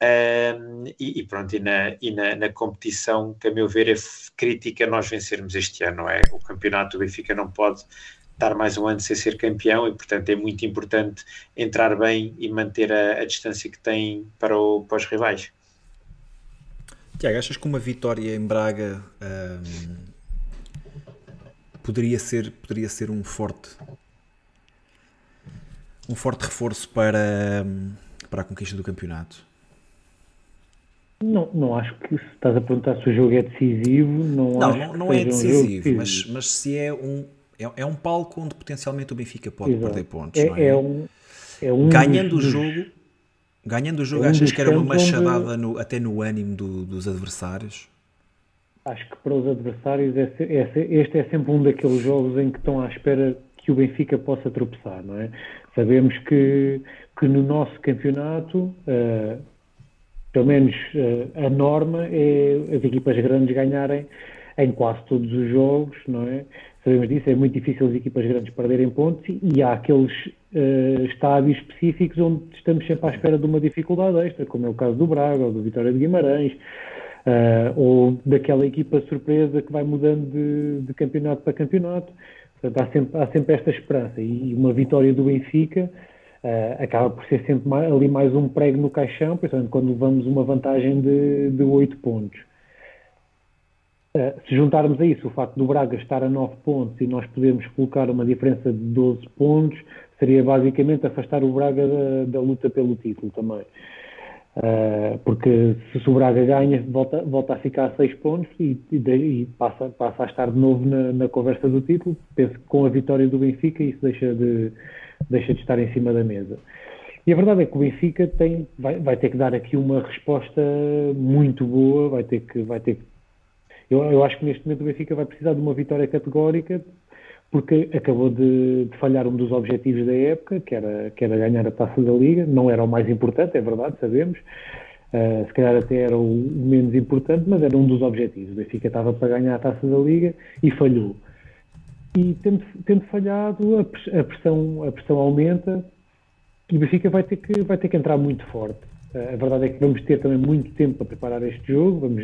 Um, e, e, pronto, e, na, e na, na, competição, que a meu ver é crítica nós vencermos este ano, não é? O campeonato do Benfica não pode estar mais um ano sem ser campeão e, portanto, é muito importante entrar bem e manter a, a distância que tem para, o, para os rivais. Tiago, achas que uma vitória em Braga um, poderia, ser, poderia ser um forte um forte reforço para, para a conquista do campeonato? Não, não acho que se estás a perguntar se o jogo é decisivo, não, não acho não, não é decisivo, um decisivo, Mas, mas se é um é, é, um palco onde potencialmente o Benfica pode Exato. perder pontos, é, não é? é um, é um ganhando dos, o jogo, ganhando o jogo, é um achas que era uma machadada onde... no, até no ânimo do, dos adversários? Acho que para os adversários este é sempre um daqueles jogos em que estão à espera que o Benfica possa tropeçar, não é? Sabemos que, que no nosso campeonato uh, pelo menos uh, a norma é as equipas grandes ganharem em quase todos os jogos, não é? Sabemos disso, é muito difícil as equipas grandes perderem pontos e há aqueles uh, estádios específicos onde estamos sempre à espera de uma dificuldade extra, como é o caso do Braga ou do Vitória de Guimarães, uh, ou daquela equipa surpresa que vai mudando de, de campeonato para campeonato. Portanto, há sempre, há sempre esta esperança e uma vitória do Benfica uh, acaba por ser sempre mais, ali mais um prego no caixão, principalmente quando levamos uma vantagem de, de 8 pontos. Uh, se juntarmos a isso o facto do Braga estar a 9 pontos e nós podermos colocar uma diferença de 12 pontos, seria basicamente afastar o Braga da, da luta pelo título também. Uh, porque se o Braga ganha, volta, volta a ficar a 6 pontos e, e, e, passa, passa a estar de novo na, na, conversa do título. Penso que com a vitória do Benfica isso deixa de, deixa de estar em cima da mesa. E a verdade é que o Benfica tem, vai, vai ter que dar aqui uma resposta muito boa, vai ter que. Vai ter que eu, eu acho que neste momento o Benfica vai precisar de uma vitória categórica porque acabou de, de, falhar um dos objetivos da época, que era, que era ganhar a taça da Liga. Não era o mais importante, é verdade, sabemos. Uh, se calhar até era o menos importante, mas era um dos objetivos. O Benfica estava para ganhar a taça da Liga e falhou e tendo, tendo falhado, a pressão, a pressão aumenta e o Benfica vai ter que, vai ter que entrar muito forte. A verdade é que vamos ter também muito tempo para preparar este jogo, vamos,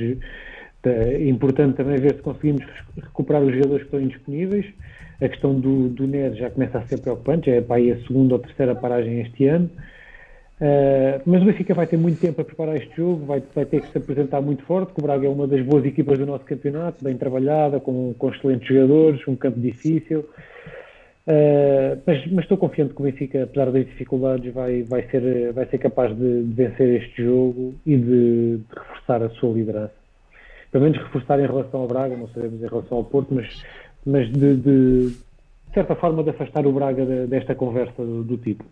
é importante também ver se conseguimos recuperar os jogadores que estão indisponíveis. A questão do, do NER já começa a ser preocupante, já é para aí a segunda ou terceira paragem este ano. Uh, mas o Benfica vai ter muito tempo a preparar este jogo, vai, vai, ter que se apresentar muito forte, o Braga é uma das boas equipas do nosso campeonato, bem trabalhada, com, com excelentes jogadores, um campo difícil. Uh, mas, mas, estou confiante que o Benfica, apesar das dificuldades, vai, vai, ser, vai ser capaz de, de vencer este jogo e de, de, reforçar a sua liderança. Pelo menos reforçar em relação ao Braga, não sabemos em relação ao Porto, mas, mas de, de, de certa forma de afastar o Braga desta conversa do, do título.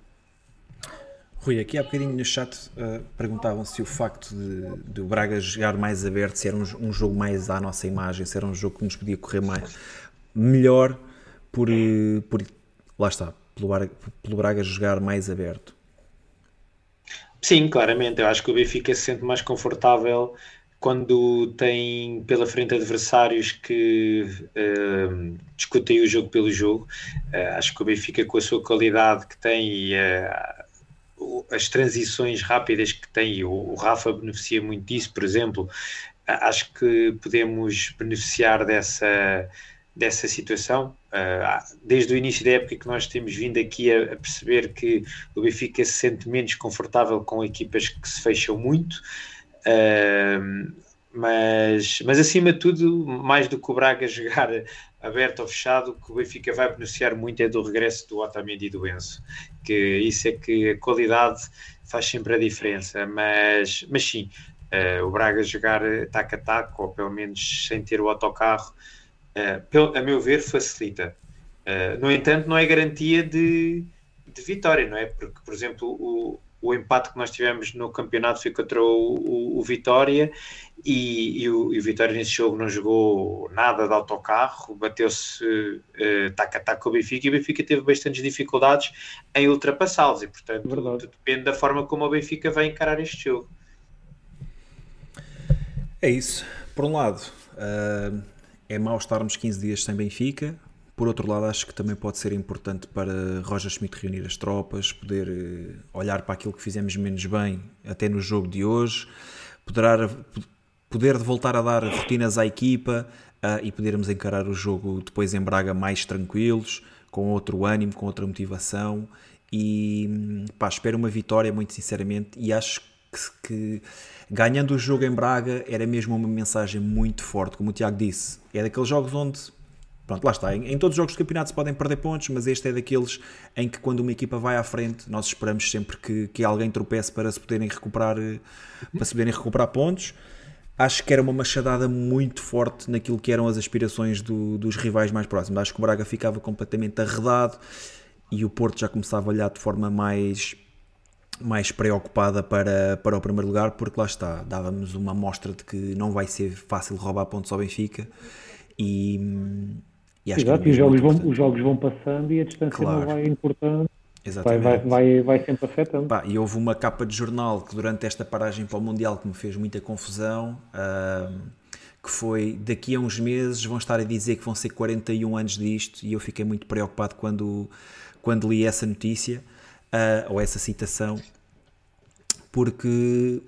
Rui, aqui há bocadinho no chat uh, perguntavam se o facto de, de, o Braga jogar mais aberto, se era um, um, jogo mais à nossa imagem, se era um jogo que nos podia correr mais, melhor por, eh, por lá está, pelo Braga, pelo Braga jogar mais aberto. Sim, claramente. Eu acho que o Benfica se sente mais confortável quando tem pela frente adversários que uh, discutem o jogo pelo jogo. Uh, acho que o Benfica, com a sua qualidade que tem e uh, as transições rápidas que tem, o, o Rafa beneficia muito disso, por exemplo, acho que podemos beneficiar dessa, dessa situação. Uh, desde o início da época que nós temos vindo aqui a, perceber que o Benfica se sente menos confortável com equipas que se fecham muito, mas, mas acima de tudo, mais do que o Braga jogar aberto ou fechado, o que o Benfica vai beneficiar muito é do regresso do Otamendi e do Enzo, que isso é que a qualidade faz sempre a diferença, mas, mas sim, uh, o Braga jogar taco a taco, ou pelo menos sem ter o autocarro, uh, a meu ver, facilita. Uh, no entanto, não é garantia de, de vitória, não é? Porque, por exemplo, o, o empate que nós tivemos no campeonato foi contra o, o, o Vitória e, e, o, e, o, Vitória nesse jogo não jogou nada de autocarro, bateu-se uh, taca taca com o Benfica e o Benfica teve bastantes dificuldades em ultrapassá-los e portanto Verdade. depende da forma como o Benfica vai encarar este jogo. É isso. Por um lado, uh, é mau estarmos 15 dias sem Benfica. Por outro lado, acho que também pode ser importante para Roger Schmidt reunir as tropas, poder uh, olhar para aquilo que fizemos menos bem até no jogo de hoje, poderá, poder voltar a dar rotinas à equipa uh, e podermos encarar o jogo depois em Braga mais tranquilos, com outro ânimo, com outra motivação. E pá, espero uma vitória, muito sinceramente, e acho que, que ganhando o jogo em Braga era mesmo uma mensagem muito forte, como o Tiago disse. É daqueles jogos onde, pronto, lá está. Em, em todos os jogos do campeonato se podem perder pontos, mas este é daqueles em que quando uma equipa vai à frente, nós esperamos sempre que, que alguém tropece para se poderem recuperar, para se poderem recuperar pontos. Acho que era uma machadada muito forte naquilo que eram as aspirações do, dos rivais mais próximos. Acho que o Braga ficava completamente arredado e o Porto já começava a olhar de forma mais mais preocupada para, para o primeiro lugar, porque lá está, dávamos uma amostra de que não vai ser fácil roubar pontos ao Benfica e, e acho Exato, que é os jogos, vão, os jogos vão passando e a distância claro. não vai importando. Vai, vai, vai, vai sempre afetando. Pá, e houve uma capa de jornal que durante esta paragem para o Mundial que me fez muita confusão, que foi daqui a uns meses vão estar a dizer que vão ser 41 anos disto e eu fiquei muito preocupado quando, quando li essa notícia uh, ou essa citação, porque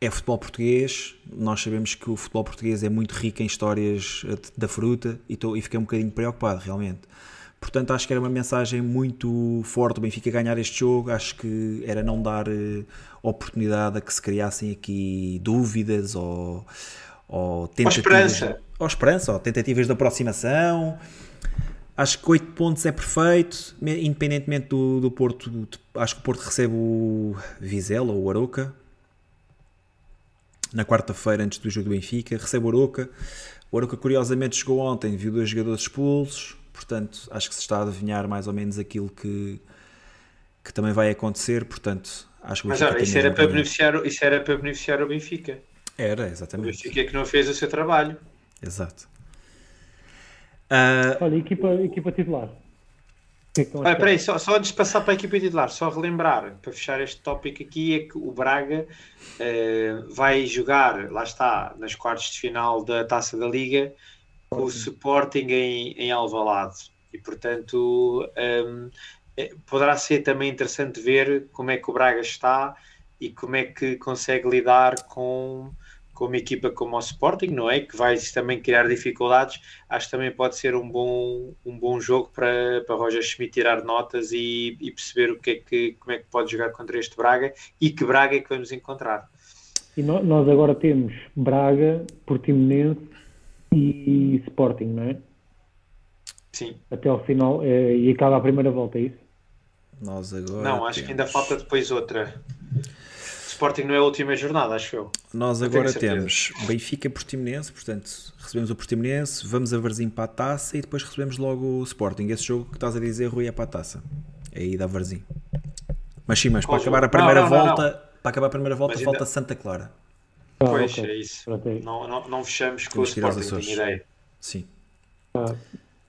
é futebol português, nós sabemos que o futebol português é muito rico em histórias da fruta e, tô, e fiquei um bocadinho preocupado realmente. Portanto, acho que era uma mensagem muito forte o Benfica ganhar este jogo. Acho que era não dar uh, oportunidade a que se criassem aqui dúvidas ou, ou tentativas. Ou esperança. Ou esperança, ou tentativas de aproximação. Acho que 8 pontos é perfeito, independentemente do, do Porto. Acho que o Porto recebe o Vizela ou o Aroca na quarta-feira antes do jogo do Benfica. Recebe o Aroca. O Aroca, curiosamente, chegou ontem, viu dois jogadores expulsos. Portanto, acho que se está a adivinhar mais ou menos aquilo que, que também vai acontecer. Portanto, acho que Mas olha, isso era, um para beneficiar, isso era para beneficiar o Benfica. Era, exatamente. O Benfica que não fez o seu trabalho. Exato. Uh... Olha, equipa, equipa titular. Que é Olha, peraí, só, só antes de passar para a equipa titular, só relembrar, para fechar este tópico aqui, é que o Braga uh, vai jogar, lá está, nas quartas de final da Taça da Liga, com o Sporting em, em Alvalade. E, portanto, um, é, poderá ser também interessante ver como é que o Braga está e como é que consegue lidar com com uma equipa como o Sporting, não é? Que vai também criar dificuldades. Acho que também pode ser um bom, um bom jogo para, para Roger Schmidt tirar notas e, e perceber o que é que, como é que pode jogar contra este Braga e que Braga é que vamos encontrar. E nós agora temos Braga, Portimonense e Sporting, não é? Sim. Até ao final, é, e acaba a primeira volta, é isso? Nós agora. Não, acho temos... que ainda falta depois outra. Sporting não é a última jornada, acho eu. Nós agora temos Benfica Portimonense, portanto, recebemos o Portimonense, vamos a Varzim para a taça e depois recebemos logo o Sporting. Esse jogo que estás a dizer, Rui, é para a taça. É aí da Varzim. Mas sim, mas para acabar a primeira não, não, volta, não, para acabar a primeira volta ainda... falta Santa Clara. Ah, pois, okay. é isso. Não, não, não fechamos com Temos o Sporting, tenho ideia. Sim. Ah.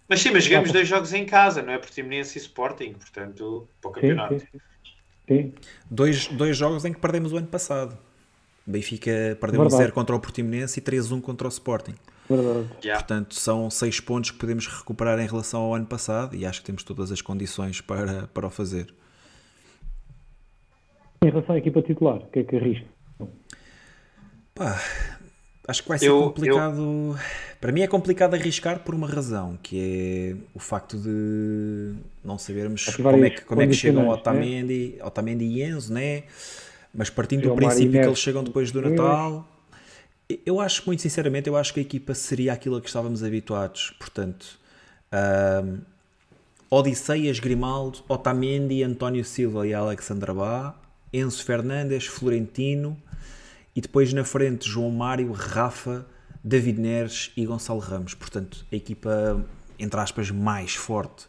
Mas sim, mas jogamos dois jogos em casa, não é? Portimonense e Sporting, portanto, para o campeonato. Sim, sim. Sim. Dois, dois jogos em que perdemos o ano passado. Benfica perdeu 1-0 contra o Portimonense e 3-1 contra o Sporting. Verdade. Yeah. Portanto, são seis pontos que podemos recuperar em relação ao ano passado e acho que temos todas as condições para, para o fazer. Em relação à equipa titular, o que é que arrisca? Pá, acho que vai ser eu, complicado. Eu... Para mim é complicado arriscar por uma razão, que é o facto de não sabermos como é que, como é que chegam né? Otamendi, né? Otamendi e Enzo, né? mas partindo do princípio que eles chegam depois do Natal. Eu acho, muito sinceramente, eu acho que a equipa seria aquilo a que estávamos habituados. Portanto, um, Odisseias, Grimaldo, Otamendi, António Silva e Alexandra Bá, Enzo Fernandes, Florentino e depois na frente João Mário, Rafa, David Neres e Gonçalo Ramos. Portanto, a equipa, entre aspas, mais forte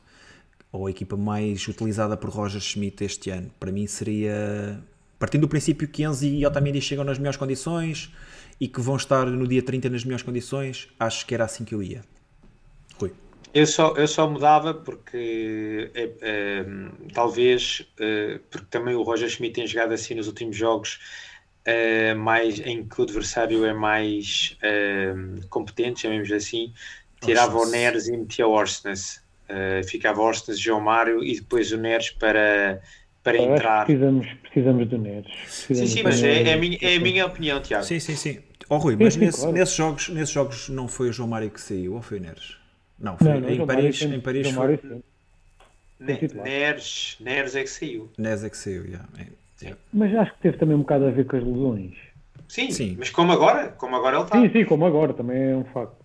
ou a equipa mais utilizada por Roger Schmidt este ano. Para mim seria Partindo do princípio que Enzo e Otamendi chegam nas melhores condições e que vão estar no dia 30 nas melhores condições, acho que era assim que eu ia. Rui. Eu só, eu só mudava porque é, é, talvez é, porque também o Roger Schmidt tem jogado assim nos últimos jogos é, mais em que o adversário é mais é, competente, chamemos assim, tirava o Neres e metia o Orsnes. É, ficava Orsnes, João Mário e depois o Neres para, para Eu entrar. precisamos, precisamos do Neres. Sim, Precisamos sim, do mas é, é a minha, é a minha opinião, Tiago. Sim, sim, sim. Ó Rui, mas sim, nesse- claro. nesses, jogos, nesses jogos não foi o João Mário que saiu, ou foi o Neres? Não, foi Não, não, em, Paris, em Paris João foi. Neres, Neres é que saiu. Neres é que saiu, yeah. Mas acho que teve também um bocado a ver com as lesões. Sim, Sim. mas como agora, como agora ele está. Sim, sim, como agora, também é um facto.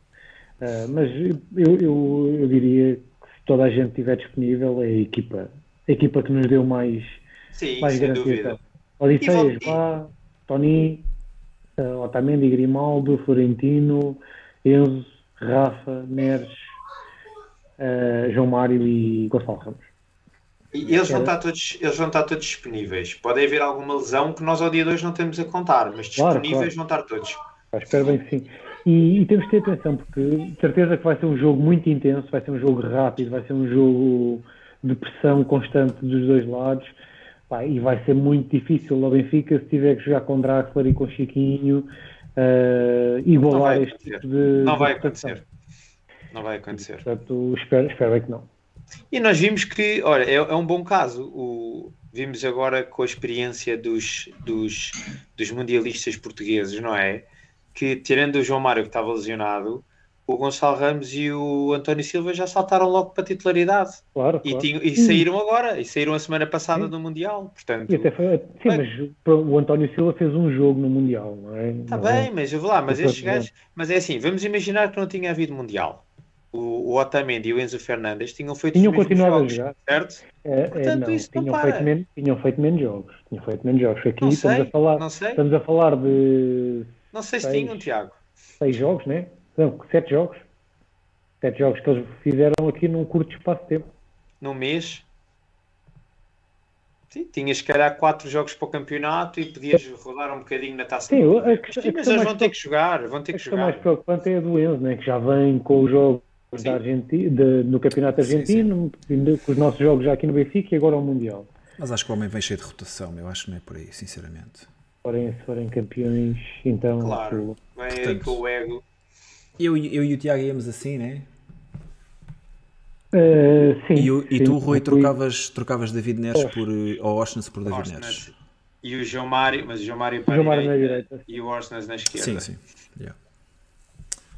Ah, mas eu, eu, eu diria que se toda a gente estiver disponível, é a equipa, a equipa que nos deu mais, Sim, mais garantia. Odisseias, Vá, Tony, uh, Otamendi, Grimaldo, Florentino, Enzo, Rafa, Neres, ah, João Mário e Gonçalo Ramos. E eles vão, estar todos, eles vão estar todos disponíveis. Pode haver alguma lesão que nós ao dia 2 não temos a contar, mas Claro, disponíveis claro. vão estar todos. Ah, espero bem que sim. E, e temos que ter atenção, porque de certeza que vai ser um jogo muito intenso, vai ser um jogo rápido, vai ser um jogo de pressão constante dos dois lados. Pá, e vai ser muito difícil ao Benfica se tiver que jogar com Draxler e com Chiquinho, Não igualar este tipo de. Não vai acontecer. Não vai acontecer. Portanto, espero, espero bem que não. E nós vimos que, olha, é, é um bom caso. O, vimos agora com a experiência dos, dos, dos mundialistas portugueses, não é? Que tirando o João Mário que estava lesionado, o Gonçalo Ramos e o António Silva já saltaram logo para a titularidade. Claro, E, claro. tinham- e saíram agora, e saíram a semana passada do Mundial. Portanto, E até foi, sim, Bem. mas o António Silva fez um jogo no Mundial, não é? Está Não é? bem, mas eu vou lá, mas estes gajos, mas é assim, vamos imaginar que não tinha havido Mundial. O, o Otamendi e o Enzo Fernandes tinham feito Tinham continuado a jogos, jogar. certo? É, é, Portanto, não, isso tinham, para. feito menos, tinham feito menos jogos. Tinham feito menos jogos. Aqui Não estamos, sei, a falar, não sei. estamos a falar de Não sei se Seis. tinham, Tiago. seis jogos, né? Não, sete jogos. Sete jogos que eles fizeram aqui num curto espaço de tempo. num mês. Sim, tinhas se calhar quatro jogos para o campeonato e podias rodar um bocadinho na taça. Sim, a a mas eles vão ter que jogar, vão ter A que questão mais jogar. preocupante é a do Enzo, né? que já vem com os jogos. Da Argenti- de- no Campeonato Sim, Argentino, ainda com os nossos jogos já aqui no Benfica e agora ao Mundial. Mas acho que o homem vem cheio de rotação, eu acho que não é por aí, sinceramente. Se forem, se forem campeões, então. Claro, vem aí com o ego. Eu, eu e o Tiago íamos assim, né? Eh, sim, E, o- e sim, tu, Rui, Rui- trocavas, trocavas David Neres por, eh, ou Oshnes por David Orsnes. Neres. E o João Mário, mas o João Mário para João a Mário na direita, direita. e o Orsnes na esquerda. Sim, sim. Yeah.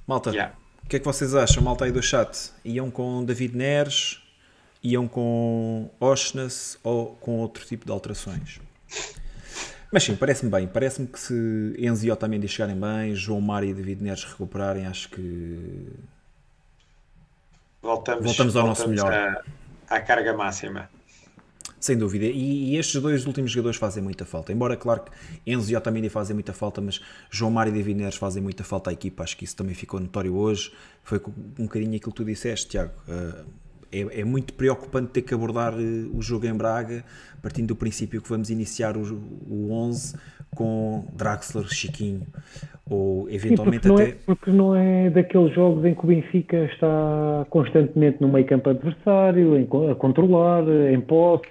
Malta, Yeah. O que é que vocês acham, malta aí do chat? Iam com David Neres, iam com Oshnes ou com outro tipo de alterações? Mas sim, parece-me bem. Parece-me que se Enzo e Otamendi chegarem bem, João Mário e David Neres recuperarem, acho que Voltamos, Voltamos ao nosso melhor. à- à carga máxima. Sem dúvida. E, e estes dois últimos jogadores fazem muita falta. Embora, claro que Enzo e Otamendi fazem muita falta, mas João Mário e David Neres fazem muita falta à equipa. Acho que isso também ficou notório hoje. Foi um bocadinho aquilo que tu disseste, Tiago. Uh, é, é muito preocupante ter que abordar uh, o jogo em Braga, partindo do princípio que vamos iniciar o, o 11 com Draxler, Chiquinho, ou Sim, eventualmente porque, não até... é, porque não é daqueles jogos em que o Benfica está constantemente no meio campo adversário, em a controlar, em posse.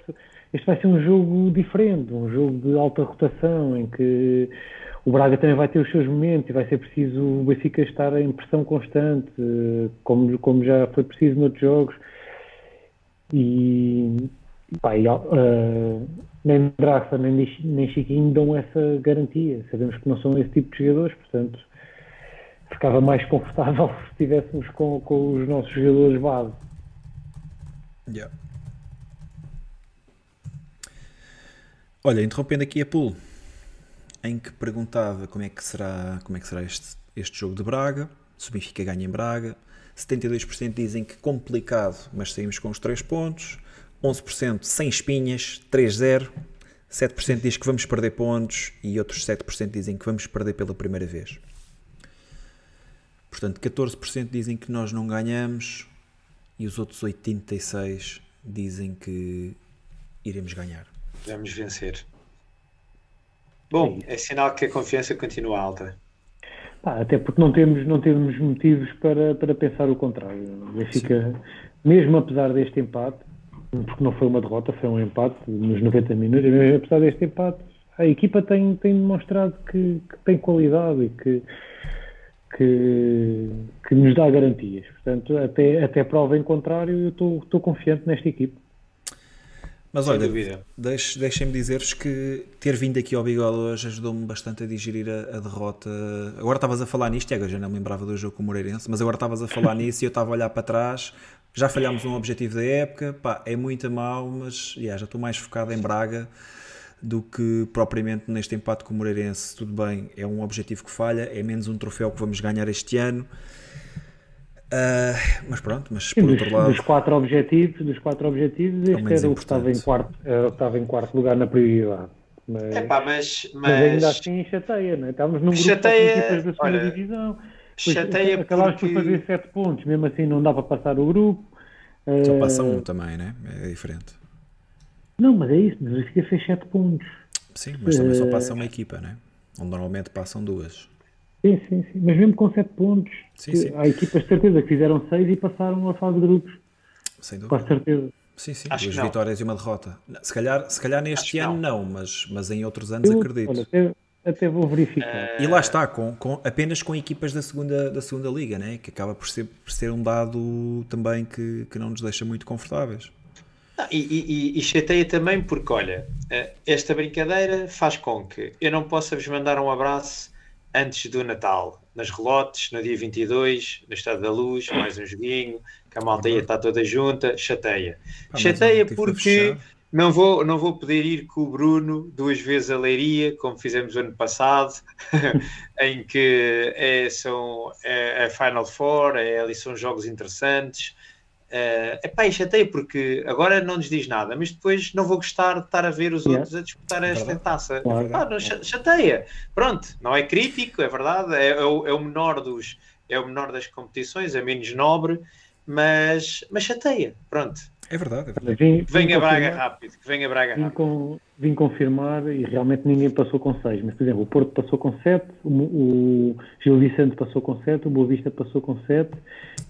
Este vai ser um jogo diferente, um jogo de alta rotação, em que o Braga também vai ter os seus momentos e vai ser preciso o Benfica estar em pressão constante, como, como já foi preciso noutros jogos. E, pá, e, eh, nem Draxa nem, nem Chiquinho dão essa garantia. Sabemos que não são esse tipo de jogadores, portanto ficava mais confortável se estivéssemos com, com os nossos jogadores base. Yeah. Olha, interrompendo aqui a pool, em que perguntava como é que será, como é que será este, este jogo de Braga, se o Benfica ganha em Braga. 72% dizem que complicado, mas saímos com os 3 pontos. 11% sem espinhas, 3-0. 7% diz que vamos perder pontos e outros 7% dizem que vamos perder pela primeira vez. Portanto, 14% dizem que nós não ganhamos e os outros 86 dizem que iremos ganhar. Vamos vencer. Bom, é sinal que a confiança continua alta. Pá, até porque não temos, não temos motivos para, para pensar o contrário. O Benfica, mesmo apesar deste empate, porque não foi uma derrota, foi um empate nos 90 minutos, mesmo apesar deste empate, a equipa tem, tem demonstrado que, que tem qualidade e que, que, que nos dá garantias. Portanto, até, até prova em contrário, eu estou estou confiante nesta equipa. Mas Sem olha, deixem-me dizer-vos que ter vindo aqui ao Bigode hoje ajudou-me bastante a digerir a, a derrota. Agora estavas a falar nisto, Tiago, eu já não me lembrava do jogo com o Moreirense, mas agora estavas a falar nisso e eu estava a olhar para trás. Já falhámos um objetivo da época, pá, é muito a mal, mas yeah, já estou mais focado em Braga do que propriamente neste empate com o Moreirense. Tudo bem, é um objetivo que falha, é menos um troféu que vamos ganhar este ano. Ah, mas pronto, mas por Sim, outro dos, lado. dos quatro objetivos, dos quatro objetivos, este menos era o que estava em quarto, que estava em quarto lugar na prioridade. Mas, Epá, mas, mas ainda mas assim chateia, não é? Estávamos num grupo Chateia, com equipas da segunda olha, divisão. Chateia acabámos porque- por fazer sete pontos, mesmo assim não dá para passar o grupo. Só Eh, passa um também, né? É diferente. Não, mas é isso, mas o Benfica fez sete pontos. Sim, mas também só Eh, passa uma equipa, né? Onde normalmente passam duas. Sim, sim, sim. Mas mesmo com sete pontos, Sim, que sim. há equipas de certeza que fizeram seis e passaram a fase de grupos. Sem dúvida. Quase certeza. Sim, sim, Acho duas não. vitórias e uma derrota. Se calhar, se calhar neste Acho ano não, mas, mas em outros anos Eu, acredito. olha, até, vou verificar. E lá está, com, com- apenas com equipas da segunda, da segunda liga, né? que acaba por ser, por ser um dado também que, que não nos deixa muito confortáveis. Não, e, e, e- chateia também porque, olha, eh, esta brincadeira faz com que eu não possa vos mandar um abraço antes do Natal, nas relotes, no dia 22, no Estado da Luz, mais um joguinho, que a malta ia estar toda junta, chateia. Mas chateia porque fechar. Não vou, não vou poder ir com o Bruno duas vezes a Leiria, como fizemos o ano passado, em que é, são, é a Final Four, é, ali são jogos interessantes. É epá, e chateia porque agora não nos diz nada, mas depois não vou gostar de estar a ver os Yeah. outros a disputar esta verdade. taça. Claro. Epá, não, cha- chateia. Pronto, não é crítico, é verdade, é, é o, é o menor dos é o menor das competições, é menos nobre, mas, mas chateia. Pronto, É verdade, é verdade. Vim- que venha vim Braga confirmar- rápido, que venha Braga Vim, rápido. com- vim confirmar e realmente ninguém passou com 6. Mas, por exemplo, o Porto passou com 7, o, o Gil Vicente passou com 7, o Boa Vista passou com 7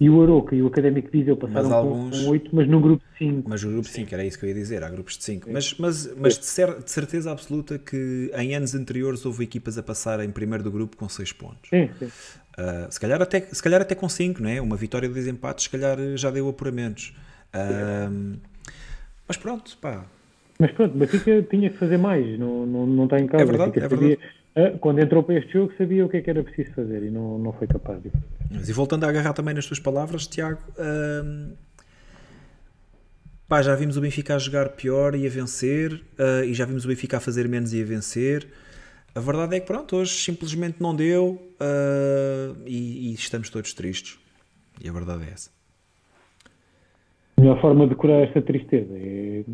e o Aroca e o Académico Viseu passaram alguns- com 8, mas num grupo de 5. Mas o grupo 5, era isso que eu ia dizer, há grupos de 5. Mas, mas, mas de, cer- de certeza absoluta que em anos anteriores houve equipas a passar em primeiro do grupo com 6 pontos. Sim, sim. Uh, se, calhar até, se calhar até com 5, não é? Uma vitória de dois empates, se calhar já deu apuramentos. Um, mas pronto, pá. Mas pronto, o Benfica tinha que fazer mais, não, não, não está em casa. É verdade, Benfica é verdade. sabia- quando entrou para este jogo, sabia o que é que era preciso fazer e não, não foi capaz de fazer. Mas, e voltando a agarrar também nas tuas palavras, Tiago, um, pá, já vimos o Benfica a jogar pior e a vencer, uh, e já vimos o Benfica a fazer menos e a vencer. A verdade é que pronto, hoje simplesmente não deu uh, e, e estamos todos tristes. E a verdade é essa. A melhor forma de curar esta tristeza é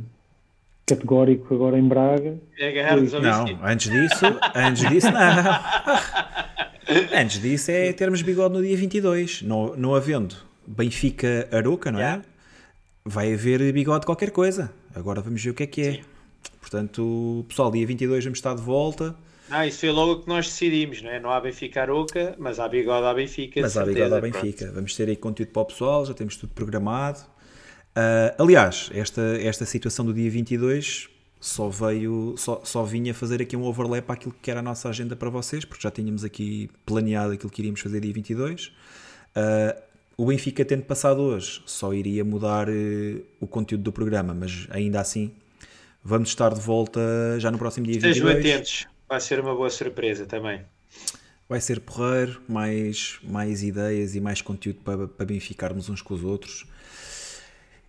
categórico agora em Braga. É agarrar-nos ao Não, antes disso, antes disso, não. Antes disso é termos bigode no dia 22. Não, não havendo Benfica Aroca, não é? Yeah. Vai haver bigode qualquer coisa. Agora vamos ver o que é que é. Portanto, pessoal, dia 22 vamos estar de volta. Ah, isso foi logo o que nós decidimos, não é? Não há Benfica Aroca, mas há bigode à Benfica. Mas há bigode à pronto. Benfica. Vamos ter aí conteúdo para o pessoal, já temos tudo programado. Ah, aliás, esta, esta situação do dia 22 só veio, só, só vinha fazer aqui um overlap àquilo que era a nossa agenda para vocês, porque já tínhamos aqui planeado aquilo que iríamos fazer dia 22. Ah, o Benfica, tendo passado hoje, só iria mudar eh, o conteúdo do programa, mas ainda assim vamos estar de volta já no próximo dia Estejam 22. atentos, vai ser uma boa surpresa também. Vai ser porreiro, mais, mais ideias e mais conteúdo para, para benficarmos uns com os outros.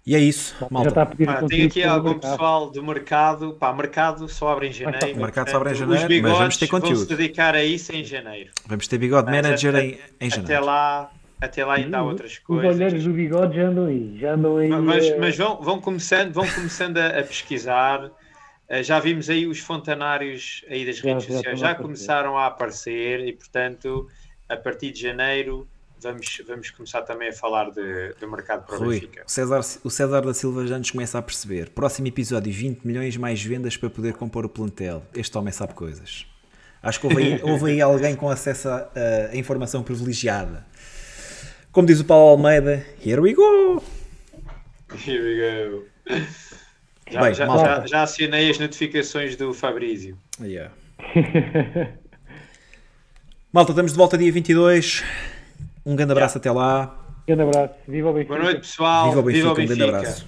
E é isso, Já malta. está a conteúdo tem aqui algum mercado. pessoal do mercado. Pá, mercado só abre em janeiro. O mercado só abre em os janeiro, mas vamos ter conteúdo. se dedicar a isso em janeiro. Vamos ter bigode Mas manager até- em, em Até janeiro. lá, até lá ainda há outras Os coisas. olheiros do bigode já andam aí, já andam aí. Mas, eh, mas vão, vão começando, vão começando a, a pesquisar. Uh, já vimos aí os fontanários aí das Já- redes já sociais, já aparecer. começaram a aparecer e, portanto, a partir de janeiro vamos, vamos começar também a falar de, do mercado para o Rui, Benfica. o César, o César da Silva já nos começa a perceber. Próximo episódio: 20 milhões mais vendas para poder compor o plantel. Este homem sabe coisas. Acho que houve aí, houve aí alguém com acesso a, a informação privilegiada. Como diz o Paulo Almeida, here we go! Here we go. Já, Bem, já, já, já assinei as notificações do Fabrício. Yeah. Malta, estamos de volta dia 22. Um grande abraço até lá. Grande abraço. Viva o Benfica. Boa noite, pessoal. Viva o Benfica, um grande Benfica. abraço.